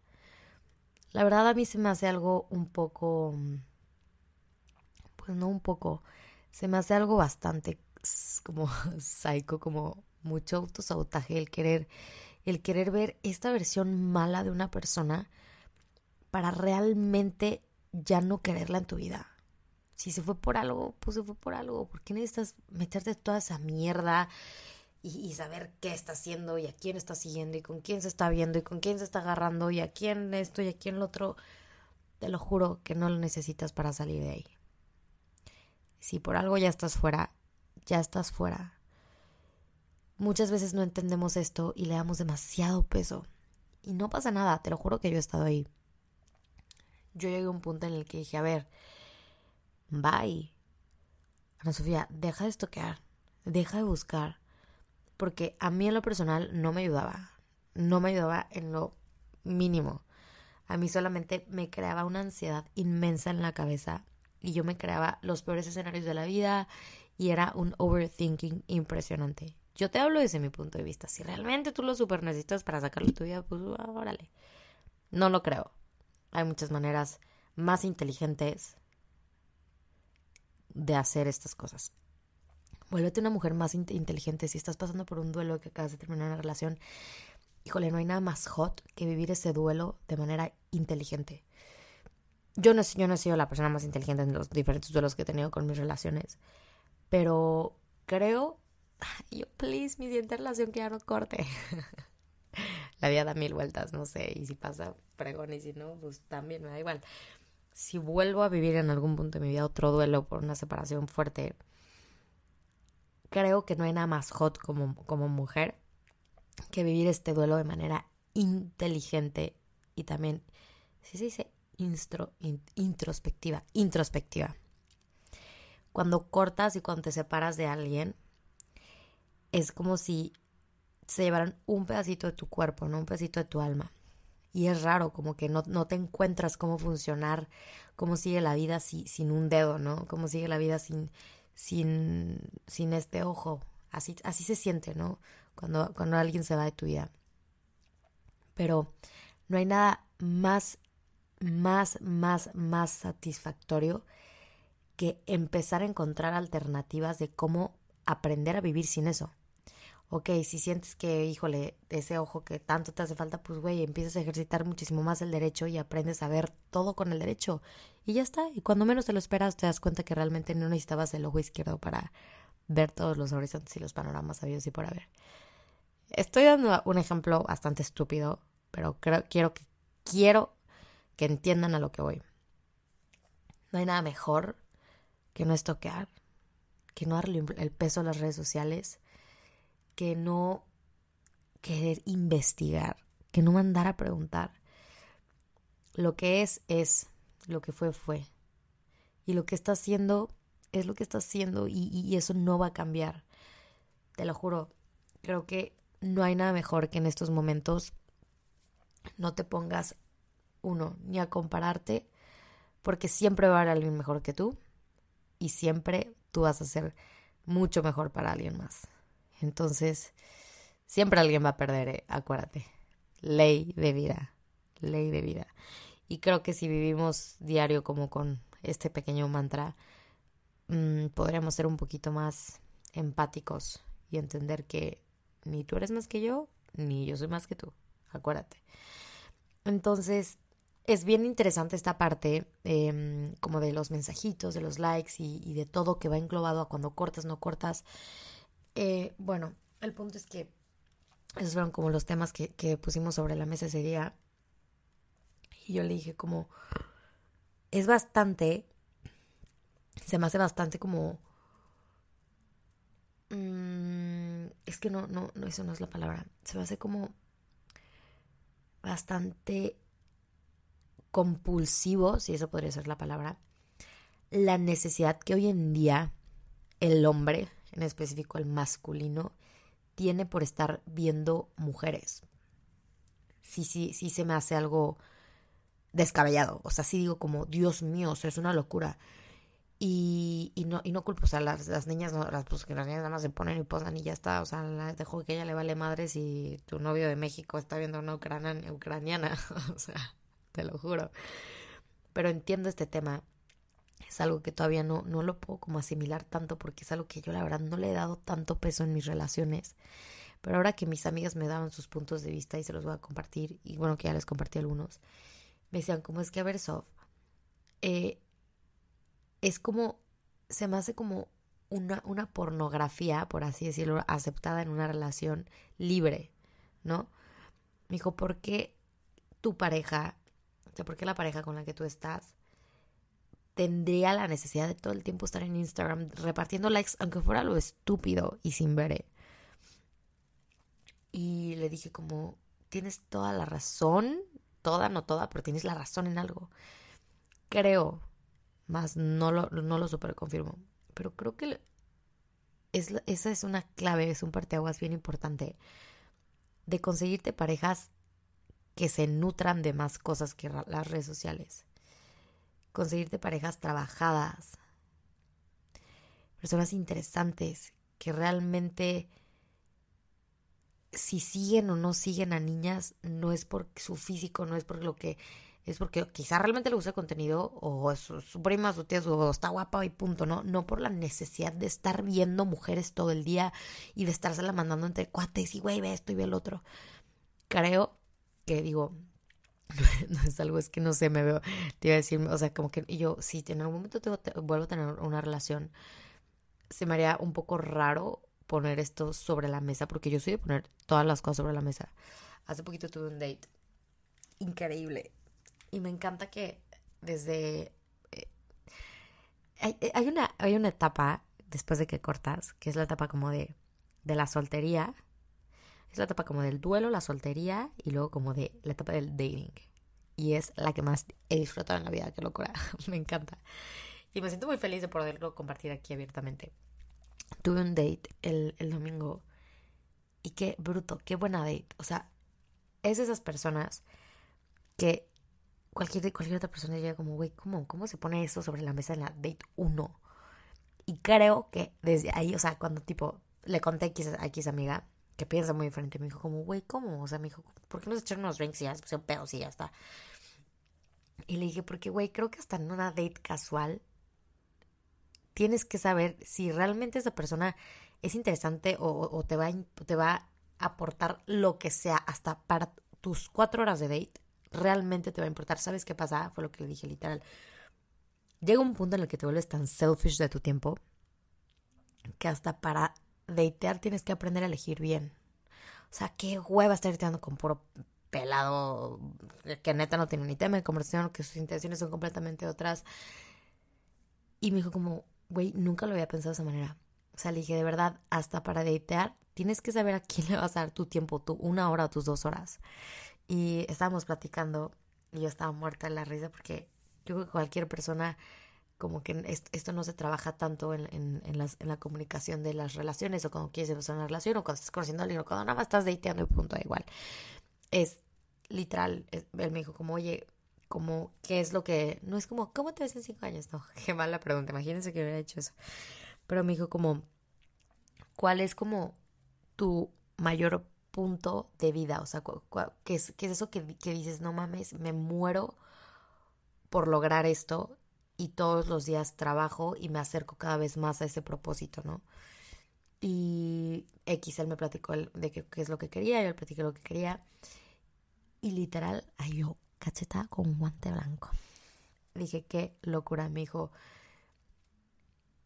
La verdad a mí se me hace algo un poco, pues no un poco, se me hace algo bastante como psycho, como mucho autosabotaje el querer, el querer ver esta versión mala de una persona para realmente ya no quererla en tu vida. Si se fue por algo, pues se fue por algo. ¿Por qué necesitas meterte toda esa mierda y, saber qué está haciendo y a quién está siguiendo y con quién se está viendo y con quién se está agarrando y a quién esto y a quién lo otro? Te lo juro que no lo necesitas para salir de ahí. Si por algo ya estás fuera, ya estás fuera. Muchas veces no entendemos esto y le damos demasiado peso. Y no pasa nada, te lo juro que yo he estado ahí yo llegué a un punto en el que dije, a ver, bye. Ana Sofía, deja de estoquear, deja de buscar, porque a mí en lo personal no me ayudaba, no me ayudaba en lo mínimo. A mí solamente me creaba una ansiedad inmensa en la cabeza y yo me creaba los peores escenarios de la vida y era un overthinking impresionante. Yo te hablo desde mi punto de vista. Si realmente tú lo super necesitas para sacarlo de tu vida, pues órale. No lo creo. Hay muchas maneras más inteligentes de hacer estas cosas. Vuélvete una mujer más inteligente. Si estás pasando por un duelo que acabas de terminar una relación, híjole, no hay nada más hot que vivir ese duelo de manera inteligente. Yo no, yo no he sido la persona más inteligente en los diferentes duelos que he tenido con mis relaciones, pero creo, yo, please, mi siguiente relación que ya no corte. la vida da mil vueltas, no sé, y si pasa, pregón, y si no, pues también me da igual. Si vuelvo a vivir en algún punto de mi vida otro duelo por una separación fuerte, creo que no hay nada más hot como, como mujer que vivir este duelo de manera inteligente y también, si se dice introspectiva, introspectiva. Cuando cortas y cuando te separas de alguien, es como si se llevaron un pedacito de tu cuerpo, no un pedacito de tu alma. Y es raro, como que no, no te encuentras cómo funcionar, cómo sigue la vida sin un dedo, ¿no? Cómo sigue la vida sin, sin, sin este ojo. Así, así se siente, ¿no? Cuando, cuando alguien se va de tu vida. Pero no hay nada más, más, más, más satisfactorio que empezar a encontrar alternativas de cómo aprender a vivir sin eso ok, si sientes que, híjole, ese ojo que tanto te hace falta, pues, güey, empiezas a ejercitar muchísimo más el derecho y aprendes a ver todo con el derecho. Y ya está. Y cuando menos te lo esperas, te das cuenta que realmente no necesitabas el ojo izquierdo para ver todos los horizontes y los panoramas sabios y por haber. Estoy dando un ejemplo bastante estúpido, pero creo, quiero que, quiero que entiendan a lo que voy. No hay nada mejor que no estoquear, que no darle el peso a las redes sociales, que no querer investigar, que no mandar a preguntar. Lo que es, es, lo que fue, fue. Y lo que está haciendo, es lo que está haciendo y, eso no va a cambiar. Te lo juro, creo que no hay nada mejor que en estos momentos no te pongas, uno, ni a compararte, porque siempre va a haber alguien mejor que tú y siempre tú vas a ser mucho mejor para alguien más. Entonces, siempre alguien va a perder, ¿eh? acuérdate. Ley de vida, ley de vida. Y creo que si vivimos diario como con este pequeño mantra, mm, podríamos ser un poquito más empáticos y entender que ni tú eres más que yo, ni yo soy más que tú, acuérdate. Entonces, es bien interesante esta parte em, como de los mensajitos, de los likes y, de todo que va englobado a cuando cortas, no cortas. Eh, bueno, el punto es que esos fueron como los temas que, pusimos sobre la mesa ese día. Y yo le dije como, es bastante, se me hace bastante como... Mm, es que no, no, no, eso no es la palabra. Se me hace como bastante compulsivo, si eso podría ser la palabra, la necesidad que hoy en día el hombre, específico el masculino, tiene por estar viendo mujeres. Sí, sí, sí se me hace algo descabellado. O sea, sí digo como, Dios mío, es una locura. Y, y, no, y no culpo, o sea, las, las niñas, no, las, pues, que las niñas nada más se ponen y posan y ya está, o sea, la, dejo que ella le vale madre si tu novio de México está viendo una ucraniana, ucraniana, o sea, te lo juro. Pero entiendo este tema, es algo que todavía no, no lo puedo como asimilar tanto porque es algo que yo la verdad no le he dado tanto peso en mis relaciones. Pero ahora que mis amigas me daban sus puntos de vista y se los voy a compartir, y bueno, que ya les compartí algunos, me decían, como es que a ver, Sof, eh, es como, se me hace como una, una pornografía, por así decirlo, aceptada en una relación libre, ¿no? Me dijo, ¿por qué tu pareja, o sea, por qué la pareja con la que tú estás tendría la necesidad de todo el tiempo estar en Instagram repartiendo likes, aunque fuera lo estúpido y sin ver? Y le dije como, tienes toda la razón, toda, no toda, pero tienes la razón en algo. Creo, más no lo, no lo super confirmo, pero creo que es, esa es una clave, es un parteaguas bien importante de conseguirte parejas que se nutran de más cosas que las redes sociales. Conseguirte parejas trabajadas, personas interesantes que realmente si siguen o no siguen a niñas no es por su físico, no es por lo que es porque quizá realmente le gusta el contenido o su, su prima, su tía, o está guapa y punto, ¿no? No por la necesidad de estar viendo mujeres todo el día y de estársela mandando entre cuates y güey, ve esto y ve el otro. Creo que digo, no es algo, es que no sé, me veo, te iba a decir, o sea, como que yo, si en algún momento tengo, vuelvo a tener una relación, se me haría un poco raro poner esto sobre la mesa, porque yo soy de poner todas las cosas sobre la mesa. Hace poquito tuve un date increíble y me encanta que desde... Eh, hay, una, hay una etapa después de que cortas, que es la etapa como de, de la soltería. Es la etapa como del duelo, la soltería y luego como de la etapa del dating. Y es la que más he disfrutado en la vida, qué locura. me encanta. Y me siento muy feliz de poderlo compartir aquí abiertamente tuve un date el, el domingo y qué bruto, qué buena date. O sea, es de esas personas que cualquier, cualquier otra persona llega como, güey, ¿cómo, ¿cómo se pone eso sobre la mesa en la date 1? Y creo que desde ahí, o sea, cuando tipo le conté a X, a X amiga que piensa muy diferente, me dijo como, güey, ¿cómo? O sea, me dijo, ¿por qué no se echaron unos drinks y ya se pusieron pedos y ya está? Y le dije, porque, güey, creo que hasta en una date casual tienes que saber si realmente esa persona es interesante o, te, va te va a aportar lo que sea hasta para tus cuatro horas de date. Realmente te va a importar. ¿Sabes qué pasa? Fue lo que le dije literal. Llega un punto en el que te vuelves tan selfish de tu tiempo que hasta para datear tienes que aprender a elegir bien. O sea, qué hueva estar dateando con puro pelado que neta no tiene ni tema de conversación, que sus intenciones son completamente otras. Y me dijo como, güey, nunca lo había pensado de esa manera. O sea, le dije, de verdad, hasta para datear, tienes que saber a quién le vas a dar tu tiempo, tu una hora o tus dos horas. Y estábamos platicando y yo estaba muerta de la risa porque yo creo que cualquier persona, como que esto no se trabaja tanto en, la comunicación de las relaciones o cuando quieres empezar una relación o cuando estás conociendo a alguien o cuando nada más estás dateando y punto, da igual. Es literal, él me dijo como, oye, como qué es lo que, no es como, ¿cómo te ves en cinco años? No, qué mala pregunta, imagínense que hubiera hecho eso. Pero me dijo como, ¿cuál es como tu mayor punto de vida? O sea, ¿qué es, qué es eso que dices, no mames, me muero por lograr esto y todos los días trabajo y me acerco cada vez más a ese propósito, ¿no? Y X, él me platicó de qué, es lo que quería, yo le platiqué lo que quería. Y literal, ay, yo cacheta con un guante blanco. Dije, qué locura. Me dijo,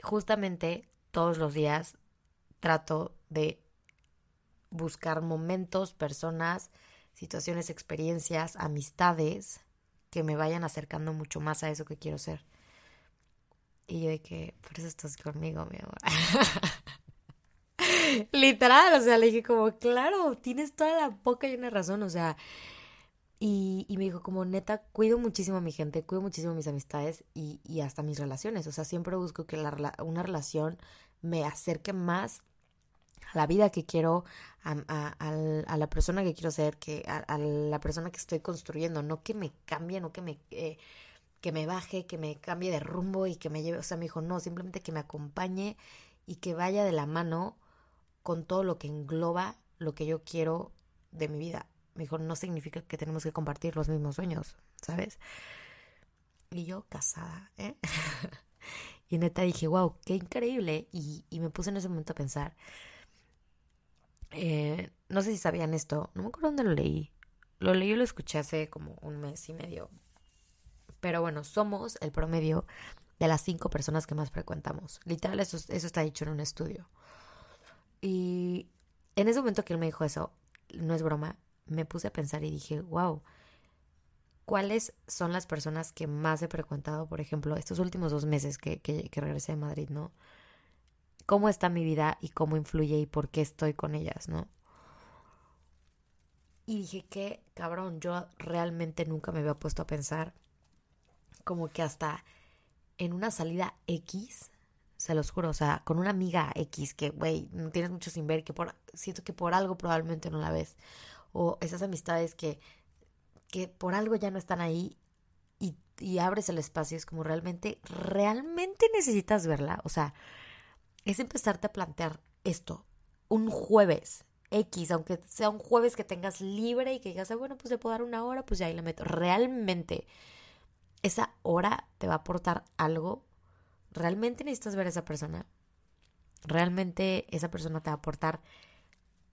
justamente todos los días trato de buscar momentos, personas, situaciones, experiencias, amistades que me vayan acercando mucho más a eso que quiero ser. Y yo de que, por eso estás conmigo, mi amor. Literal, o sea, le dije como, claro, tienes toda la boca y una razón, o sea, y, y, me dijo como, neta, cuido muchísimo a mi gente, cuido muchísimo a mis amistades y, y hasta mis relaciones, o sea, siempre busco que la, una relación me acerque más a la vida que quiero, a, a, la persona que quiero ser, que a, la persona que estoy construyendo, no que me cambie, no que me... Eh, que me baje, que me cambie de rumbo y que me lleve, o sea, me dijo, no, simplemente que me acompañe y que vaya de la mano con todo lo que engloba lo que yo quiero de mi vida. Me dijo, no significa que tenemos que compartir los mismos sueños, ¿sabes? Y yo casada, ¿eh? y neta dije, wow, qué increíble. Y, y, me puse en ese momento a pensar, eh, no sé si sabían esto, no me acuerdo dónde lo leí. Lo leí y lo escuché hace como un mes y medio, pero bueno, somos el promedio de las cinco personas que más frecuentamos. Literal, eso, eso está dicho en un estudio. Y en ese momento que él me dijo eso, no es broma, me puse a pensar y dije, wow, ¿cuáles son las personas que más he frecuentado, por ejemplo, estos últimos dos meses que, que, que regresé de Madrid, ¿no? ¿Cómo está mi vida y cómo influye y por qué estoy con ellas, ¿no? Y dije, qué cabrón, yo realmente nunca me había puesto a pensar como que hasta en una salida X, se los juro, o sea, con una amiga X que, güey, no tienes mucho sin ver, que por, siento que por algo probablemente no la ves, o esas amistades que, que por algo ya no están ahí y, abres el espacio, es como realmente, realmente necesitas verla, o sea, es empezarte a plantear esto, un jueves, X, aunque sea un jueves que tengas libre y que digas, ah, bueno, pues le puedo dar una hora, pues ya ahí la meto. Realmente esa hora te va a aportar algo, realmente necesitas ver a esa persona. Realmente esa persona te va a aportar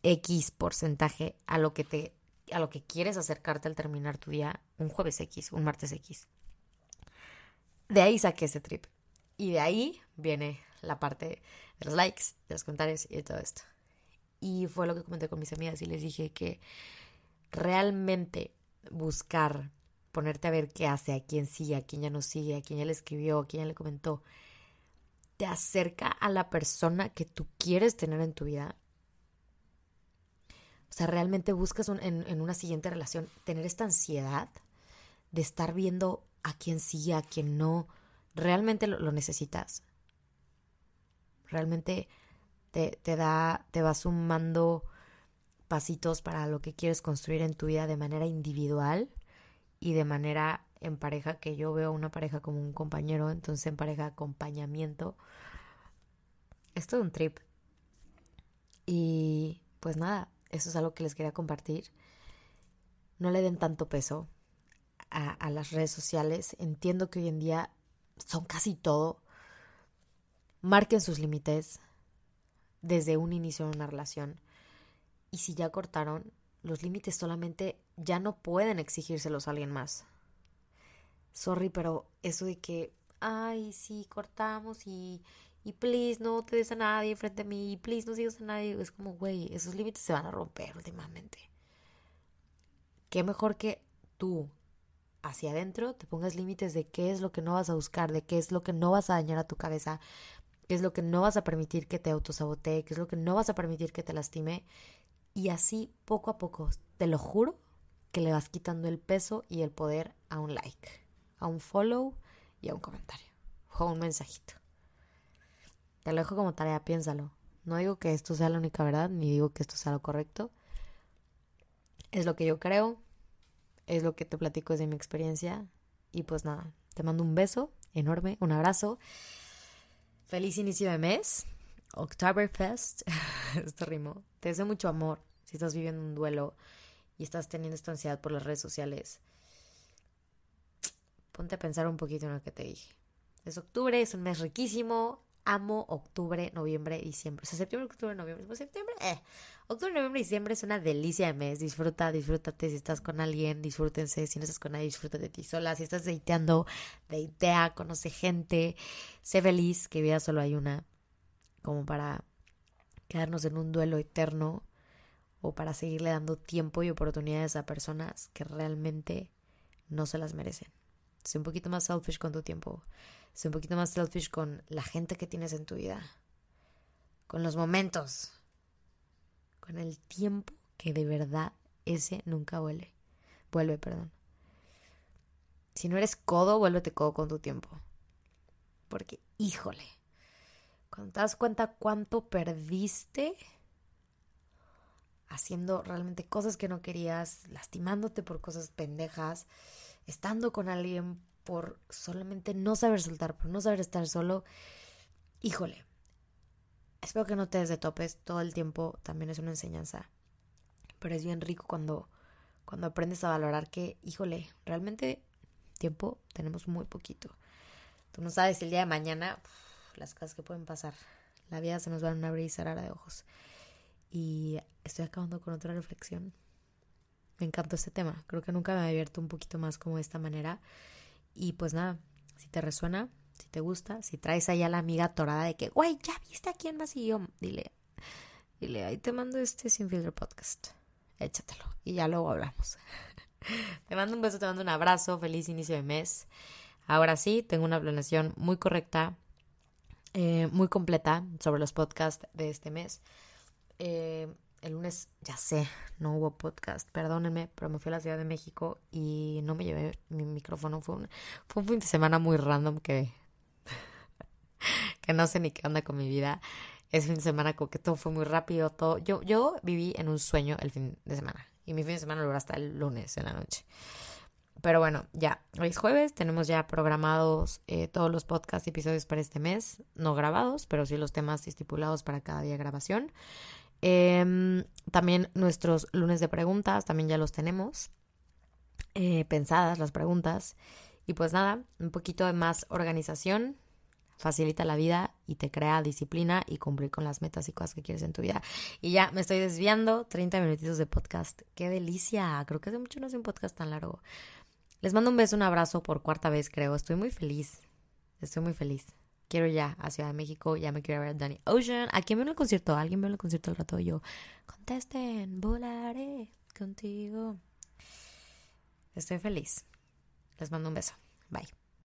X porcentaje a lo que te a lo que quieres acercarte al terminar tu día, un jueves X, un martes X. De ahí saqué ese trip. Y de ahí viene la parte de los likes, de los comentarios y de todo esto. Y fue lo que comenté con mis amigas y les dije que realmente buscar ponerte a ver qué hace, a quién sigue, a quién ya no sigue, a quién ya le escribió, a quién ya le comentó, te acerca a la persona que tú quieres tener en tu vida. O sea, realmente buscas en, una siguiente relación tener esta ansiedad de estar viendo a quién sigue, a quién no. ¿Realmente lo, necesitas? ¿Realmente te, te, da, te va sumando pasitos para lo que quieres construir en tu vida de manera individual? Y de manera en pareja, que yo veo una pareja como un compañero, entonces en pareja acompañamiento. Es todo un trip. Y pues nada, eso es algo que les quería compartir. No le den tanto peso a, a las redes sociales. Entiendo que hoy en día son casi todo. Marquen sus límites desde un inicio de una relación. Y si ya cortaron, los límites solamente ya no pueden exigírselos a alguien más. Sorry, pero eso de que, ay, sí, cortamos y, y please no te des a nadie frente a mí, y please no sigas a nadie, es como, güey, esos límites se van a romper últimamente. Qué mejor que tú hacia adentro te pongas límites de qué es lo que no vas a buscar, de qué es lo que no vas a dañar a tu cabeza, qué es lo que no vas a permitir que te autosabotee, qué es lo que no vas a permitir que te lastime y así, poco a poco, te lo juro, que le vas quitando el peso y el poder a un like, a un follow y a un comentario o a un mensajito. Te lo dejo como tarea, piénsalo. No digo que esto sea la única verdad, ni digo que esto sea lo correcto. Es lo que yo creo, es lo que te platico desde mi experiencia. Y pues nada, te mando un beso enorme, un abrazo. Feliz inicio de mes. Oktoberfest, esto rimó. Te deseo mucho amor si estás viviendo un duelo y estás teniendo esta ansiedad por las redes sociales. Ponte a pensar un poquito en lo que te dije. Es octubre, es un mes riquísimo. Amo octubre, noviembre, diciembre. O sea, septiembre, octubre, noviembre. Pues septiembre, eh. Octubre, noviembre, diciembre es una delicia de mes. Disfruta, disfrútate si estás con alguien, disfrútense. Si no estás con nadie, disfruta de ti sola. Si estás deiteando, deitea, conoce gente. Sé feliz, que vida solo hay una. Como para quedarnos en un duelo eterno o para seguirle dando tiempo y oportunidades a personas que realmente no se las merecen. Sé un poquito más selfish con tu tiempo. Sé un poquito más selfish con la gente que tienes en tu vida. Con los momentos. Con el tiempo que de verdad ese nunca vuelve. Vuelve, perdón. Si no eres codo, vuélvete codo con tu tiempo. Porque, híjole, cuando te das cuenta cuánto perdiste haciendo realmente cosas que no querías, lastimándote por cosas pendejas, estando con alguien por solamente no saber soltar, por no saber estar solo, híjole, espero que no te des de topes todo el tiempo, también es una enseñanza, pero es bien rico cuando, cuando aprendes a valorar que, híjole, realmente tiempo tenemos muy poquito. Tú no sabes el día de mañana las cosas que pueden pasar. La vida se nos va a una brisa rara de ojos. Y estoy acabando con otra reflexión. Me encantó este tema. Creo que nunca me había abierto un poquito más como de esta manera. Y pues nada, si te resuena, si te gusta, si traes allá la amiga torada de que, güey, ya viste a quién más y yo, dile, dile, ahí te mando este Sin Filtro Podcast. Échatelo y ya luego hablamos. te mando un beso, te mando un abrazo, feliz inicio de mes. Ahora sí, tengo una planeación muy correcta, eh, muy completa sobre los podcasts de este mes. Eh, el lunes, ya sé, no hubo podcast, perdónenme, pero me fui a la Ciudad de México y no me llevé mi micrófono. Fue un, fue un fin de semana muy random que, que no sé ni qué onda con mi vida. Es fin de semana como que todo fue muy rápido, todo. Yo, yo viví en un sueño el fin de semana y mi fin de semana lo hasta el lunes en la noche. Pero bueno, ya, hoy es jueves, tenemos ya programados eh, todos los podcast episodios para este mes, no grabados, pero sí los temas estipulados para cada día de grabación. Em, también nuestros lunes de preguntas, también ya los tenemos eh, pensadas las preguntas. Y pues nada, un poquito de más organización facilita la vida y te crea disciplina y cumplir con las metas y cosas que quieres en tu vida. Y ya me estoy desviando, 30 minutitos de podcast. ¡Qué delicia! Creo que hace mucho no hace un podcast tan largo. Les mando un beso, un abrazo por cuarta vez, creo. Estoy muy feliz. Estoy muy feliz quiero ya a Ciudad de México, ya me quiero ver a Danny Ocean. ¿A quién veo el concierto? ¿Alguien veo el concierto al rato? yo, contesten, volaré contigo. Estoy feliz. Les mando un beso. Bye.